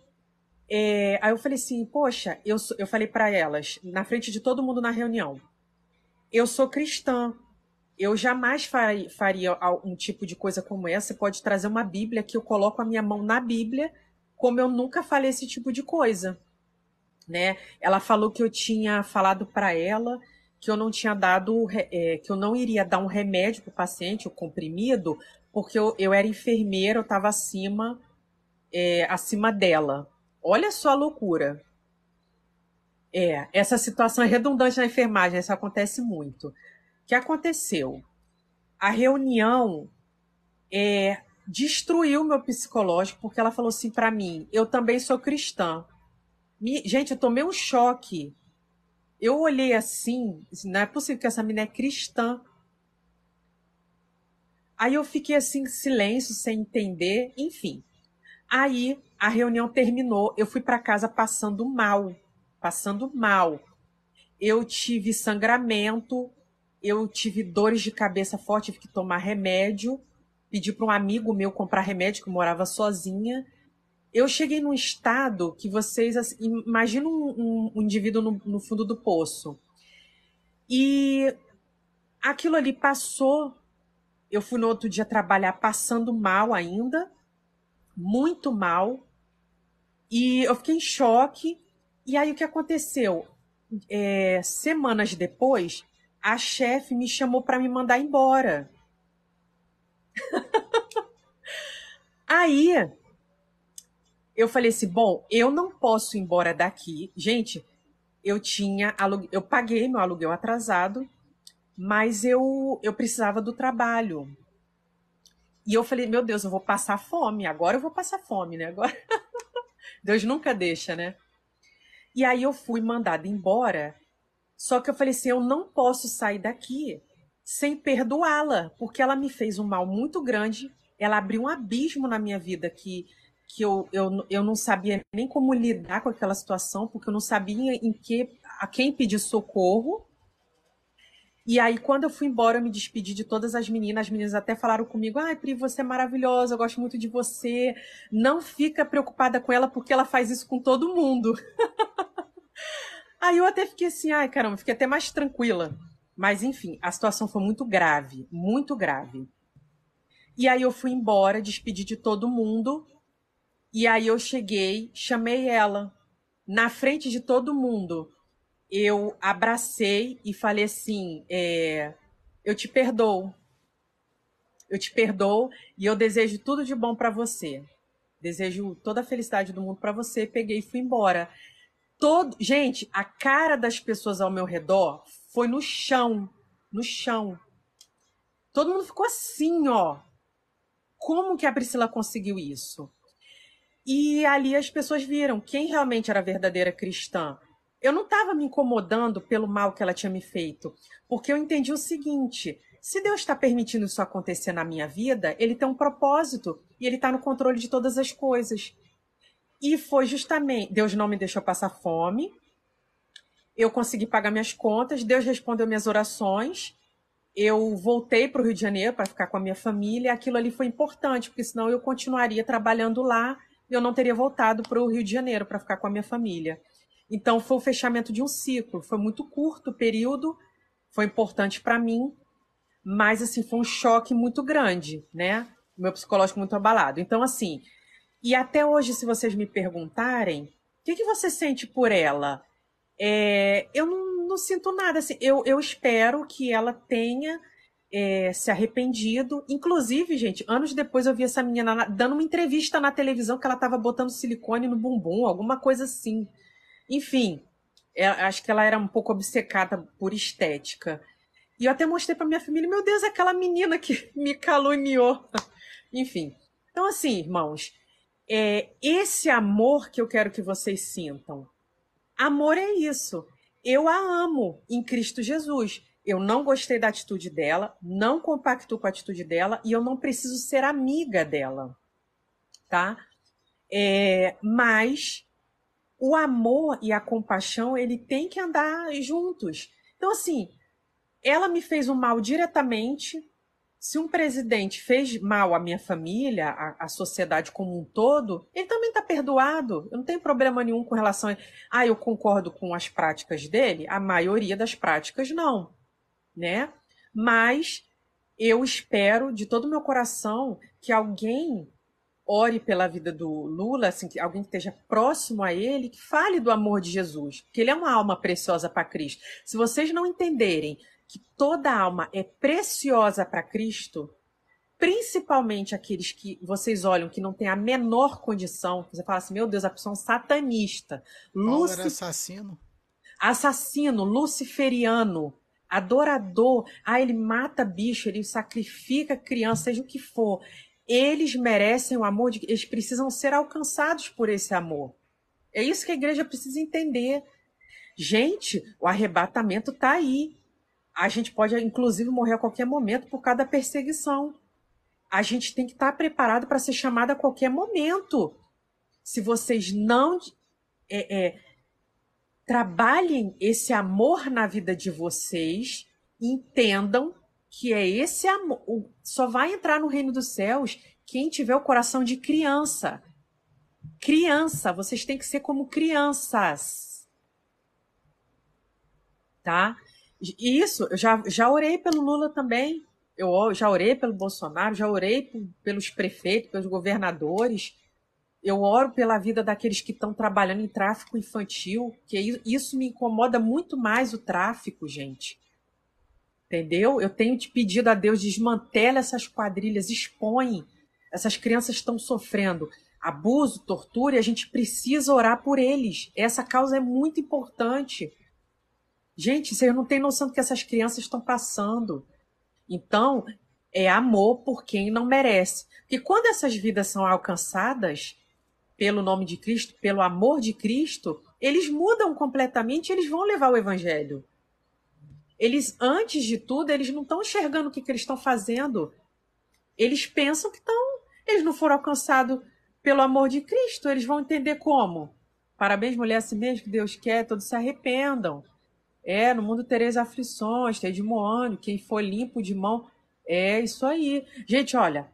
É, aí eu falei assim: poxa, eu, eu falei para elas, na frente de todo mundo na reunião, eu sou cristã. Eu jamais faria, faria um tipo de coisa como essa. Você pode trazer uma Bíblia que eu coloco a minha mão na Bíblia como eu nunca falei esse tipo de coisa, né? Ela falou que eu tinha falado para ela que eu não tinha dado, é, que eu não iria dar um remédio para o paciente, o comprimido, porque eu, eu era enfermeira, eu estava acima, é, acima dela. Olha só a loucura. É, essa situação é redundante na enfermagem, isso acontece muito. O que aconteceu? A reunião é, destruiu meu psicológico, porque ela falou assim para mim: eu também sou cristã. Me... Gente, eu tomei um choque. Eu olhei assim, não é possível que essa menina é cristã. Aí eu fiquei assim, em silêncio, sem entender, enfim. Aí a reunião terminou, eu fui para casa passando mal, passando mal. Eu tive sangramento, eu tive dores de cabeça forte, tive que tomar remédio pedi para um amigo meu comprar remédio, que eu morava sozinha. Eu cheguei num estado que vocês. Assim, imaginam um, um, indivíduo no, no fundo do poço. E aquilo ali passou. Eu fui no outro dia trabalhar passando mal ainda, muito mal. E eu fiquei em choque. E aí o que aconteceu? É, semanas depois, a chefe me chamou para me mandar embora. [laughs] Aí eu falei assim: bom, eu não posso ir embora daqui. Gente, eu tinha eu paguei meu aluguel atrasado, mas eu, eu precisava do trabalho. E eu falei, meu Deus, eu vou passar fome. Agora eu vou passar fome, né? Agora. [laughs] Deus nunca deixa, né? E aí eu fui mandada embora. Só que eu falei assim, eu não posso sair daqui sem perdoá-la, porque ela me fez um mal muito grande, ela abriu um abismo na minha vida que, que eu, eu, eu não sabia nem como lidar com aquela situação, porque eu não sabia em que a quem pedir socorro. E aí, quando eu fui embora, eu me despedi de todas as meninas. As meninas até falaram comigo: ai, Pri, você é maravilhosa, eu gosto muito de você. Não fica preocupada com ela, porque ela faz isso com todo mundo. [laughs] aí eu até fiquei assim: ai, caramba, fiquei até mais tranquila. Mas, enfim, a situação foi muito grave, muito grave. E aí eu fui embora, despedi de todo mundo. E aí eu cheguei, chamei ela na frente de todo mundo. Eu abracei e falei assim: é, eu te perdoo. Eu te perdoo e eu desejo tudo de bom para você. Desejo toda a felicidade do mundo para você. Peguei e fui embora. Todo, gente, a cara das pessoas ao meu redor foi no chão, no chão. Todo mundo ficou assim, ó. Como que a Priscila conseguiu isso? E ali as pessoas viram quem realmente era verdadeira cristã. Eu não estava me incomodando pelo mal que ela tinha me feito, porque eu entendi o seguinte: se Deus está permitindo isso acontecer na minha vida, ele tem um propósito e ele está no controle de todas as coisas. E foi justamente. Deus não me deixou passar fome, eu consegui pagar minhas contas, Deus respondeu minhas orações, eu voltei para o Rio de Janeiro para ficar com a minha família. Aquilo ali foi importante, porque senão eu continuaria trabalhando lá e eu não teria voltado para o Rio de Janeiro para ficar com a minha família. Então foi o fechamento de um ciclo. Foi muito curto o período, foi importante para mim, mas assim foi um choque muito grande, né? O meu psicológico muito abalado. Então assim, e até hoje, se vocês me perguntarem, o que, que você sente por ela? É, eu não, não, sinto nada. Assim, eu, eu espero que ela tenha é, se arrependido. Inclusive, gente, anos depois eu vi essa menina dando uma entrevista na televisão que ela estava botando silicone no bumbum, alguma coisa assim. Enfim, é, acho que ela era um pouco obcecada por estética. E eu até mostrei para minha família, meu Deus, aquela menina que [laughs] me caluniou. Enfim. Então, assim, irmãos, é esse amor que eu quero que vocês sintam. Amor é isso. Eu a amo em Cristo Jesus. Eu não gostei da atitude dela, não compacto com a atitude dela e eu não preciso ser amiga dela, tá? É, mas o amor e a compaixão ele tem que andar juntos. Então assim, ela me fez um mal diretamente, se um presidente fez mal à minha família, à, à sociedade como um todo, ele também está perdoado. Eu não tenho problema nenhum com relação a. Ah, eu concordo com as práticas dele? A maioria das práticas não. Né? Mas eu espero de todo o meu coração que alguém ore pela vida do Lula, assim, que alguém que esteja próximo a ele, que fale do amor de Jesus, porque ele é uma alma preciosa para Cristo. Se vocês não entenderem que toda alma é preciosa para Cristo, principalmente aqueles que vocês olham que não tem a menor condição, você fala assim, meu Deus, a pessoa é um satanista. Paulo era assassino? Assassino, luciferiano, adorador. Ah, ele mata bicho, ele sacrifica criança, seja o que for. Eles merecem o amor, de... eles precisam ser alcançados por esse amor. É isso que a igreja precisa entender. Gente, o arrebatamento está aí a gente pode, inclusive, morrer a qualquer momento por causa da perseguição. A gente tem que estar preparado para ser chamado a qualquer momento. Se vocês não é, é, trabalhem esse amor na vida de vocês, entendam que é esse amor. Só vai entrar no reino dos céus quem tiver o coração de criança. Criança, vocês têm que ser como crianças. Tá? Isso, eu já, já orei pelo Lula também. Eu já orei pelo Bolsonaro, já orei pelos prefeitos, pelos governadores. Eu oro pela vida daqueles que estão trabalhando em tráfico infantil, que isso me incomoda muito mais o tráfico, gente. Entendeu? Eu tenho te pedido a Deus desmantela essas quadrilhas, expõe. Essas crianças estão sofrendo abuso, tortura, e a gente precisa orar por eles. Essa causa é muito importante. Gente, vocês não têm noção do que essas crianças estão passando. Então, é amor por quem não merece. Porque quando essas vidas são alcançadas pelo nome de Cristo, pelo amor de Cristo, eles mudam completamente, eles vão levar o evangelho. Eles, antes de tudo, eles não estão enxergando o que, que eles estão fazendo. Eles pensam que estão. Eles não foram alcançados pelo amor de Cristo. Eles vão entender como. Parabéns, mulher, assim mesmo que Deus quer, todos se arrependam. É, no mundo tereis aflições, tem de moânio, quem for limpo de mão. É isso aí. Gente, olha,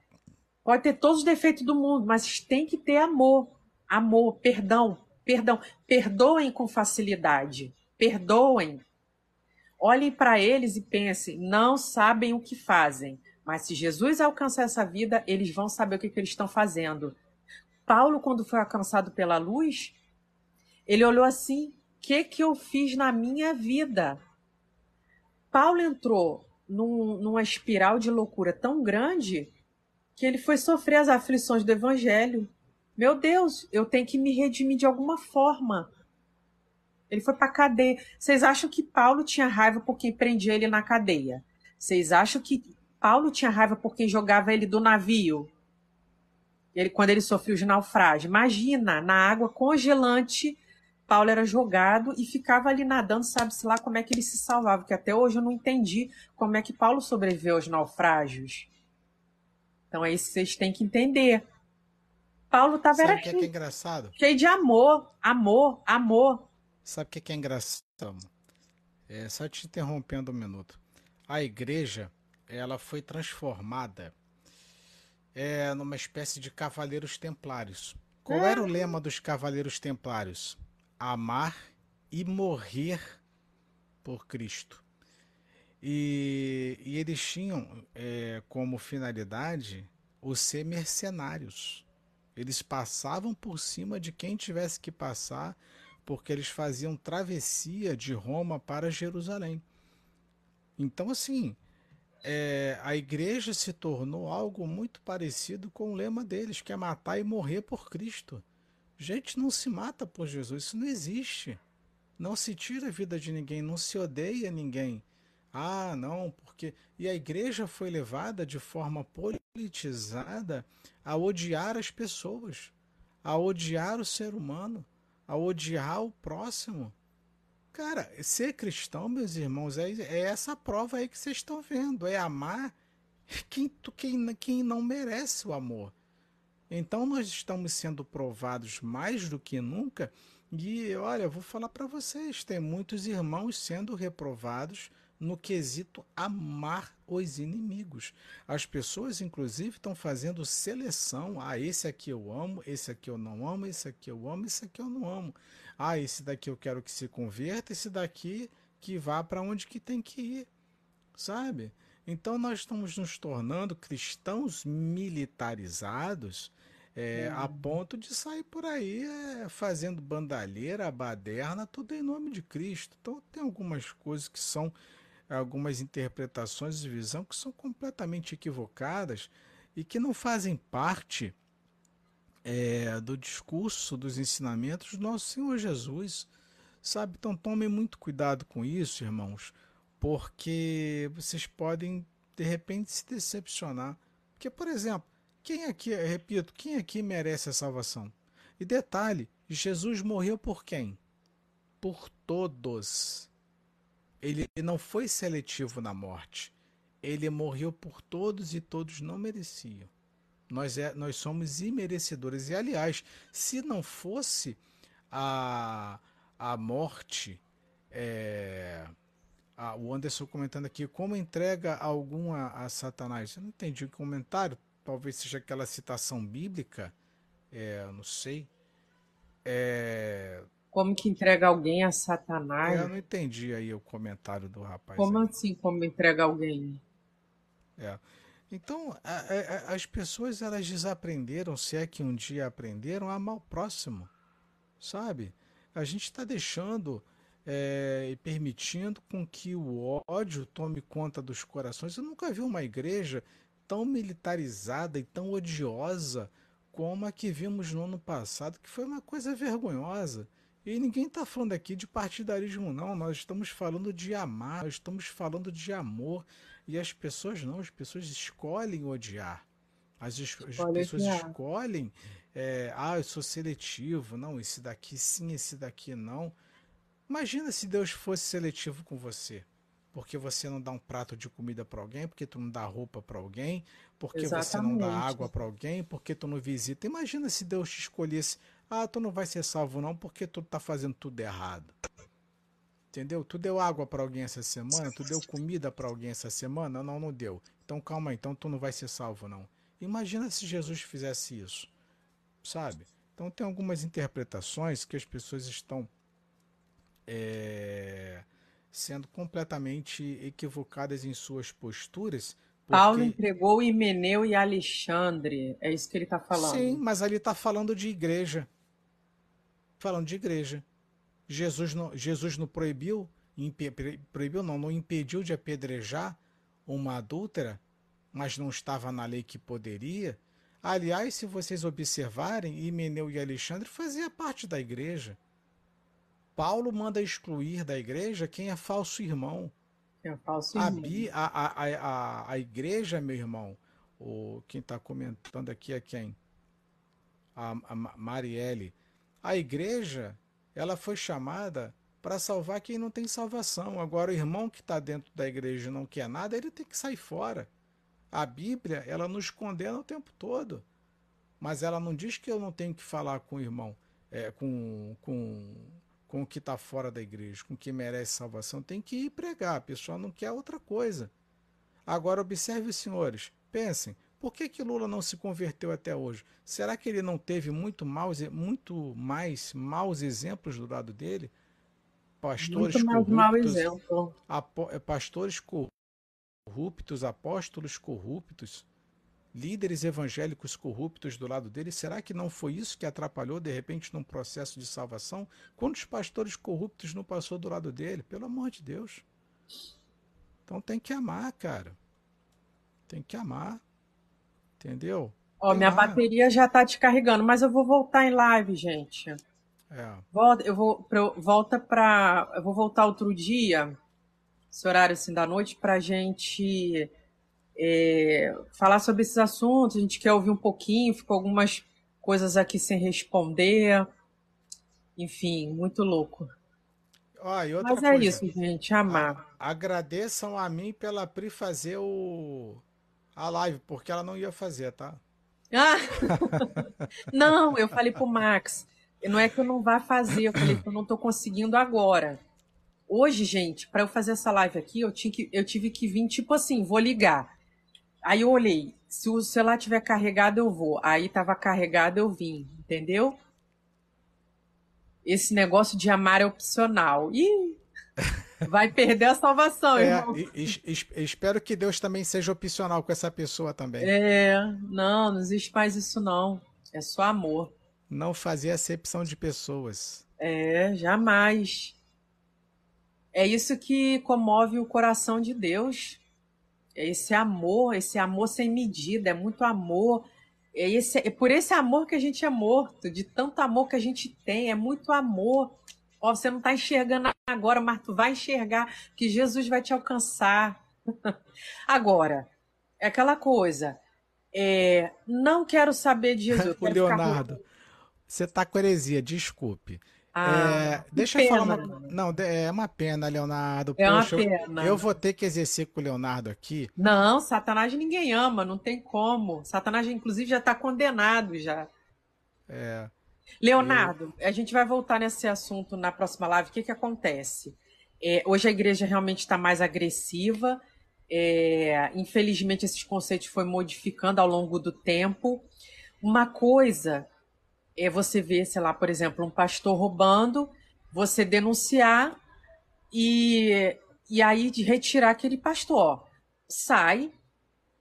pode ter todos os defeitos do mundo, mas tem que ter amor. Amor, perdão, perdão. Perdoem com facilidade. Perdoem. Olhem para eles e pensem, não sabem o que fazem. Mas se Jesus alcançar essa vida, eles vão saber o que, que eles estão fazendo. Paulo, quando foi alcançado pela luz, ele olhou assim: que, que eu fiz na minha vida? Paulo entrou num, numa espiral de loucura tão grande que ele foi sofrer as aflições do evangelho. Meu Deus, eu tenho que me redimir de alguma forma. Ele foi para cadeia. Vocês acham que Paulo tinha raiva por quem prendia ele na cadeia? Vocês acham que Paulo tinha raiva por quem jogava ele do navio? Ele, quando ele sofreu de naufrágio. Imagina, na água congelante, Paulo era jogado e ficava ali nadando, sabe-se lá como é que ele se salvava, que até hoje eu não entendi como é que Paulo sobreviveu aos naufrágios. Então é isso que vocês têm que entender. Paulo estava que, é, que é engraçado? Cheio de amor, amor, amor. Sabe o que, é que é engraçado? É, só te interrompendo um minuto. A igreja, ela foi transformada é, numa espécie de cavaleiros templários. Qual era o lema dos cavaleiros templários? Amar e morrer por Cristo. E, e eles tinham é, como finalidade o ser mercenários. Eles passavam por cima de quem tivesse que passar, porque eles faziam travessia de Roma para Jerusalém. Então, assim, é, a igreja se tornou algo muito parecido com o lema deles, que é matar e morrer por Cristo. Gente, não se mata por Jesus, isso não existe. Não se tira a vida de ninguém, não se odeia ninguém. Ah, não, porque. E a igreja foi levada de forma politizada a odiar as pessoas, a odiar o ser humano, a odiar o próximo. Cara, ser cristão, meus irmãos, é, é essa prova aí que vocês estão vendo. É amar quem, quem, quem não merece o amor. Então nós estamos sendo provados mais do que nunca. E olha, eu vou falar para vocês: tem muitos irmãos sendo reprovados no quesito amar os inimigos. As pessoas, inclusive, estão fazendo seleção. Ah, esse aqui eu amo, esse aqui eu não amo, esse aqui eu amo, esse aqui eu não amo. Ah, esse daqui eu quero que se converta, esse daqui que vá para onde que tem que ir, sabe? Então nós estamos nos tornando cristãos militarizados é, uhum. a ponto de sair por aí é, fazendo bandalheira, baderna, tudo em nome de Cristo. Então tem algumas coisas que são algumas interpretações de visão que são completamente equivocadas e que não fazem parte é, do discurso, dos ensinamentos do nosso Senhor Jesus. Sabe? Então tomem muito cuidado com isso, irmãos, porque vocês podem de repente se decepcionar. Porque, por exemplo, quem aqui, repito, quem aqui merece a salvação? E detalhe, Jesus morreu por quem? Por todos ele não foi seletivo na morte. Ele morreu por todos e todos não mereciam. Nós, é, nós somos imerecedores. E, aliás, se não fosse a, a morte, é, a, o Anderson comentando aqui, como entrega alguma a Satanás? Eu não entendi o comentário. Talvez seja aquela citação bíblica. É, não sei. É, como que entrega alguém a Satanás? Eu não entendi aí o comentário do rapaz. Como aí. assim, como entrega alguém? É. Então, a, a, as pessoas elas desaprenderam, se é que um dia aprenderam, a amar o próximo, sabe? A gente está deixando é, e permitindo com que o ódio tome conta dos corações. Eu nunca vi uma igreja tão militarizada e tão odiosa como a que vimos no ano passado, que foi uma coisa vergonhosa. E ninguém está falando aqui de partidarismo, não. Nós estamos falando de amar, nós estamos falando de amor. E as pessoas não, as pessoas escolhem odiar. As, as pessoas odiar. escolhem, é, ah, eu sou seletivo, não, esse daqui sim, esse daqui não. Imagina se Deus fosse seletivo com você. Porque você não dá um prato de comida para alguém, porque tu não dá roupa para alguém, porque Exatamente. você não dá água para alguém, porque tu não visita. Imagina se Deus te escolhesse ah, tu não vai ser salvo não porque tu tá fazendo tudo errado. Entendeu? Tu deu água para alguém essa semana? Tu deu comida para alguém essa semana? Não, não deu. Então calma aí, então tu não vai ser salvo não. Imagina se Jesus fizesse isso. Sabe? Então tem algumas interpretações que as pessoas estão é, sendo completamente equivocadas em suas posturas porque... Paulo entregou Himeneu e Alexandre. É isso que ele está falando. Sim, mas ali está falando de igreja falando de igreja. Jesus não, Jesus não proibiu, impe, proibiu não, não impediu de apedrejar uma adúltera, mas não estava na lei que poderia. Aliás, se vocês observarem, Himeneu e Alexandre faziam parte da igreja. Paulo manda excluir da igreja quem é falso irmão. É falso A, irmão. bi- a, a, a, a- a igreja, meu irmão, o, quem está comentando aqui é quem? A, a Ma- Marielle. A igreja, ela foi chamada para salvar quem não tem salvação. Agora, o irmão que está dentro da igreja e não quer nada, ele tem que sair fora. A Bíblia, ela nos condena o tempo todo. Mas ela não diz que eu não tenho que falar com o irmão, é, com, com, com o que está fora da igreja, com o que merece salvação. Tem que ir pregar. A pessoa não quer outra coisa. Agora, observe, senhores, pensem. Por que, que Lula não se converteu até hoje? Será que ele não teve muito, maus, muito mais maus exemplos do lado dele? Pastores Muito mais mau corruptos, exemplo. eh, pastores corruptos, apóstolos corruptos, líderes evangélicos corruptos do lado dele. Será que não foi isso que atrapalhou de repente num processo de salvação? Quantos pastores corruptos não passou do lado dele? Pelo amor de Deus. Então tem que amar, cara. Tem que amar. Entendeu? Ó, Tem minha lá. bateria já tá descarregando, mas eu vou voltar em live, gente. É. Volta, eu vou pra, volta para, eu vou voltar outro dia, esse horário assim da noite, para gente é, falar sobre esses assuntos. A gente quer ouvir um pouquinho, ficou algumas coisas aqui sem responder. Enfim, muito louco. Mas é coisa. isso, gente, amar. Agradeçam a mim pela Pri fazer o a live, porque ela não ia fazer, tá? Ah! [laughs] Não, eu falei pro Max, não é que eu não vá fazer, eu falei que eu não tô conseguindo agora. Hoje, gente, para eu fazer essa live aqui, eu, tinha que, eu tive que vir, tipo assim, vou ligar. Aí eu olhei, se o celular tiver carregado, eu vou. Aí tava carregado, eu vim, entendeu? Esse negócio de amar é opcional. Ih, [laughs] vai perder a salvação, É, irmão. e- e- es- espero que Deus também seja opcional com essa pessoa também. É, não, não existe mais isso não. É só amor. Não fazer acepção de pessoas. É, jamais. É isso que comove o coração de Deus. É esse amor, esse amor sem medida, é muito amor. É, esse, é por esse amor que a gente é morto, de tanto amor que a gente tem, é muito amor. Ó, você não está enxergando agora, mas tu vai enxergar que Jesus vai te alcançar. [laughs] Agora, é aquela coisa. é, não quero saber de Jesus. eu [laughs] O ficar Leonardo, você tá com heresia, desculpe. Ah, É, deixa eu falar pena. uma. Não, de- é uma pena, Leonardo. É uma Poxa, eu- pena. eu vou ter que exercer com o Leonardo aqui. Não, Satanás ninguém ama, não tem como. Satanás, inclusive, já está condenado já. É, Leonardo, a gente vai voltar nesse assunto na próxima live. O que, que acontece? É, hoje a igreja realmente está mais agressiva. É, infelizmente, esses conceitos foram modificando ao longo do tempo. Uma coisa é você ver, sei lá, por exemplo, um pastor roubando, você denunciar e, e aí de retirar aquele pastor. Sai,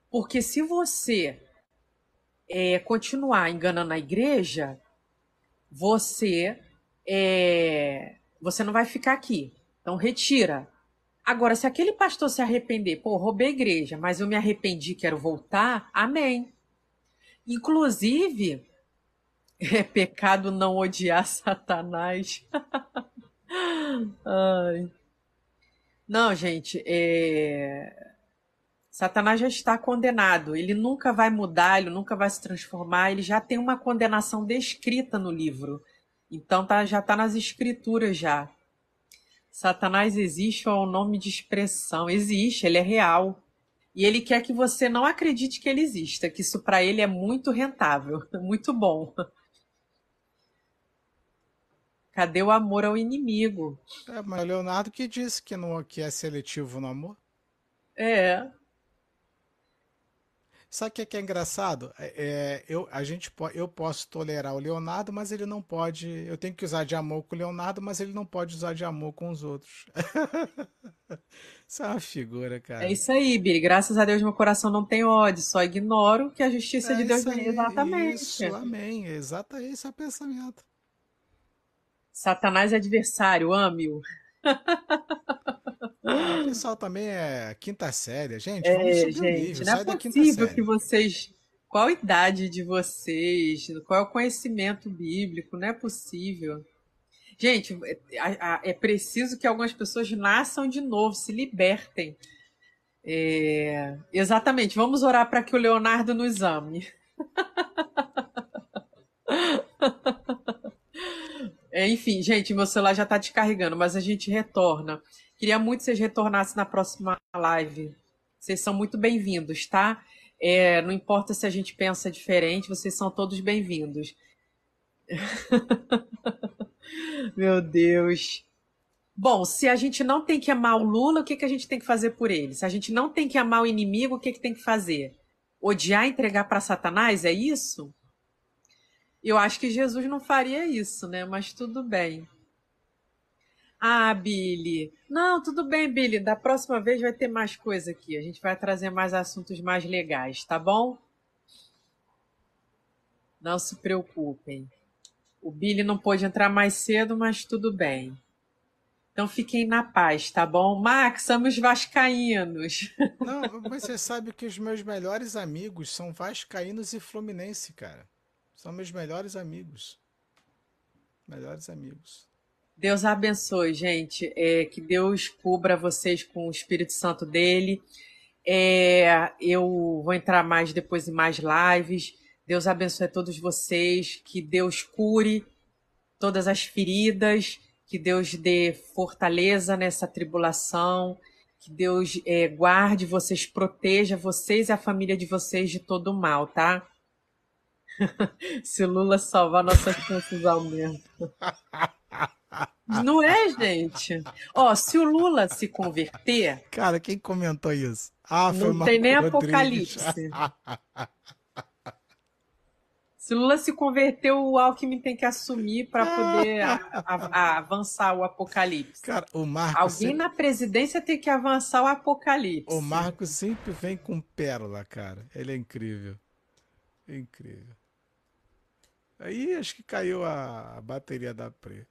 porque se você é, continuar enganando a igreja, você é, você não vai ficar aqui. Então retira. Agora, se aquele pastor se arrepender, pô, roubei a igreja, mas eu me arrependi, quero voltar, amém. Inclusive, [laughs] é pecado não odiar [laughs] Satanás. [laughs] Ai. Não, gente, é... Satanás já está condenado. Ele nunca vai mudar, ele nunca vai se transformar. Ele já tem uma condenação descrita no livro. Então tá, já está nas escrituras já. Satanás existe ou é um nome de expressão? Existe, ele é real. E ele quer que você não acredite que ele exista, que isso para ele é muito rentável, [laughs] muito bom. Cadê o amor ao inimigo? é, mas o Leonardo que disse que, não, que é seletivo no amor. É, Sabe o que é, que é engraçado? É, é, eu, a gente, eu posso tolerar o Leonardo, mas ele não pode. Eu tenho que usar de amor com o Leonardo, mas ele não pode usar de amor com os outros. [laughs] Isso é uma figura, cara. é isso aí, Biri. Graças a Deus meu coração não tem ódio, só ignoro que a justiça É de Deus aí, exatamente. Isso, amém. Exato, esse é o pensamento. Satanás é adversário, ame-o. O pessoal também é quinta série. Gente, vamos é, subir gente, o nível. Não é possível que vocês. Qual a idade de vocês? Qual é o conhecimento bíblico? Não é possível. Gente, é, é preciso que algumas pessoas nasçam de novo, se libertem. É, exatamente. Vamos orar para que o Leonardo nos ame. [laughs] É, enfim, gente, meu celular já está descarregando, mas a gente retorna. Queria muito que vocês retornassem na próxima live. Vocês são muito bem-vindos, tá? É, não importa se a gente pensa diferente, vocês são todos bem-vindos. [laughs] Meu Deus. Bom, se a gente não tem que amar o Lula, o que, que a gente tem que fazer por ele? Se a gente não tem que amar o inimigo, o que, que tem que fazer? Odiar e entregar para Satanás? É isso? Eu acho que Jesus não faria isso, né? Mas tudo bem. Ah, Billy. Não, tudo bem, Billy. Da próxima vez vai ter mais coisa aqui. A gente vai trazer mais assuntos mais legais, tá bom? Não se preocupem. O Billy não pôde entrar mais cedo, mas tudo bem. Então fiquem na paz, tá bom? Max, somos vascaínos. Não, mas você sabe que os meus melhores amigos são vascaínos e fluminense, cara. São meus melhores amigos. Melhores amigos. Deus abençoe, gente. É, que Deus cubra vocês com o Espírito Santo dele. É, eu vou entrar mais depois em mais lives. Deus abençoe todos vocês. Que Deus cure todas as feridas. Que Deus dê fortaleza nessa tribulação. Que Deus é, guarde vocês, proteja vocês e a família de vocês de todo o mal, tá? [laughs] se Lula salvar, nossas chances aumentam. Não é, gente? Ó, se o Lula se converter. Cara, quem comentou isso? Ah, foi Não tem nem Rodrigues. apocalipse. [laughs] se Lula se converter, o Alckmin tem que assumir para poder a, a, a avançar o apocalipse. Cara, o Marco. Alguém sempre... na presidência tem que avançar o apocalipse. O Marco sempre vem com pérola, cara. Ele é incrível. Incrível. Aí acho que caiu a, bateria da Pre.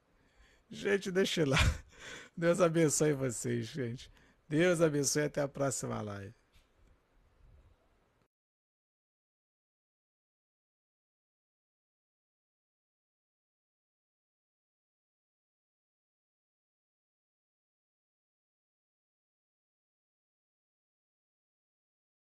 Gente, deixa lá. [laughs] Deus abençoe vocês, gente. Deus abençoe até a próxima live.